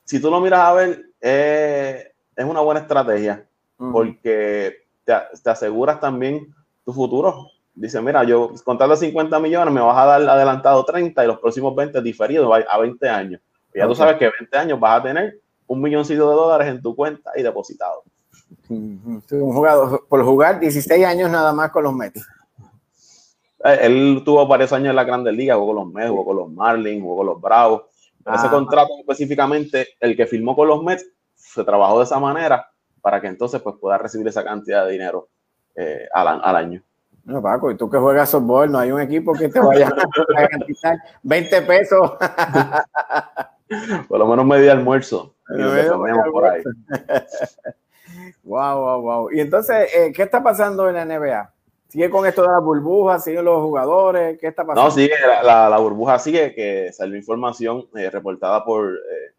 si tú lo miras a ver, eh, es una buena estrategia, mm. porque te, te aseguras también tu futuro dice, mira, yo contrato 50 millones, me vas a dar adelantado 30 y los próximos 20 diferidos a 20 años. Y ya okay. tú sabes que 20 años vas a tener un milloncito de dólares en tu cuenta y depositado. Un jugador, por jugar 16 años nada más con los Mets. Eh, él tuvo varios años en la Grandes Ligas, jugó con los Mets, jugó con los Marlins, jugó con los Bravos. Ah. Ese contrato específicamente, el que firmó con los Mets, se trabajó de esa manera para que entonces pues, pueda recibir esa cantidad de dinero eh, al, al año. No, Paco, y tú que juegas softball, no hay un equipo que te vaya a garantizar 20 pesos. (laughs) Por lo menos medio almuerzo. por ahí. wow, wow, wow. Y entonces, eh, ¿qué está pasando en la NBA? ¿Sigue con esto de las burbujas? ¿Siguen los jugadores? ¿Qué está pasando? No, sigue, la, la, la burbuja sigue, que salió información eh, reportada por eh,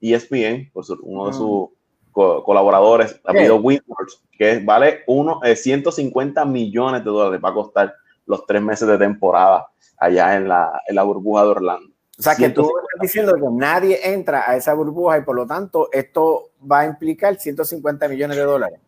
ESPN, por su, uno de sus co colaboradores, apellido Whitworth, que vale uno, eh, 150 millones de dólares, va a costar los tres meses de temporada allá en la, en la burbuja de Orlando. O sea, que tú estás diciendo que nadie entra a esa burbuja y por lo tanto esto va a implicar 150 millones de dólares.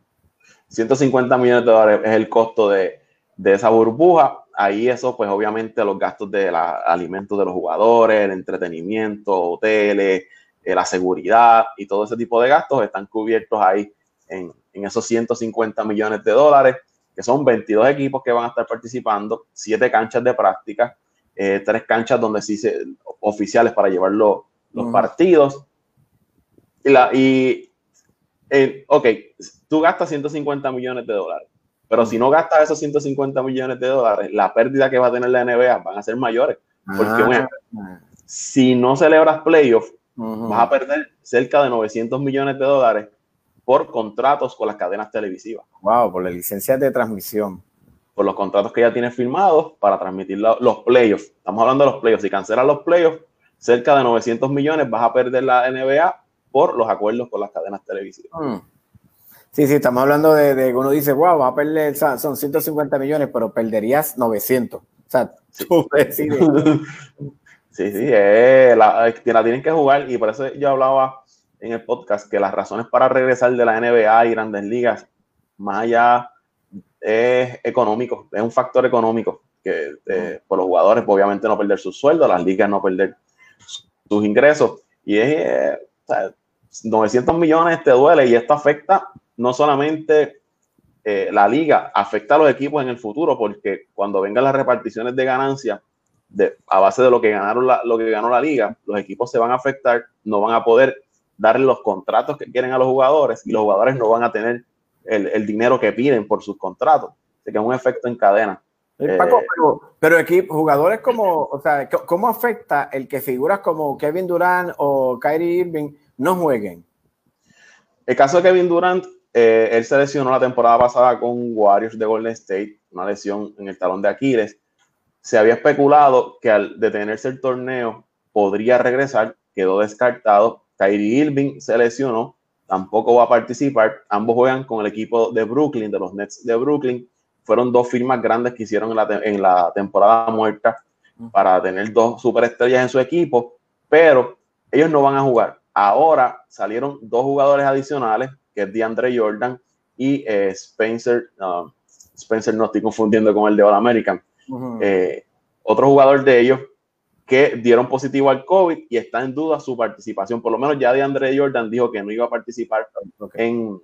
150 millones de dólares es el costo de, de esa burbuja. Ahí eso, pues obviamente los gastos de la, alimentos de los jugadores, el entretenimiento, hoteles, eh, la seguridad y todo ese tipo de gastos están cubiertos ahí en, en, esos 150 millones de dólares, que son 22 equipos que van a estar participando, 7 canchas de práctica, eh, 3 canchas donde sí se, oficiales para llevar lo, los -huh. partidos. Y, la, y eh, ok, tú gastas 150 millones de dólares, pero uh si no gastas esos 150 millones de dólares, la pérdida que va a tener la NBA van a ser mayores. Porque, uh -huh. si no celebras playoffs, Uh -huh. vas a perder cerca de 900 millones de dólares por contratos con las cadenas televisivas. Wow, por las licencias de transmisión. por los contratos que ya tiene firmados para transmitir los playoffs. Estamos hablando de los playoffs. Si cancelan los playoffs, cerca de 900 millones vas a perder la NBA por los acuerdos con las cadenas televisivas. Mm. Sí, sí, estamos hablando de, que uno dice, wow, va a perder, son 150 millones, pero perderías 900. O sea, (laughs) tú decides. (laughs) sí, sí, eh, la, la, tienen que jugar y por eso yo hablaba en el podcast que las razones para regresar de la NBA y grandes ligas, más allá es económico, es un factor económico que eh, por los jugadores pues, obviamente no perder su sueldo, las ligas no perder sus ingresos y es eh, 900 millones te duele y esto afecta no solamente eh, la liga, afecta a los equipos en el futuro porque cuando vengan las reparticiones de ganancias de, a base de lo que ganaron lo que ganó la liga, los equipos se van a afectar, no van a poder darle los contratos que quieren a los jugadores y los jugadores no van a tener el, dinero que piden por sus contratos. Así que es un efecto en cadena. Eh, Paco, pero, equipo, jugadores como, o sea, ¿cómo afecta el que figuras como Kevin Durant o Kyrie Irving no jueguen? El caso de Kevin Durant, eh, él se lesionó la temporada pasada con Warriors de Golden State, una lesión en el talón de Aquiles. Se había especulado que al detenerse el torneo podría regresar, quedó descartado. Kyrie Irving se lesionó tampoco va a participar. Ambos juegan con el equipo de Brooklyn, de los Nets de Brooklyn. Fueron dos firmas grandes que hicieron en la, temporada muerta para tener dos superestrellas en su equipo, pero ellos no van a jugar. Ahora salieron dos jugadores adicionales, que es DeAndre Jordan y eh, Spencer, Spencer no estoy confundiendo con el de All American. Eh, otro jugador de ellos que dieron positivo al COVID y está en duda su participación. Por lo menos ya de Andre Jordan dijo que no iba a participar en,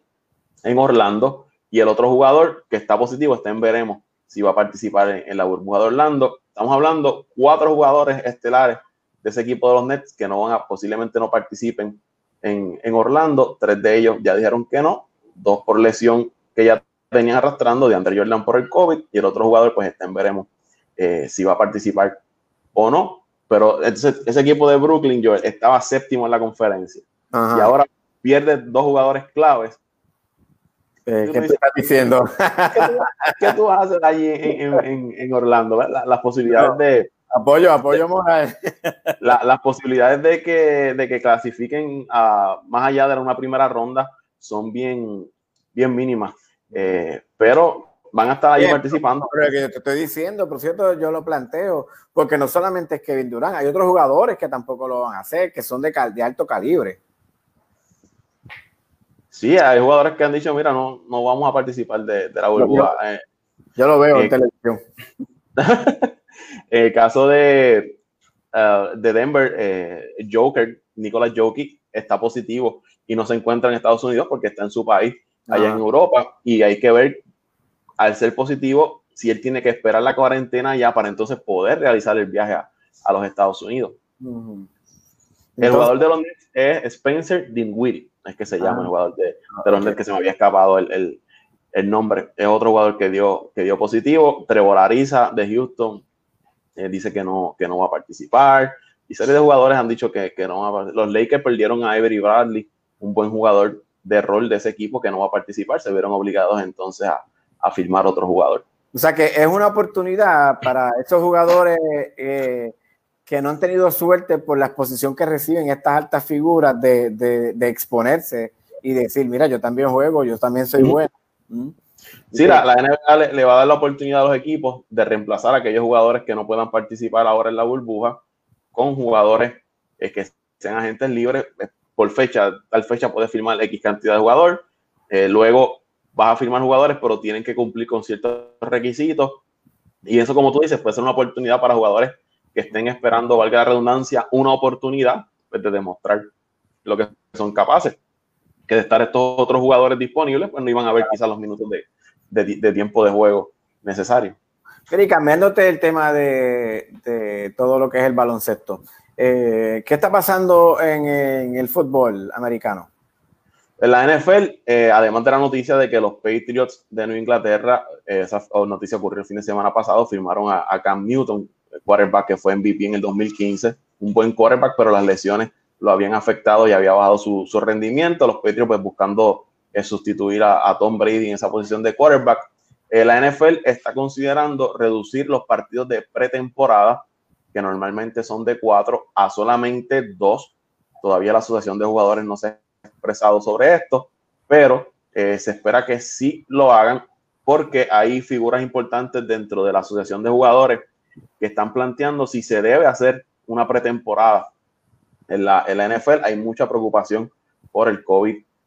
en, Orlando. Y el otro jugador que está positivo está en veremos si va a participar en, la burbuja de Orlando. Estamos hablando cuatro jugadores estelares de ese equipo de los Nets que no van a, posiblemente no participen en, en Orlando. Tres de ellos ya dijeron que no, dos por lesión que ya venían arrastrando, de Andre Jordan por el COVID, y el otro jugador pues está en veremos eh, si va a participar o no. Pero ese, equipo de Brooklyn, Joel, estaba séptimo en la conferencia. Y ahora pierde dos jugadores claves. Eh, ¿Qué te estás diciendo? ¿qué tú, vas a hacer allí en, Orlando? las posibilidades de. Apoyo, apoyo moral. (laughs) las posibilidades de que, de que clasifiquen a, más allá de una primera ronda son bien, bien mínimas. Eh, pero van a estar ahí participando. Pero que te estoy diciendo, por cierto, yo lo planteo, porque no solamente es Kevin Durant, hay otros jugadores que tampoco lo van a hacer, que son de, de alto calibre. Sí, hay jugadores que han dicho, mira, no, no vamos a participar de, la burbuja. Eh, yo, lo veo en eh, televisión. (laughs) el caso de, uh, de Denver, eh, Joker, Nicolás Jokic, está positivo y no se encuentra en Estados Unidos porque está en su país, allá en Europa, y hay que ver al ser positivo, si él tiene que esperar la cuarentena ya para entonces poder realizar el viaje a, los Estados Unidos. el jugador de los Nets es Spencer Dinwiddie, es que se llama el ah. jugador de, los Nets que se me había escapado el, nombre. Es otro jugador que dio, que dio positivo. Trevor Ariza de Houston eh, dice que no, que no va a participar. Y serie de jugadores han dicho que, que no va a participar. Los Lakers perdieron a Avery Bradley, un buen jugador de rol de ese equipo que no va a participar. Se vieron obligados entonces a, a firmar otro jugador. O sea que es una oportunidad para esos jugadores eh, que no han tenido suerte por la exposición que reciben estas altas figuras de, de, exponerse y decir, mira, yo también juego, yo también soy bueno. ¿Mm? Sí, la, la NBA le, va a dar la oportunidad a los equipos de reemplazar a aquellos jugadores que no puedan participar ahora en la burbuja con jugadores eh, que sean agentes libres eh, por fecha, tal fecha puede firmar X cantidad de jugador, luego vas a firmar jugadores, pero tienen que cumplir con ciertos requisitos. Y eso, como tú dices, puede ser una oportunidad para jugadores que estén esperando, valga la redundancia, una oportunidad pues, de demostrar lo que son capaces. Que de estar estos otros jugadores disponibles, pues no iban a ver quizás los minutos de, tiempo de juego necesario. Y cambiándote el tema de, todo lo que es el baloncesto, eh, ¿qué está pasando en el fútbol americano? En la NFL, eh, además de la noticia de que los Patriots de Nueva Inglaterra, eh, esa noticia ocurrió el fin de semana pasado, firmaron a, Cam Newton, el quarterback que fue MVP en el 2015, un buen quarterback, pero las lesiones lo habían afectado y había bajado su, rendimiento. Los Patriots, pues buscando sustituir a, Tom Brady en esa posición de quarterback. eh, la NFL está considerando reducir los partidos de pretemporada, que normalmente son de cuatro, a solamente dos. Todavía la Asociación de Jugadores no se ha expresado sobre esto, pero eh, se espera que sí lo hagan porque hay figuras importantes dentro de la Asociación de Jugadores que están planteando si se debe hacer una pretemporada en la, en la NFL. Hay mucha preocupación por el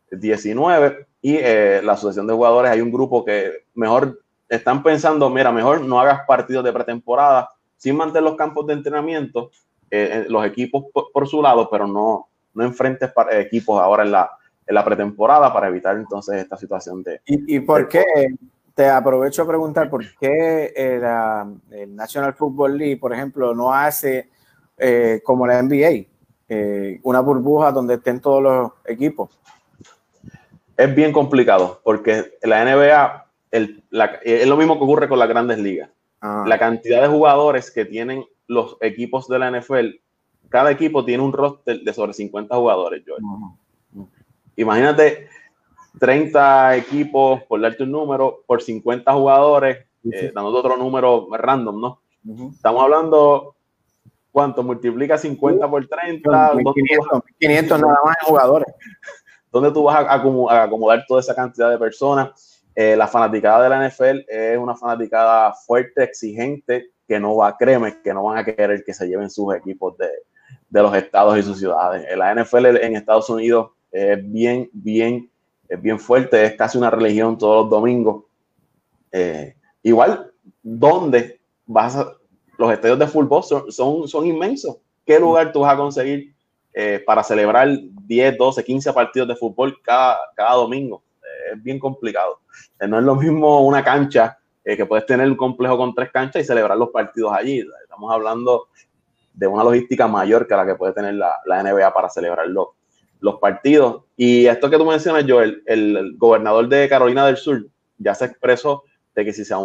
COVID-19 y eh, la Asociación de Jugadores hay un grupo que mejor están pensando, mira, mejor no hagas partidos de pretemporada sin mantener los campos de entrenamiento, eh, los equipos por, su lado, pero no, no enfrentes equipos ahora en la, en la pretemporada para evitar entonces esta situación de... ¿Y, y por qué? Te aprovecho a preguntar por qué el, el National Football League, por ejemplo, no hace eh, como la NBA, eh, una burbuja donde estén todos los equipos. Es bien complicado porque la NBA el, es lo mismo que ocurre con las grandes ligas. Ah. La cantidad de jugadores que tienen los equipos de la NFL, cada equipo tiene un roster de sobre 50 jugadores, Imagínate 30 equipos, por darte un número, por 50 jugadores, eh, dando otro número random, ¿no? Estamos hablando, ¿cuánto? Multiplica 50 por 30. 500, nada más jugadores. ¿Dónde tú vas a, acomodar toda esa cantidad de personas? Eh, la fanaticada de la NFL es una fanaticada fuerte, exigente, que no va, créeme, que no van a querer que se lleven sus equipos de, de los estados y sus ciudades. La NFL en Estados Unidos es bien, bien es bien fuerte, es casi una religión todos los domingos. Eh, igual, ¿dónde vas a, los estadios de fútbol son, son, inmensos? ¿Qué lugar tú vas a conseguir eh, para celebrar 10, 12, 15 partidos de fútbol cada, cada domingo? Eh, es bien complicado. no es lo mismo una cancha que puedes tener un complejo con tres canchas y celebrar los partidos allí. Estamos hablando de una logística mayor que la que puede tener la, la NBA para celebrarlo los partidos. Y esto que tú mencionas, Joel, el, gobernador de Carolina del Sur ya se expresó de que si se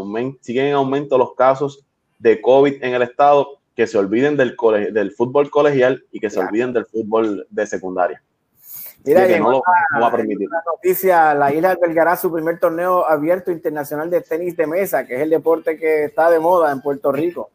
siguen en aumento los casos de COVID en el estado, que se olviden del, del fútbol colegial y que se olviden del fútbol de secundaria. Mira, que no, va a permitir. La noticia, la isla albergará su primer torneo abierto internacional de tenis de mesa, que es el deporte que está de moda en Puerto Rico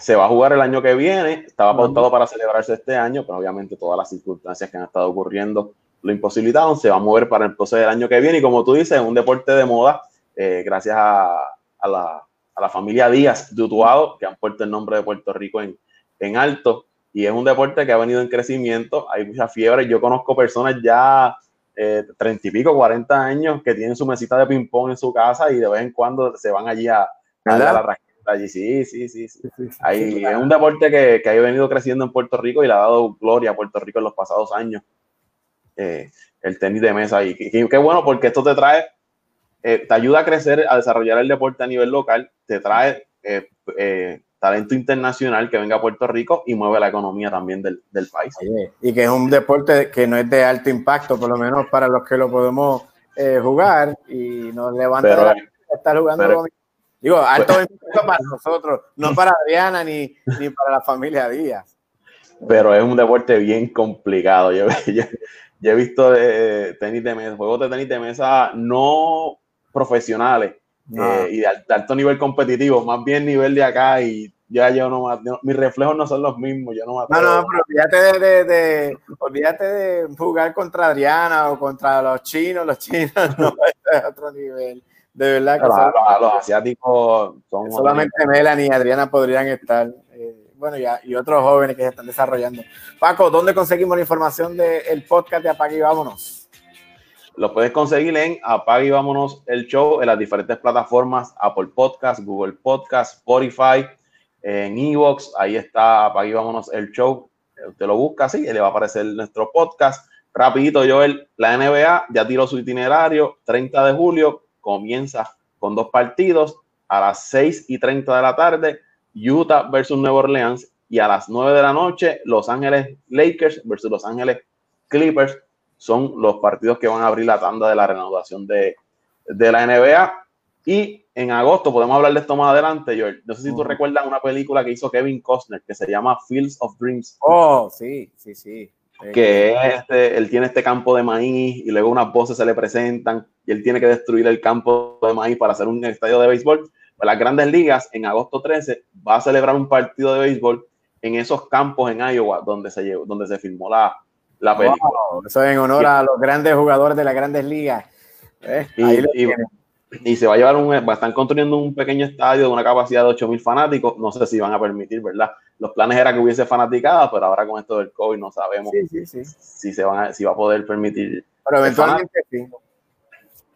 se va a jugar el año que viene, estaba pautado para celebrarse este año, pero obviamente todas las circunstancias que han estado ocurriendo lo imposibilitaron, se va a mover para el proceso del año que viene y como tú dices, es un deporte de moda, eh, gracias a, la, a, la, familia Díaz de Utuado, que han puesto el nombre de Puerto Rico en, en alto, y es un deporte que ha venido en crecimiento, hay mucha fiebre, yo conozco personas ya eh, treinta y pico, 40 años, que tienen su mesita de ping-pong en su casa y de vez en cuando se van allí a, a la allí. Sí, sí, sí. sí. Ahí, Es un deporte que, que, ha venido creciendo en Puerto Rico y le ha dado gloria a Puerto Rico en los pasados años. Eh, el tenis de mesa. Y qué bueno porque esto te trae, eh, te ayuda a crecer, a desarrollar el deporte a nivel local, te trae eh, talento internacional que venga a Puerto Rico y mueve la economía también del, del país. y que es un deporte que no es de alto impacto, por lo menos para los que lo podemos jugar y nos levanta estar jugando Digo, alto pues, para nosotros, no para Adriana ni, ni, para la familia Díaz. Pero es un deporte bien complicado. (laughs) Yo, he visto de, tenis de mesa, juegos de tenis de mesa no profesionales eh, y de, alto nivel competitivo, más bien nivel de acá y ya yo no, mis reflejos no son los mismos, yo no No, no, pero olvídate de, de, olvídate de jugar contra Adriana o contra los chinos, los chinos (laughs) no, es otro nivel. De verdad que los, asiáticos son. Solamente Melanie y Adriana podrían estar. Eh, bueno, ya, y otros jóvenes que se están desarrollando. Paco, ¿dónde conseguimos la información del podcast de Apague y Vámonos? Lo puedes conseguir en Apague y Vámonos el show en las diferentes plataformas: Apple Podcast, Google Podcast, Spotify, en Evox. Ahí está Apague y Vámonos el show. Usted lo busca así y le va a aparecer nuestro podcast. Rapidito, Joel, la NBA ya tiró su itinerario, 30 de julio, comienza con dos partidos a las 6 y 30 de la tarde, Utah versus Nueva Orleans, y a las 9 de la noche, Los Ángeles Lakers versus Los Ángeles Clippers. Son los partidos que van a abrir la tanda de la renovación de, de la NBA. Y en agosto, podemos hablar de esto más adelante, George. No sé si tú recuerdas una película que hizo Kevin Costner que se llama Fields of Dreams. Oh, sí, sí, sí. que este, él tiene este campo de maíz y luego unas voces se le presentan y él tiene que destruir el campo de maíz para hacer un estadio de béisbol. Pues las grandes ligas en agosto 13 va a celebrar un partido de béisbol en esos campos en Iowa donde se, llevó, donde se filmó la, la película. eso es en honor a los grandes jugadores de las grandes ligas. Eh, y, se va a llevar un, están construyendo un pequeño estadio de una capacidad de 8000 fanáticos. No sé si van a permitir, ¿verdad? Los planes era que hubiese fanaticada, pero ahora con esto del COVID no sabemos si se van si va a poder permitir. Pero eventualmente sí.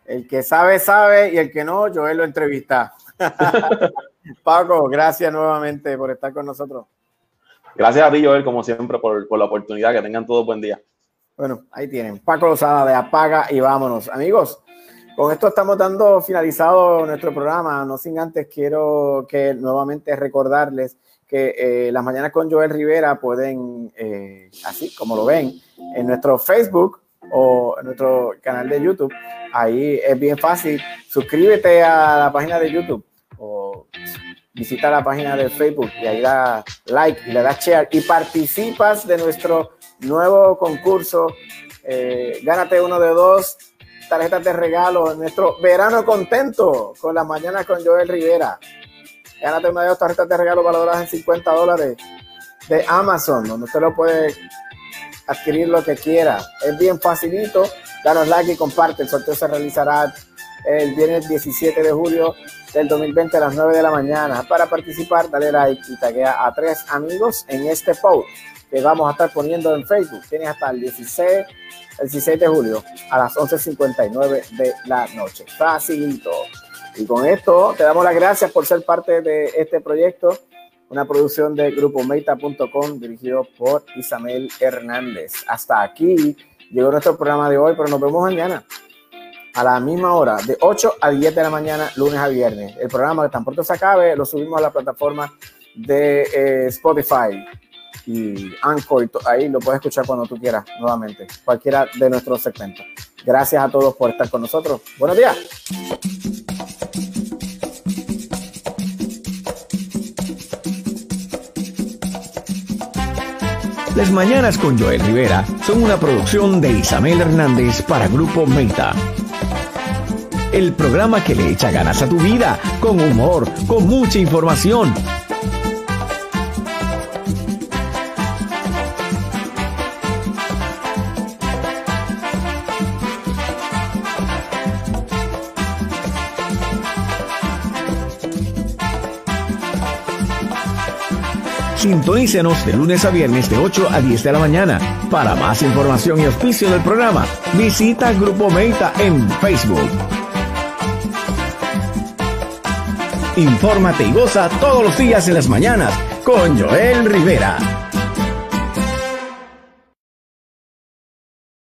El que sabe, sabe, y el que no, Joel lo entrevista. (laughs) (laughs) Paco, gracias nuevamente por estar con nosotros. Gracias a ti, Joel, como siempre, por, por la oportunidad. Que tengan todos buen día. Bueno, ahí tienen. Paco Lozada de Apaga y vámonos. Amigos, con esto estamos dando finalizado nuestro programa. No sin antes quiero que nuevamente recordarles que eh, las mañanas con Joel Rivera pueden, eh, así como lo ven, en nuestro Facebook o en nuestro canal de YouTube. Ahí es bien fácil. Suscríbete a la página de YouTube o visita la página de Facebook y ahí da like y le das share y participas de nuestro nuevo concurso. Eh, gánate uno de dos tarjetas de regalo en nuestro verano contento con las mañanas con Joel Rivera. Gánate una de dos tarjetas de regalo valoradas en 50 dólares de Amazon, donde usted lo puede adquirir lo que quiera. Es bien facilito. Danos like y comparte. El sorteo se realizará el viernes 17 de julio del 2020 a las 9 de la mañana. Para participar, dale like y taguea a tres amigos en este post que vamos a estar poniendo en Facebook. Tienes hasta el 16 el 16 de julio a las 11.59 de la noche. Facilito. Y con esto te damos las gracias por ser parte de este proyecto, una producción de Grupo Meita.com dirigido por Isabel Hernández. Hasta aquí llegó nuestro programa de hoy, pero nos vemos mañana a la misma hora, de 8 a 10 de la mañana, lunes a viernes. El programa que tan pronto se acabe, lo subimos a la plataforma de eh, Spotify y Anchor, ahí lo puedes escuchar cuando tú quieras, nuevamente, cualquiera de nuestros segmentos. Gracias a todos por estar con nosotros. Buenos días. Las Mañanas con Joel Rivera son una producción de Isabel Hernández para Grupo Meta. El programa que le echa ganas a tu vida, con humor, con mucha información Sintonícenos de lunes a viernes de 8 a 10 de la mañana. Para más información y auspicio del programa, visita Grupo Meita en Facebook. Infórmate y goza todos los días en las mañanas con Joel Rivera.